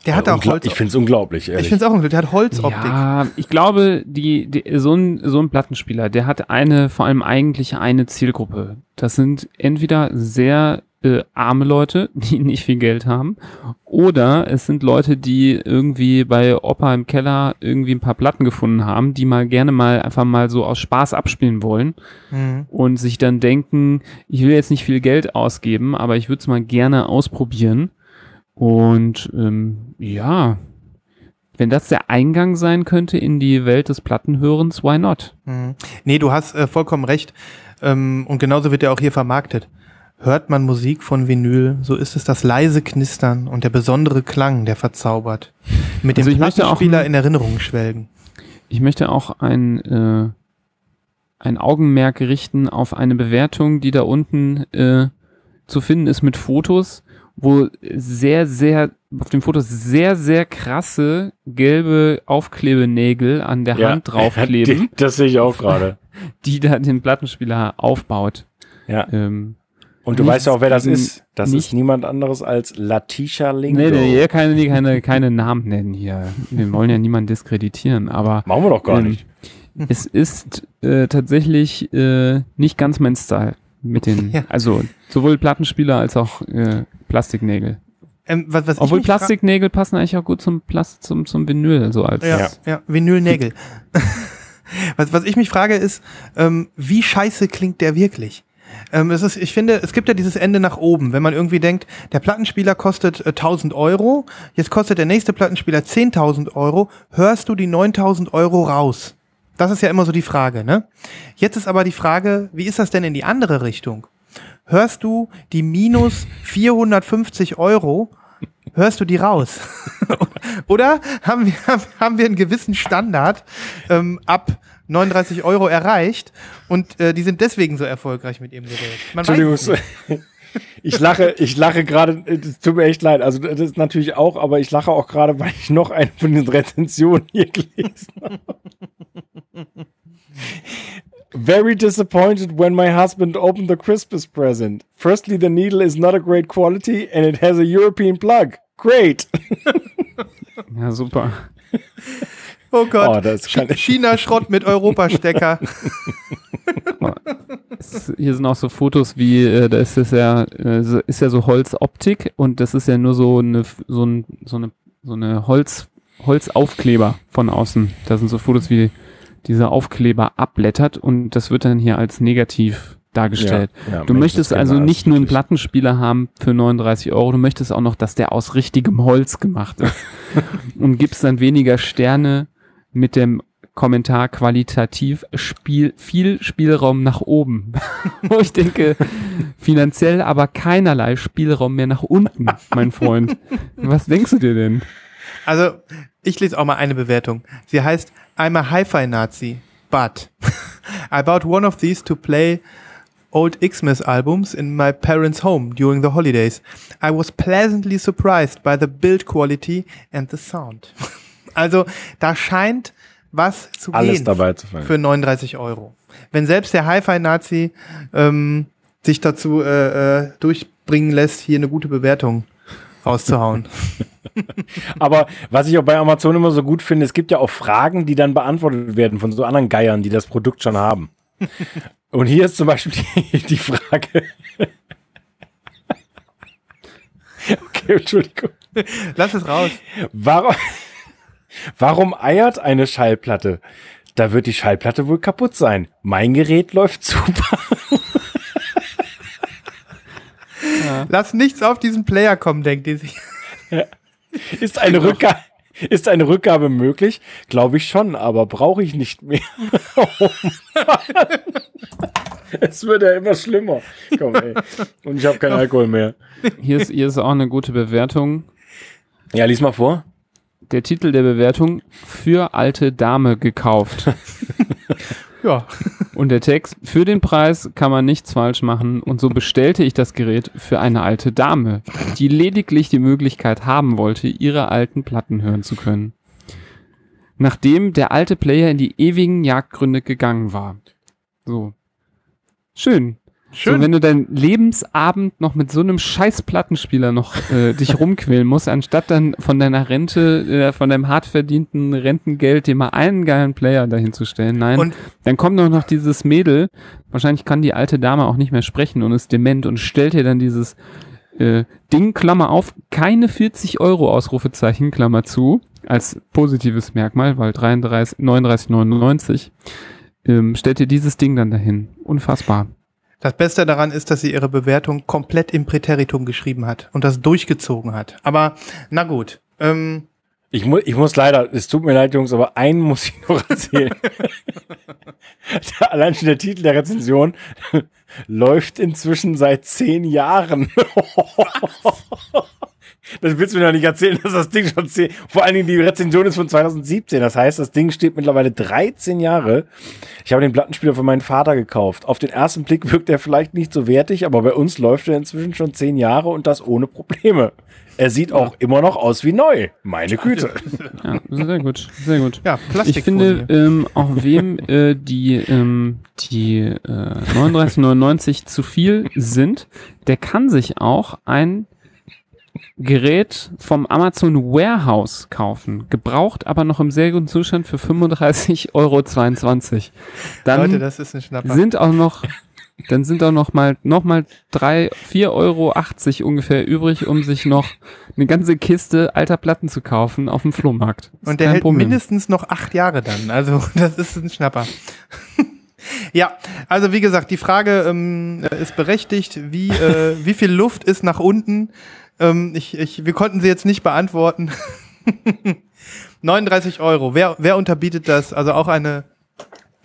der hat Äh, auch Holz. Ich finde es unglaublich, ehrlich. Ich finde es auch unglaublich. Der hat Holzoptik. Ja, ich glaube, die, die, so, ein, so ein Plattenspieler, der hat eine, vor allem eigentlich eine Zielgruppe. Das sind entweder sehr äh, arme Leute, (laughs) die nicht viel Geld haben, oder es sind Leute, die irgendwie bei Opa im Keller irgendwie ein paar Platten gefunden haben, die mal gerne mal einfach mal so aus Spaß abspielen wollen Mhm. und sich dann denken, ich will jetzt nicht viel Geld ausgeben, aber ich würde es mal gerne ausprobieren. Und ähm, ja, wenn das der Eingang sein könnte in die Welt des Plattenhörens, why not? Mhm. Nee, du hast äh, vollkommen recht. Ähm, und genauso wird er auch hier vermarktet. Hört man Musik von Vinyl, so ist es das leise Knistern und der besondere Klang, der verzaubert. Mit Also dem ich möchte auch Plattenspieler ein- in Erinnerung schwelgen. Ich möchte auch ein, äh, ein Augenmerk richten auf eine Bewertung, die da unten äh, zu finden ist mit Fotos, wo sehr, sehr, auf den Fotos sehr, sehr krasse gelbe Aufklebenägel an der Hand (laughs) draufkleben, das sehe ich auch gerade. (laughs) die da den Plattenspieler aufbaut. Ja. Ähm, Und du weißt ja auch, wer das ist. Das ist niemand anderes als Latisha Lingo. Nee, nee, keine, keine, keine Namen nennen hier. Wir wollen ja niemanden diskreditieren, aber Machen wir doch gar Ähm, nicht. es ist äh, tatsächlich äh, nicht ganz mein Style. Mit den, (laughs) Ja. also sowohl Plattenspieler als auch äh, Plastiknägel. Ähm, was, was ich Obwohl Plastiknägel passen eigentlich auch gut zum Plast zum, zum Vinyl, so als Ja, ja. Vinylnägel. (laughs) was, was ich mich frage ist, ähm, wie scheiße klingt der wirklich? Ähm, es ist, ich finde, es gibt ja dieses Ende nach oben, wenn man irgendwie denkt, der Plattenspieler kostet äh, 1000 Euro, jetzt kostet der nächste Plattenspieler 10.000 Euro, hörst du die 9000 Euro raus? Das ist ja immer so die Frage, ne? Jetzt ist aber die Frage, wie ist das denn in die andere Richtung? Hörst du die minus 450 Euro, hörst du die raus? (laughs) Oder haben wir, haben, wir einen gewissen Standard ähm, ab 39 Euro erreicht und äh, die sind deswegen so erfolgreich mit ihrem Gerät? Man Entschuldigung, ich lache, ich lache gerade, es tut mir echt leid. Also das ist natürlich auch, aber ich lache auch gerade, weil ich noch eine von den Rezensionen hier gelesen habe. (laughs) Very disappointed when my husband opened the Christmas present. Firstly, the needle is not a great quality and it has a European plug. Great. (laughs) ja super. Oh Gott, Oh, das China-Schrott mit Europastecker. (laughs) Es, hier sind auch so Fotos wie, äh, da ist es ja, äh, so- ist ja so Holzoptik und das ist ja nur so eine, so, ein, so eine, so eine Holz, Holzaufkleber von außen. Da sind so Fotos wie dieser Aufkleber abblättert und das wird dann hier als negativ dargestellt. Ja, ja, du Mensch, möchtest also nicht nur einen. Plattenspieler haben für 39 Euro, du möchtest auch noch, dass der aus richtigem Holz gemacht ist. (laughs) und gibst dann weniger Sterne mit dem Kommentar qualitativ Spiel, viel Spielraum nach oben. (laughs) Wo ich denke, finanziell aber keinerlei Spielraum mehr nach unten, mein Freund. (laughs) Was denkst du dir denn? Also, ich lese auch mal eine Bewertung. Sie heißt, I'm a Hi-Fi Nazi, but (laughs) I bought one of these to play old Xmas albums in my parents' home during the holidays. I was pleasantly surprised by the build quality and the sound. (laughs) Also, da scheint was zu Alles gehen dabei zu fallen. für 39 Euro. Wenn selbst der Hi-Fi-Nazi ähm, sich dazu äh, äh, durchbringen lässt, hier eine gute Bewertung rauszuhauen. (laughs) (laughs) Aber was ich auch bei Amazon immer so gut finde, es gibt ja auch Fragen, die dann beantwortet werden von so anderen Geiern, die das Produkt schon haben. Und hier ist zum Beispiel die, die Frage. (laughs) Okay, Entschuldigung. Lass es raus. Warum, warum eiert eine Schallplatte? Da wird die Schallplatte wohl kaputt sein. Mein Gerät läuft super. Ja. Lass nichts auf diesen Player kommen, denkt die sich. (laughs) (laughs) Ist eine, Rückgabe, ist eine Rückgabe möglich? Glaube ich schon, aber brauche ich nicht mehr. (laughs) Oh es wird ja immer schlimmer. Komm, ey. Und ich habe keinen Alkohol mehr. Hier ist, hier ist auch eine gute Bewertung. Ja, lies mal vor. Der Titel der Bewertung für alte Dame gekauft. (laughs) Ja. Und der Text, für den Preis kann man nichts falsch machen und so bestellte ich das Gerät für eine alte Dame, die lediglich die Möglichkeit haben wollte, ihre alten Platten hören zu können. Nachdem der alte Player in die ewigen Jagdgründe gegangen war. So. Schön. Schön. So, wenn du deinen Lebensabend noch mit so einem scheiß Plattenspieler noch äh, dich (laughs) rumquälen musst, anstatt dann von deiner Rente, äh, von deinem hart verdienten Rentengeld dir mal einen geilen Player dahin zu stellen. Nein, Und- dann kommt doch noch dieses Mädel, wahrscheinlich kann die alte Dame auch nicht mehr sprechen und ist dement und stellt dir dann dieses äh, Ding, Klammer auf, keine 40 Euro Ausrufezeichen, Klammer zu, als positives Merkmal, weil 33, 39,99, ähm, stellt dir dieses Ding dann dahin. Unfassbar. Das Beste daran ist, dass sie ihre Bewertung komplett im Präteritum geschrieben hat und das durchgezogen hat. Aber na gut. Ähm, Ich, mu ich muss leider, es tut mir leid, Jungs, aber einen muss ich noch erzählen. (laughs) Allein schon der Titel der Rezension (laughs) läuft inzwischen seit zehn Jahren. (laughs) Das willst du mir doch nicht erzählen, dass das Ding schon zehn, vor allen Dingen die Rezension ist von 2017. Das heißt, das Ding steht mittlerweile 13 Jahre. Ich habe den Plattenspieler für meinen Vater gekauft. Auf den ersten Blick wirkt er vielleicht nicht so wertig, aber bei uns läuft er inzwischen schon zehn Jahre und das ohne Probleme. Er sieht auch immer noch aus wie neu. Meine Güte. Ja, sehr gut, sehr gut. ja, Ich Plastikfolie. finde, ähm, auch wem äh, die, ähm, die äh, 39,99 zu viel sind, der kann sich auch ein Gerät vom Amazon Warehouse kaufen. Gebraucht, aber noch im sehr guten Zustand für 35,22 Euro. Dann Leute, das ist ein Schnapper. sind auch noch, dann sind auch noch mal, noch mal drei, 4,80 Euro ungefähr übrig, um sich noch eine ganze Kiste alter Platten zu kaufen auf dem Flohmarkt. Ist Und der hält Problem. mindestens noch acht Jahre dann. Also (laughs) das ist ein Schnapper. (laughs) ja, also wie gesagt, die Frage ähm, ist berechtigt. Wie, äh, wie viel Luft ist nach unten? Ähm, ich, ich, wir konnten sie jetzt nicht beantworten. (laughs) 39 Euro. Wer, wer unterbietet das? Also auch eine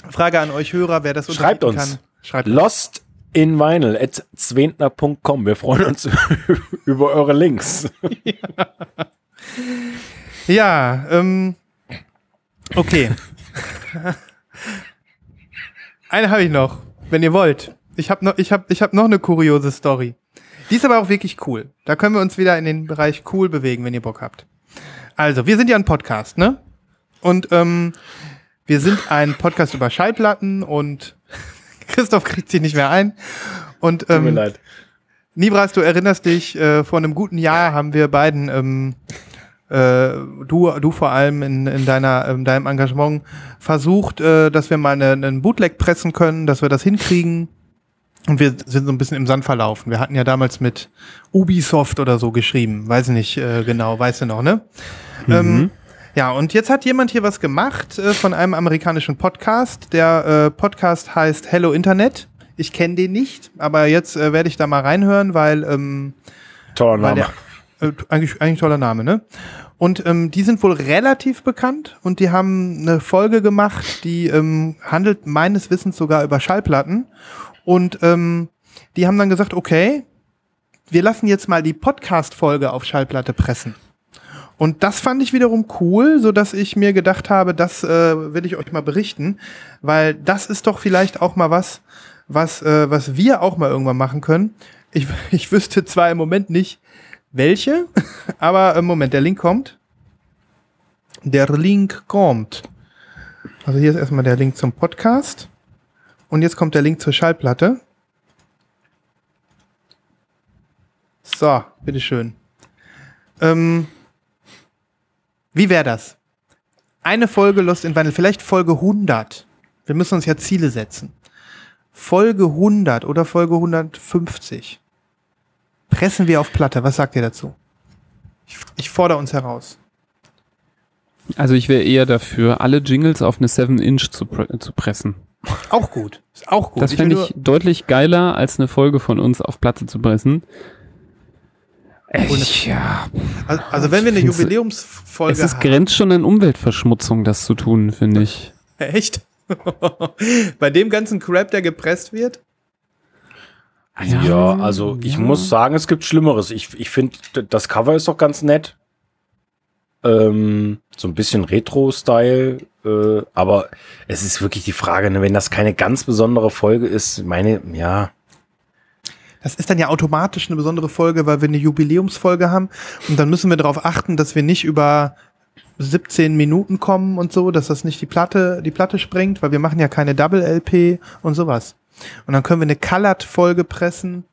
Frage an euch Hörer, wer das Schreibt uns. kann. Schreibt uns. Lost in Vinyl at zwentner.com. Wir freuen uns (laughs) über eure Links. (laughs) Ja, ähm, okay. eine habe ich noch, wenn ihr wollt. Ich habe noch, ich habe, ich habe noch eine kuriose Story. Die ist aber auch wirklich cool. Da können wir uns wieder in den Bereich cool bewegen, wenn ihr Bock habt. Also, wir sind ja ein Podcast, ne? Und ähm, wir sind ein Podcast über Schallplatten und (laughs) Christoph kriegt sich nicht mehr ein. Und Tut mir ähm, leid. Nibras, du erinnerst dich, äh, vor einem guten Jahr haben wir beiden, ähm, äh, du, du vor allem in, in deiner, in deinem Engagement versucht, äh, dass wir mal eine, einen Bootleg pressen können, dass wir das hinkriegen. Und wir sind so ein bisschen im Sand verlaufen. Wir hatten ja damals mit Ubisoft oder so geschrieben. Weiß nicht äh, genau, weißt du noch, ne? Ähm, ja, und jetzt hat jemand hier was gemacht äh, von einem amerikanischen Podcast. Der äh, Podcast heißt Hello Internet. Ich kenne den nicht, aber jetzt äh, werde ich da mal reinhören, weil, ähm, Toller Name. der, äh, eigentlich, eigentlich toller Name, ne? Und ähm, die sind wohl relativ bekannt und die haben eine Folge gemacht, die ähm, handelt meines Wissens sogar über Schallplatten. Und ähm, die haben dann gesagt, okay, wir lassen jetzt mal die Podcast-Folge auf Schallplatte pressen. Und das fand ich wiederum cool, so dass ich mir gedacht habe, das äh, will ich euch mal berichten, weil das ist doch vielleicht auch mal was, was, äh, was wir auch mal irgendwann machen können. Ich, (laughs) ich wüsste zwar im Moment nicht, welche, (laughs) aber im Moment, der Link kommt. Der Link kommt. Also hier ist erstmal der Link zum Podcast. Und jetzt kommt der Link zur Schallplatte. So, bitteschön. Ähm, wie wäre das? Eine Folge Lost in Vinyl, vielleicht Folge 100. Wir müssen uns ja Ziele setzen. Folge 100 oder Folge 150. Pressen wir auf Platte. Was sagt ihr dazu? Ich, ich fordere uns heraus. Also ich wäre eher dafür, alle Jingles auf eine 7-Inch zu, pre zu pressen. Auch gut. Ist auch gut. Das fände nur- ich deutlich geiler, als eine Folge von uns auf Platte zu pressen. Echt, ja. Also, also wenn wir eine Jubiläumsfolge Es ist haben. grenzt schon an Umweltverschmutzung, das zu tun, finde ich. (laughs) Echt? (laughs) Bei dem ganzen Crap, der gepresst wird? Ja, also ich muss sagen, es gibt Schlimmeres. Ich, ich finde, das Cover ist doch ganz nett. Ähm, so ein bisschen Retro-Style. Äh, aber es ist wirklich die Frage, ne, wenn das keine ganz besondere Folge ist, meine, ja. Das ist dann ja automatisch eine besondere Folge, weil wir eine Jubiläumsfolge haben. Und dann müssen wir darauf achten, dass wir nicht über 17 Minuten kommen und so, dass das nicht die Platte, die Platte sprengt, weil wir machen ja keine Double-LP und sowas. Und dann können wir eine Colored-Folge pressen.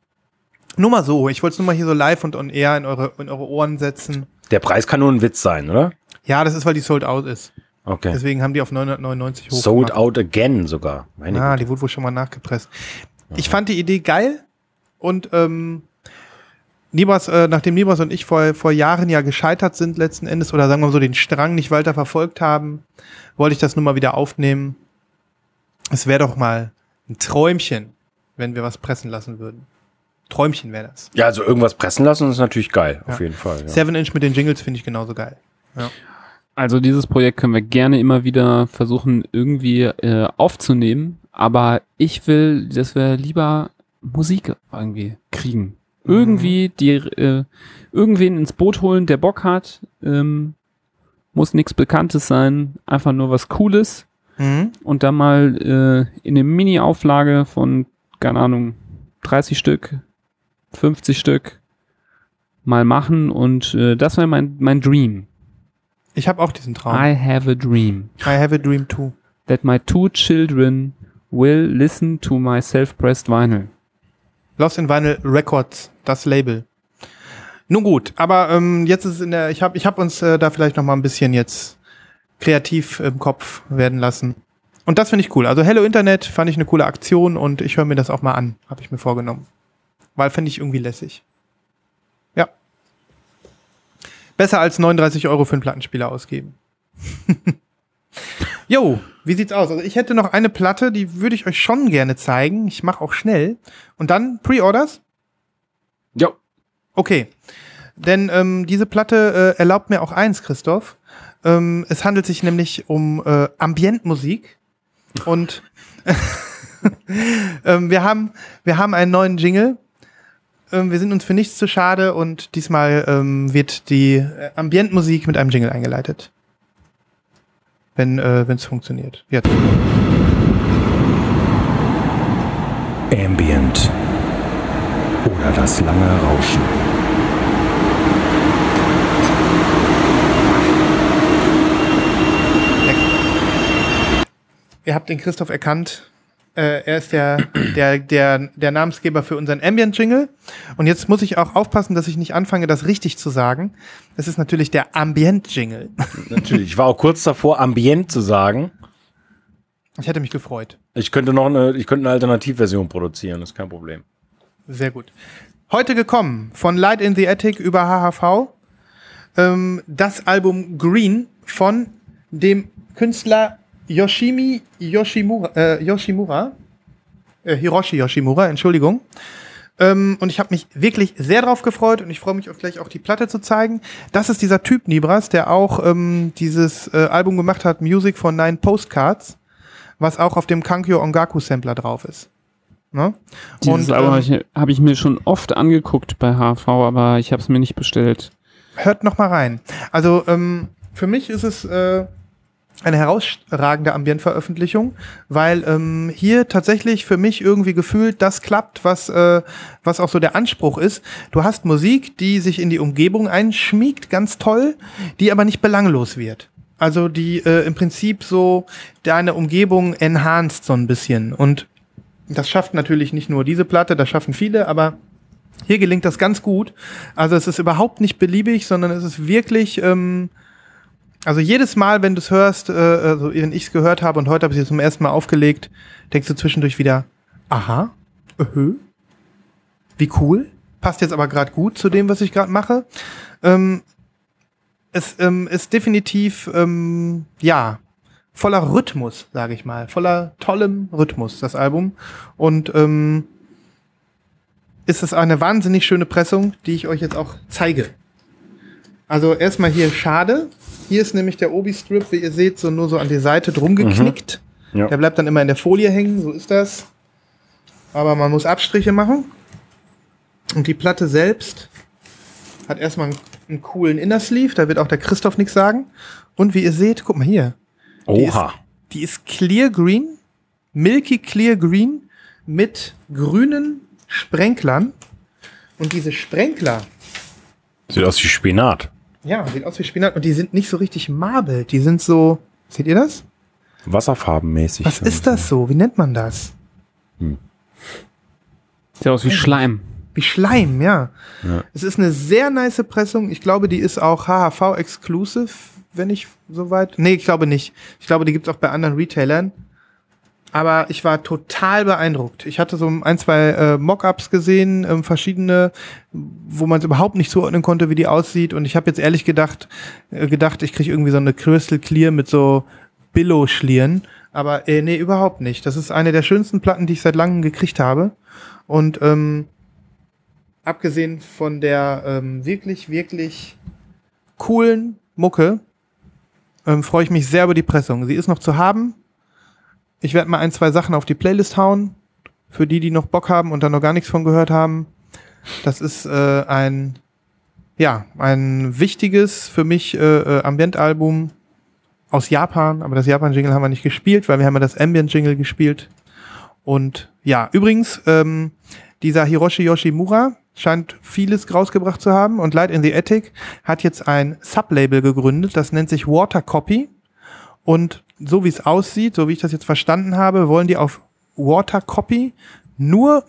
Nur mal so, ich wollte es nur mal hier so live und on air in eure, in eure Ohren setzen. Der Preis kann nur ein Witz sein, oder? Ja, das ist, weil die sold out ist. Okay. Deswegen haben die auf 999 hochgemacht. Sold out again sogar. Meine Ah, Güte. die wurde wohl schon mal nachgepresst. Ich fand die Idee geil und ähm, Nibras, äh, nachdem Nibras und ich vor, vor Jahren ja gescheitert sind letzten Endes oder sagen wir mal so den Strang nicht weiter verfolgt haben, wollte ich das nun mal wieder aufnehmen. Es wäre doch mal ein Träumchen, wenn wir was pressen lassen würden. Träumchen wäre das. Ja, also irgendwas pressen lassen ist natürlich geil, auf Ja. jeden Fall. Ja. Seven Inch mit den Jingles finde ich genauso geil. Also dieses Projekt können wir gerne immer wieder versuchen irgendwie äh, aufzunehmen, aber ich will, dass wir lieber Musik irgendwie kriegen. Irgendwie die äh, irgendwen ins Boot holen, der Bock hat. Ähm, muss nichts Bekanntes sein, einfach nur was Cooles Mhm. und dann mal äh, in eine Mini-Auflage von, keine Ahnung, 30 Stück, 50 Stück mal machen und äh, das wäre mein, mein Dream. Ich habe auch diesen Traum. I have a dream I have a dream too. that my two children will listen to my self-pressed vinyl. Lost in Vinyl Records, das Label. Nun gut, aber ähm, jetzt ist es in der, ich habe ich hab uns äh, da vielleicht noch mal ein bisschen jetzt kreativ im Kopf werden lassen. Und das finde ich cool. Also Hello Internet fand ich eine coole Aktion und ich höre mir das auch mal an, habe ich mir vorgenommen. Weil finde ich irgendwie lässig. Ja. Besser als 39 Euro für einen Plattenspieler ausgeben. (laughs) Jo, wie sieht's aus? Also ich hätte noch eine Platte, die würde ich euch schon gerne zeigen. Ich mache auch schnell. Und dann Pre-Orders? Ja. Okay. Denn ähm, diese Platte äh, erlaubt mir auch eins, Christoph. Ähm, es handelt sich nämlich um äh, Ambientmusik. Und (laughs) ähm, wir, haben, wir haben einen neuen Jingle. Ähm, wir sind uns für nichts zu schade und diesmal ähm, wird die äh, Ambientmusik mit einem Jingle eingeleitet. Wenn äh, es funktioniert. Jetzt. Ambient. Oder das lange Rauschen. Ihr habt den Christoph erkannt. Äh, er ist der, der, der, der Namensgeber für unseren Ambient-Jingle. Und jetzt muss ich auch aufpassen, dass ich nicht anfange, das richtig zu sagen. Es ist natürlich der Ambient-Jingle. Natürlich. Ich war auch kurz davor, Ambient zu sagen. Ich hätte mich gefreut. Ich könnte noch eine, ich könnte eine Alternativversion produzieren, das ist kein Problem. Sehr gut. Heute gekommen von Light in the Attic über HHV. Ähm, das Album Green von dem Künstler Yoshimi Yoshimura, äh, Yoshimura äh, Hiroshi Yoshimura, Entschuldigung. Ähm, und ich habe mich wirklich sehr drauf gefreut und ich freue mich auch gleich auch die Platte zu zeigen. Das ist dieser Typ Nibras, der auch ähm, dieses äh, Album gemacht hat, Music for Nine Postcards, was auch auf dem Kankyo Ongaku Sampler drauf ist. Ne? Dieses Und, Album ähm, habe ich, mir schon oft angeguckt bei HV, aber ich habe es mir nicht bestellt. hört noch mal rein. Also ähm, für mich ist es äh, eine herausragende Ambientveröffentlichung, weil ähm, hier tatsächlich für mich irgendwie gefühlt das klappt, was, äh, was auch so der Anspruch ist. Du hast Musik, die sich in die Umgebung einschmiegt, ganz toll, die aber nicht belanglos wird. Also die äh, im Prinzip so deine Umgebung enhanced so ein bisschen. Und das schafft natürlich nicht nur diese Platte, das schaffen viele, aber hier gelingt das ganz gut. Also es ist überhaupt nicht beliebig, sondern es ist wirklich, ähm, also jedes Mal, wenn du es hörst, äh, also wenn ich es gehört habe und heute habe ich es zum ersten Mal aufgelegt, denkst du zwischendurch wieder, aha, öhö, wie cool, passt jetzt aber gerade gut zu dem, was ich gerade mache. Ähm, es ähm, ist definitiv, ähm, ja, voller Rhythmus, sage ich mal, voller tollem Rhythmus, das Album. Und ähm, ist es eine wahnsinnig schöne Pressung, die ich euch jetzt auch zeige. Also erstmal hier schade. Hier ist nämlich der Obi-Strip, wie ihr seht, so nur so an die Seite drum geknickt. Ja. Der bleibt dann immer in der Folie hängen, so ist das. Aber man muss Abstriche machen. Und die Platte selbst hat erstmal einen, einen coolen Innersleeve, da wird auch der Christoph nichts sagen. Und wie ihr seht, guck mal hier, Die ist- Oha. die ist clear green, milky clear green mit grünen Sprenklern. Und diese Sprenkler, Sieht aus wie Spinat. Ja, sieht aus wie Spinat und die sind nicht so richtig marbelt. Die sind so, seht ihr das? Wasserfarbenmäßig. Was ist das so? Wie nennt man das? Sieht aus wie Schleim. Wie Schleim, ja. Ja. Es ist eine sehr nice Pressung. Ich glaube, die ist auch HHV exclusive, wenn ich soweit. Nee, ich glaube nicht. Ich glaube, die gibt's auch bei anderen Retailern. Aber ich war total beeindruckt. Ich hatte so ein, zwei äh, Mockups gesehen, ähm, verschiedene, wo man es überhaupt nicht zuordnen konnte, wie die aussieht. Und ich habe jetzt ehrlich gedacht, äh, gedacht, ich kriege irgendwie so eine Crystal Clear mit so Billo-Schlieren. Aber äh, nee, überhaupt nicht. Das ist eine der schönsten Platten, die ich seit langem gekriegt habe. Und ähm, abgesehen von der ähm, wirklich, wirklich coolen Mucke, ähm, freue ich mich sehr über die Pressung. Sie ist noch zu haben. Ich werde mal ein, zwei Sachen auf die Playlist hauen. Für die, die noch Bock haben und da noch gar nichts von gehört haben. Das ist äh, ein, ja, ein wichtiges für mich äh, äh, Ambient-Album aus Japan. Aber das Japan-Jingle haben wir nicht gespielt, weil wir haben ja das Ambient-Jingle gespielt. Und ja, übrigens, ähm, dieser Hiroshi Yoshimura scheint vieles rausgebracht zu haben und Light in the Attic hat jetzt ein Sublabel gegründet, das nennt sich Water Copy und so wie es aussieht, so wie ich das jetzt verstanden habe, wollen die auf Water Copy nur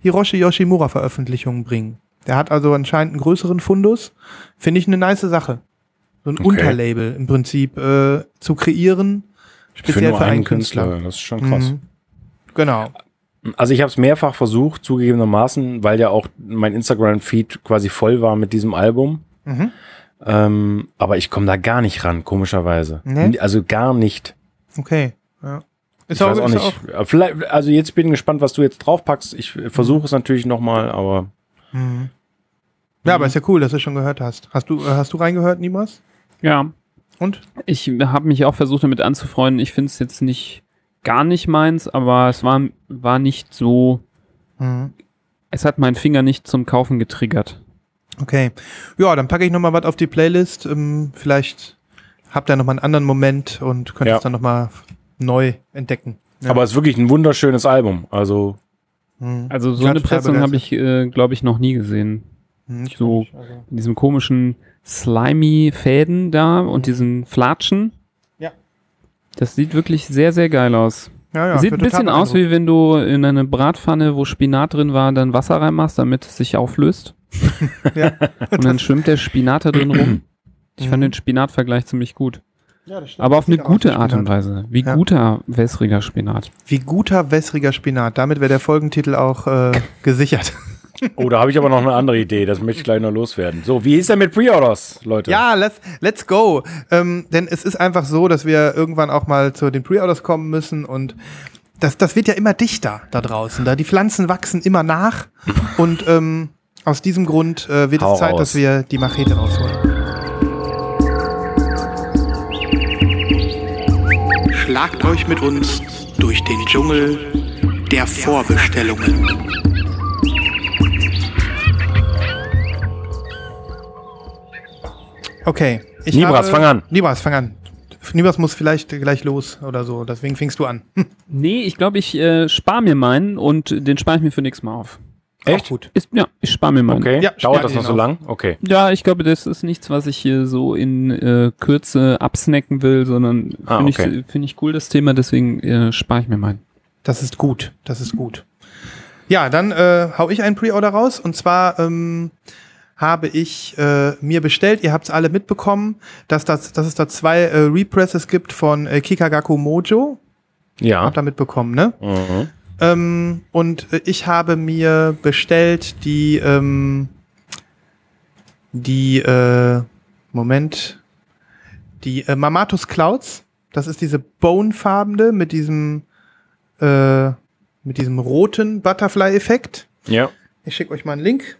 Hiroshi Yoshimura Veröffentlichungen bringen. Der hat also anscheinend einen größeren Fundus. Finde ich eine nice Sache. So ein Okay. Unterlabel im Prinzip äh, zu kreieren, speziell für, einen Künstler. Das ist schon krass. Mhm. Genau. Also ich habe es mehrfach versucht, zugegebenermaßen, weil ja auch mein Instagram-Feed quasi voll war mit diesem Album. Mhm. Ähm, aber ich komme da gar nicht ran, komischerweise. Nee? Also gar nicht. Okay. Ja. ich weiß auch ist nicht. Äh, Vielleicht, also jetzt bin ich gespannt, was du jetzt draufpackst. Ich versuche es natürlich nochmal, aber Mhm. Ja, aber ist ja cool, dass du schon gehört hast. Hast du, äh, hast du reingehört, Nimas? Ja. Und? Ich habe mich auch versucht, damit anzufreunden. Ich finde es jetzt nicht gar nicht meins, aber es war, war nicht so. Mhm. Es hat meinen Finger nicht zum Kaufen getriggert. Okay. Ja, dann packe ich noch mal was auf die Playlist. Ähm, vielleicht habt ihr noch mal einen anderen Moment und könnt Ja. es dann noch mal neu entdecken. Ja. aber es ist wirklich ein wunderschönes Album. Also Mhm. Also so eine Pressung habe ich, äh, glaube ich, noch nie gesehen. Hm, ich so- nicht, also. In diesem komischen slimy Fäden da und diesen Flatschen. Mhm. Ja. Das sieht wirklich sehr, sehr geil aus. Ja, ja, Sieht ein bisschen aus, wie wenn du in eine Bratpfanne, wo Spinat drin war, dann Wasser reinmachst, damit es sich auflöst. (laughs) Ja. Und dann schwimmt der Spinat da drin rum. (clears throat) Ich fand Mhm. den Spinatvergleich ziemlich gut. Ja, das stimmt. Aber auf Das eine gute Art und. Weise. Wie Ja. guter wässriger Spinat. Wie guter wässriger Spinat. Damit wäre der Folgentitel auch äh, (laughs) gesichert. Oh, da habe ich aber noch eine andere Idee. Das möchte ich gleich noch loswerden. So, wie ist denn mit Pre-Orders, Leute? Ja, let's, let's go. Ähm, denn es ist einfach so, dass wir irgendwann auch mal zu den Pre-Orders kommen müssen und das, das wird ja immer dichter da draußen. Da die Pflanzen wachsen immer nach und ähm, aus diesem Grund äh, wird Hau es Zeit, raus. dass wir die Machete rausholen. Schlagt euch mit uns durch den Dschungel der Vorbestellungen. Okay. Ich Nibras, fang an. Nibras, fang an. Nibras muss vielleicht gleich los oder so. Deswegen fingst du an. Hm, (laughs) Nee, ich glaube, ich äh, spare mir meinen und den spare ich mir für nächstes Mal auf. Echt? Auch gut. Ist, ja, ich spare mir meinen. Okay. Ja, Dauert das noch so auf. lang? Okay. Ja, ich glaube, das ist nichts, was ich hier so in äh, Kürze absnacken will, sondern Ah, finde okay. ich, find ich cool das Thema, deswegen äh, spare ich mir meinen. Das ist gut. Das ist gut. Ja, dann äh, hau ich einen Pre-Order raus. Und zwar ähm, habe ich äh, mir bestellt, ihr habt es alle mitbekommen, dass, das, dass es da zwei äh, Represses gibt von äh, Kikagaku Mojo. Ja. Habt ihr mitbekommen, ne? Mhm. Ähm, und äh, ich habe mir bestellt die, ähm, die, äh, Moment, die äh, Mamatus Clouds. Das ist diese Bone-farbene mit diesem, äh, mit diesem roten Butterfly-Effekt. Ja. Ich schicke euch mal einen Link.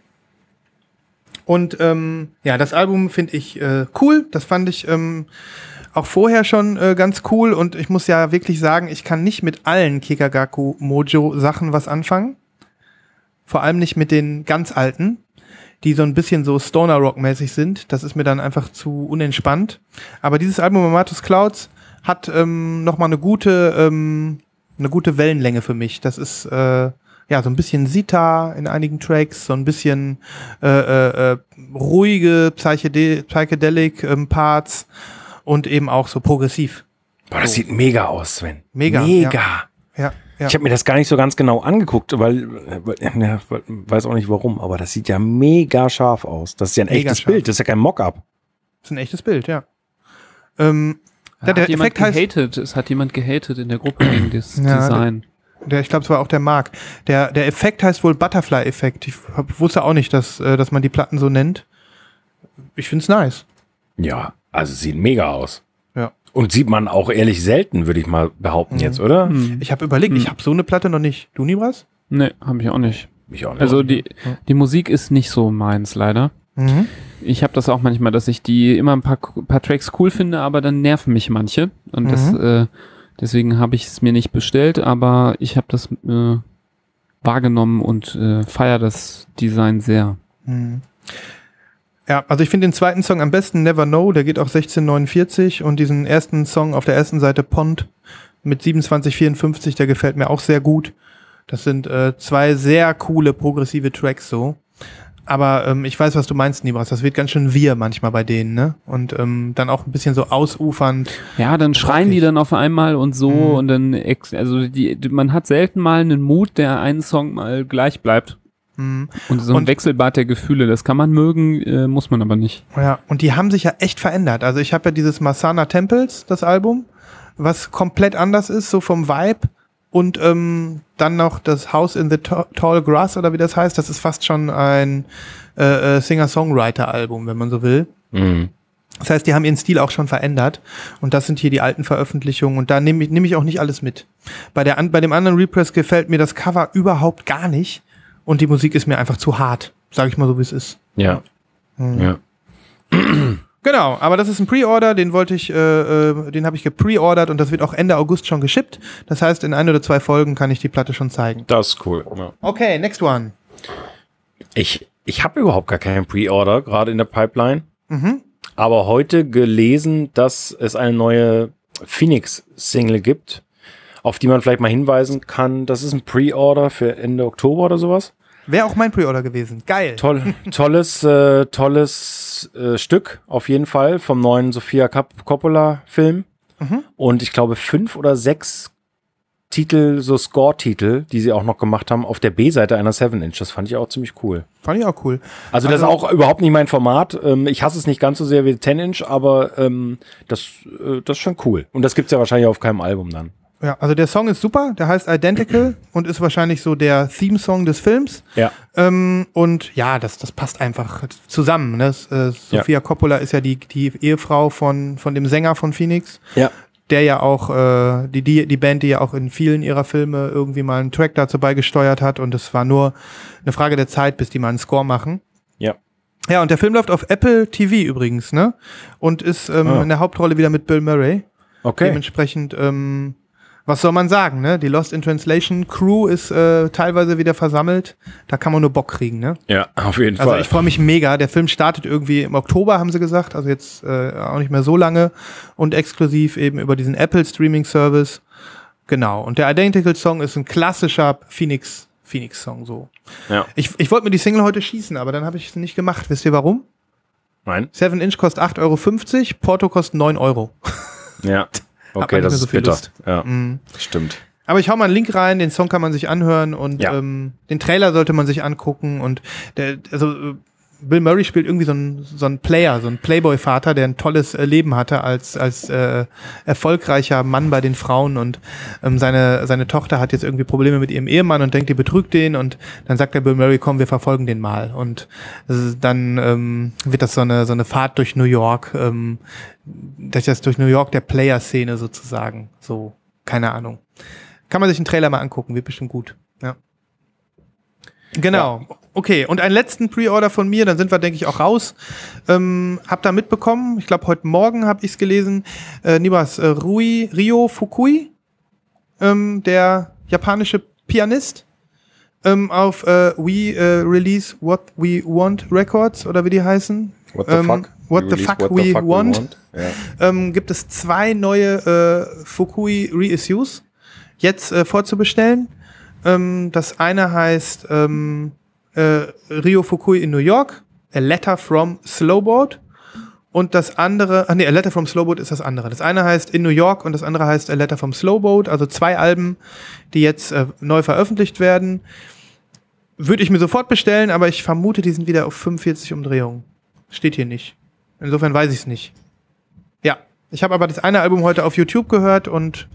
Und ähm, ja, das Album finde ich äh, cool. Das fand ich ähm, auch vorher schon äh, ganz cool. Und ich muss ja wirklich sagen, ich kann nicht mit allen Kikagaku Mojo Sachen was anfangen. Vor allem nicht mit den ganz alten, die so ein bisschen so Stoner Rock mäßig sind. Das ist mir dann einfach zu unentspannt. Aber dieses Album Amatus Clouds hat ähm, noch mal eine gute ähm, eine gute Wellenlänge für mich. Das ist äh, ja so ein bisschen Sita in einigen Tracks, so ein bisschen äh, äh, äh, ruhige Psychede Psychedelic ähm, Parts und eben auch so progressiv. Boah, das sieht mega aus, Sven. Mega, Mega. Ja, ja. Ich habe mir das gar nicht so ganz genau angeguckt, weil, weil ja, weiß auch nicht warum, aber das sieht ja mega scharf aus. Das ist ja ein Mega echtes scharf. Bild, das ist ja kein Mockup. Das ist ein echtes Bild, ja. Ähm, Ja, der hat jemand Effekt heißt- gehatet. Es hat jemand gehatet in der Gruppe gegen das Ja, Design. der, ich glaube, es war auch der Mark. Der, der Effekt heißt wohl Butterfly-Effekt. Ich hab, wusste auch nicht, dass, äh, dass man die Platten so nennt. Ich find's nice. Ja, also sieht mega aus. Ja. Und sieht man auch ehrlich selten, würde ich mal behaupten Mhm. jetzt, oder? Ich habe überlegt, ich habe so eine Platte noch nicht. Du, Nibras? Nee, habe ich auch nicht. Ich auch nicht. Also die, die Musik ist nicht so meins, leider. Mhm. Ich habe das auch manchmal, dass ich die immer ein paar, paar Tracks cool finde, aber dann nerven mich manche. Und das, Mhm. äh, deswegen habe ich es mir nicht bestellt, aber ich habe das äh, wahrgenommen und äh, feier das Design sehr. Mhm. Ja, also ich finde den zweiten Song am besten, Never Know, der geht auch 1649 und diesen ersten Song auf der ersten Seite Pond mit 2754, der gefällt mir auch sehr gut. Das sind äh, zwei sehr coole progressive Tracks so. Aber ähm, ich weiß, was du meinst, Nibras. Das wird ganz schön wir manchmal bei denen, ne? Und ähm, dann auch ein bisschen so ausufernd. Ja, dann schreien die Rockig. dann auf einmal und so Mhm. und dann, ex also die, die, man hat selten mal einen Mut, der einen Song mal gleich bleibt. Mhm. Und so ein Und- Wechselbad der Gefühle, das kann man mögen, äh, muss man aber nicht. Ja, und die haben sich ja echt verändert. Also ich habe ja dieses Masana Temples, das Album, was komplett anders ist, so vom Vibe. Und ähm, dann noch das House in the Ta- Tall Grass oder wie das heißt. Das ist fast schon ein äh, äh, Singer-Songwriter-Album, wenn man so will. Mhm. Das heißt, die haben ihren Stil auch schon verändert. Und das sind hier die alten Veröffentlichungen. Und da nehme ich, nehme ich auch nicht alles mit. Bei, der, an- bei dem anderen Repress gefällt mir das Cover überhaupt gar nicht. Und die Musik ist mir einfach zu hart. Sag ich mal so, wie es ist. Ja. Mhm. ja. (clears throat) Genau, aber das ist ein Pre-Order, den wollte ich, äh, äh, den habe ich gepreordert und das wird auch Ende August schon geschippt. Das heißt, in ein oder zwei Folgen kann ich die Platte schon zeigen. Das ist cool. Ja. Okay, next one. Ich, ich habe überhaupt gar keinen Pre-Order, gerade in der Pipeline. Mhm. Aber heute gelesen, dass es eine neue Phoenix-Single gibt, auf die man vielleicht mal hinweisen kann. Das ist ein Pre-Order für Ende Oktober oder sowas. Wäre auch mein Pre-Order gewesen. Geil. Toll, tolles, äh, tolles äh, Stück auf jeden Fall vom neuen Sofia Coppola-Film. Mhm. Und ich glaube fünf oder sechs Titel, so Score-Titel, die sie auch noch gemacht haben, auf der B-Seite einer 7-Inch. Das fand ich auch ziemlich cool. Fand ich auch cool. Also, das ist Also- auch überhaupt nicht mein Format. Ähm, ich hasse es nicht ganz so sehr wie 10-Inch, aber ähm, das, äh, das ist schon cool. Und das gibt's ja wahrscheinlich auf keinem Album dann. Ja, also der Song ist super, der heißt Identical (clears throat) und ist wahrscheinlich so der Theme-Song des Films. Ja. Ähm, und ja, das, das passt einfach zusammen. Ne? Das, Äh, Sofia Coppola ist ja die, die Ehefrau von, von dem Sänger von Phoenix. Ja. der ja auch, äh, die, die, die Band, die ja auch in vielen ihrer Filme irgendwie mal einen Track dazu beigesteuert hat und es war nur eine Frage der Zeit, bis die mal einen Score machen. Ja. Ja, und der Film läuft auf Apple TV übrigens, ne? Und ist ähm, Ah. in der Hauptrolle wieder mit Bill Murray. Okay. Dementsprechend, ähm, was soll man sagen, ne? Die Lost in Translation Crew ist äh, teilweise wieder versammelt. Da kann man nur Bock kriegen, ne? Ja, auf jeden Also Fall. ich freue mich mega. Der Film startet irgendwie im Oktober, haben sie gesagt. Also jetzt äh, auch nicht mehr so lange. Und exklusiv eben über diesen Apple Streaming Service. Genau. Und der Identical Song ist ein klassischer Phoenix, Phoenix Song so. ja. Ich, ich wollte mir die Single heute schießen, aber dann habe ich es nicht gemacht. Wisst ihr warum? Nein? 7 Inch kostet 8,50 Euro, Porto kostet 9 Euro. Ja. (laughs) man Okay, nicht das mehr so ist viel bitter. Lust. Ja, Mhm. stimmt. Aber ich hau mal einen Link rein, den Song kann man sich anhören und Ja. ähm, den Trailer sollte man sich angucken und der, also äh, Bill Murray spielt irgendwie so ein, so ein Player, so ein Playboy-Vater, der ein tolles äh, Leben hatte als, als äh, erfolgreicher Mann bei den Frauen und ähm, seine, seine Tochter hat jetzt irgendwie Probleme mit ihrem Ehemann und denkt, die betrügt den und dann sagt der Bill Murray, komm, wir verfolgen den mal und ist, dann ähm, wird das so eine, so eine Fahrt durch New York, ähm, das ist durch New York der Player-Szene sozusagen, so, keine Ahnung. Kann man sich einen Trailer mal angucken, wird bestimmt gut. Ja. Genau. Okay, und einen letzten Pre-Order von mir, dann sind wir, denke ich, auch raus. Ähm, hab da mitbekommen, ich glaube, heute Morgen habe ich es gelesen, äh, Nibas, äh, Rui, Ryo Fukui, ähm, der japanische Pianist, ähm, auf äh, We äh, Release What We Want Records, oder wie die heißen. What the Ähm, fuck? What We the fuck what we the fuck want. Ja. ähm, gibt es zwei neue äh, Fukui Reissues jetzt äh, vorzubestellen. Ähm, das eine heißt ähm, äh, Rio Fukui in New York, A Letter from Slowboat. Und das andere, ah nee, A Letter from Slowboat ist das andere. Das eine heißt In New York und das andere heißt A Letter from Slowboat. Also zwei Alben, die jetzt äh, neu veröffentlicht werden. Würde ich mir sofort bestellen, aber ich vermute, die sind wieder auf 45 Umdrehungen. Steht hier nicht. Insofern weiß ich es nicht. Ja, ich habe aber das eine Album heute auf YouTube gehört und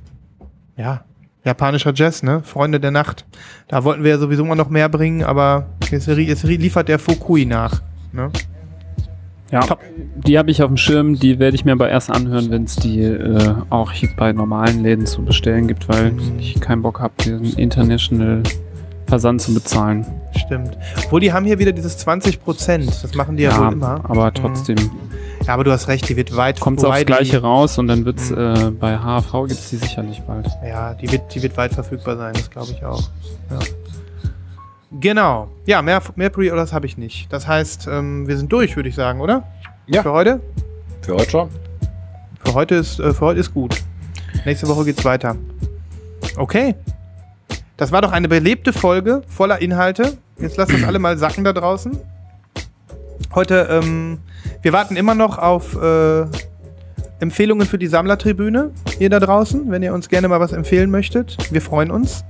ja, japanischer Jazz, ne? Freunde der Nacht. Da wollten wir ja sowieso mal noch mehr bringen, aber jetzt ri- liefert der Fukui nach. Ne? Ja, die habe ich auf dem Schirm, die werde ich mir aber erst anhören, wenn es die äh, auch hier bei normalen Läden zu bestellen gibt, weil Mhm. ich keinen Bock habe, diesen International Versand zu bezahlen. Stimmt. Obwohl, die haben hier wieder dieses 20 Prozent. Das machen die ja, wohl immer. aber Mhm. Ja, aber du hast recht, die wird weit kommt aufs Gleiche raus und dann wird es Mhm. äh, bei HV gibt es die sicherlich bald. Ja, die wird, die wird weit verfügbar sein, das glaube ich auch. Ja. Genau. Ja, mehr, mehr Pre-Orders habe ich nicht. Das heißt, ähm, wir sind durch, würde ich sagen, oder? Ja. Für heute? Für heute schon? Für heute ist, äh, für heute ist gut. Nächste Woche geht's weiter. Okay. Das war doch eine belebte Folge voller Inhalte. Jetzt lasst das alle mal sacken da draußen. Heute, ähm, wir warten immer noch auf äh, Empfehlungen für die Sammlertribüne. Ihr da draußen, wenn ihr uns gerne mal was empfehlen möchtet. Wir freuen uns.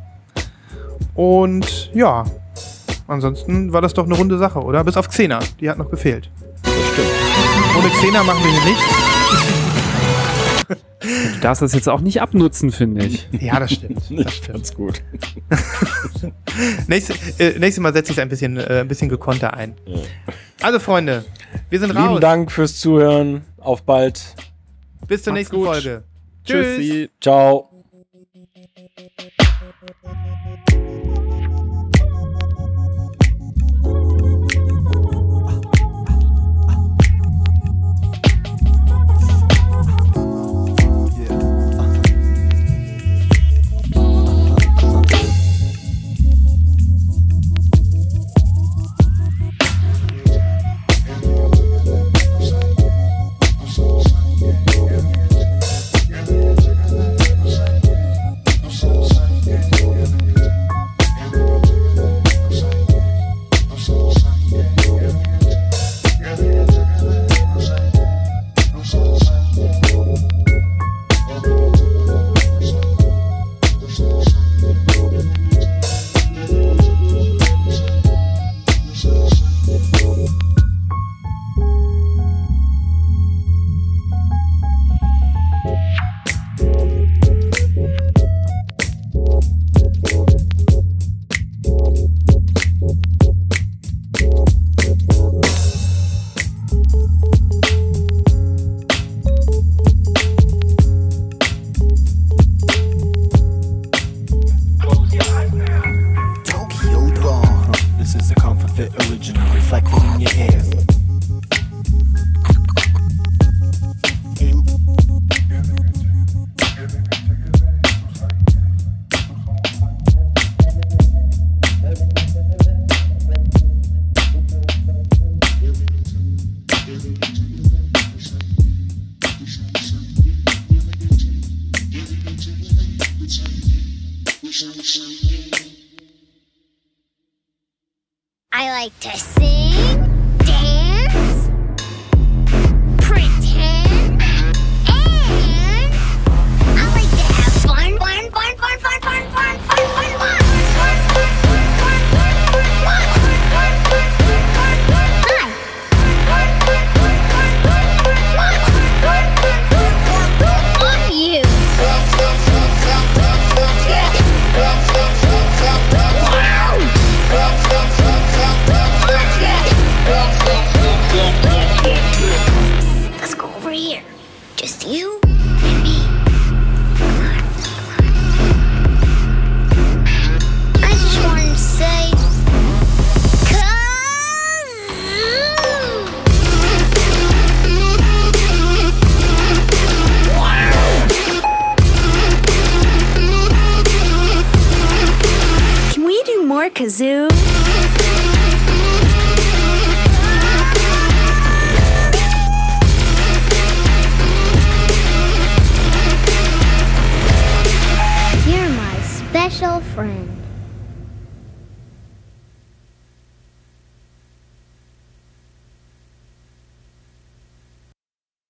Und ja, ansonsten war das doch eine runde Sache, oder? Bis auf Xena, die hat noch gefehlt. Das stimmt. Ohne Xena machen wir hier nichts. Du darfst das jetzt auch nicht abnutzen, finde ich. Ja, das stimmt. (laughs) Das stimmt. fand's gut. (laughs) Nächste, äh, nächstes Mal setze ich es ein bisschen, äh, ein bisschen gekonter ein. Ja. Also, Freunde, wir sind Lieben raus. Dank fürs Zuhören. Auf bald. Bis zur Macht's nächsten gut. Folge. Tschüss. Tschüssi. Ciao.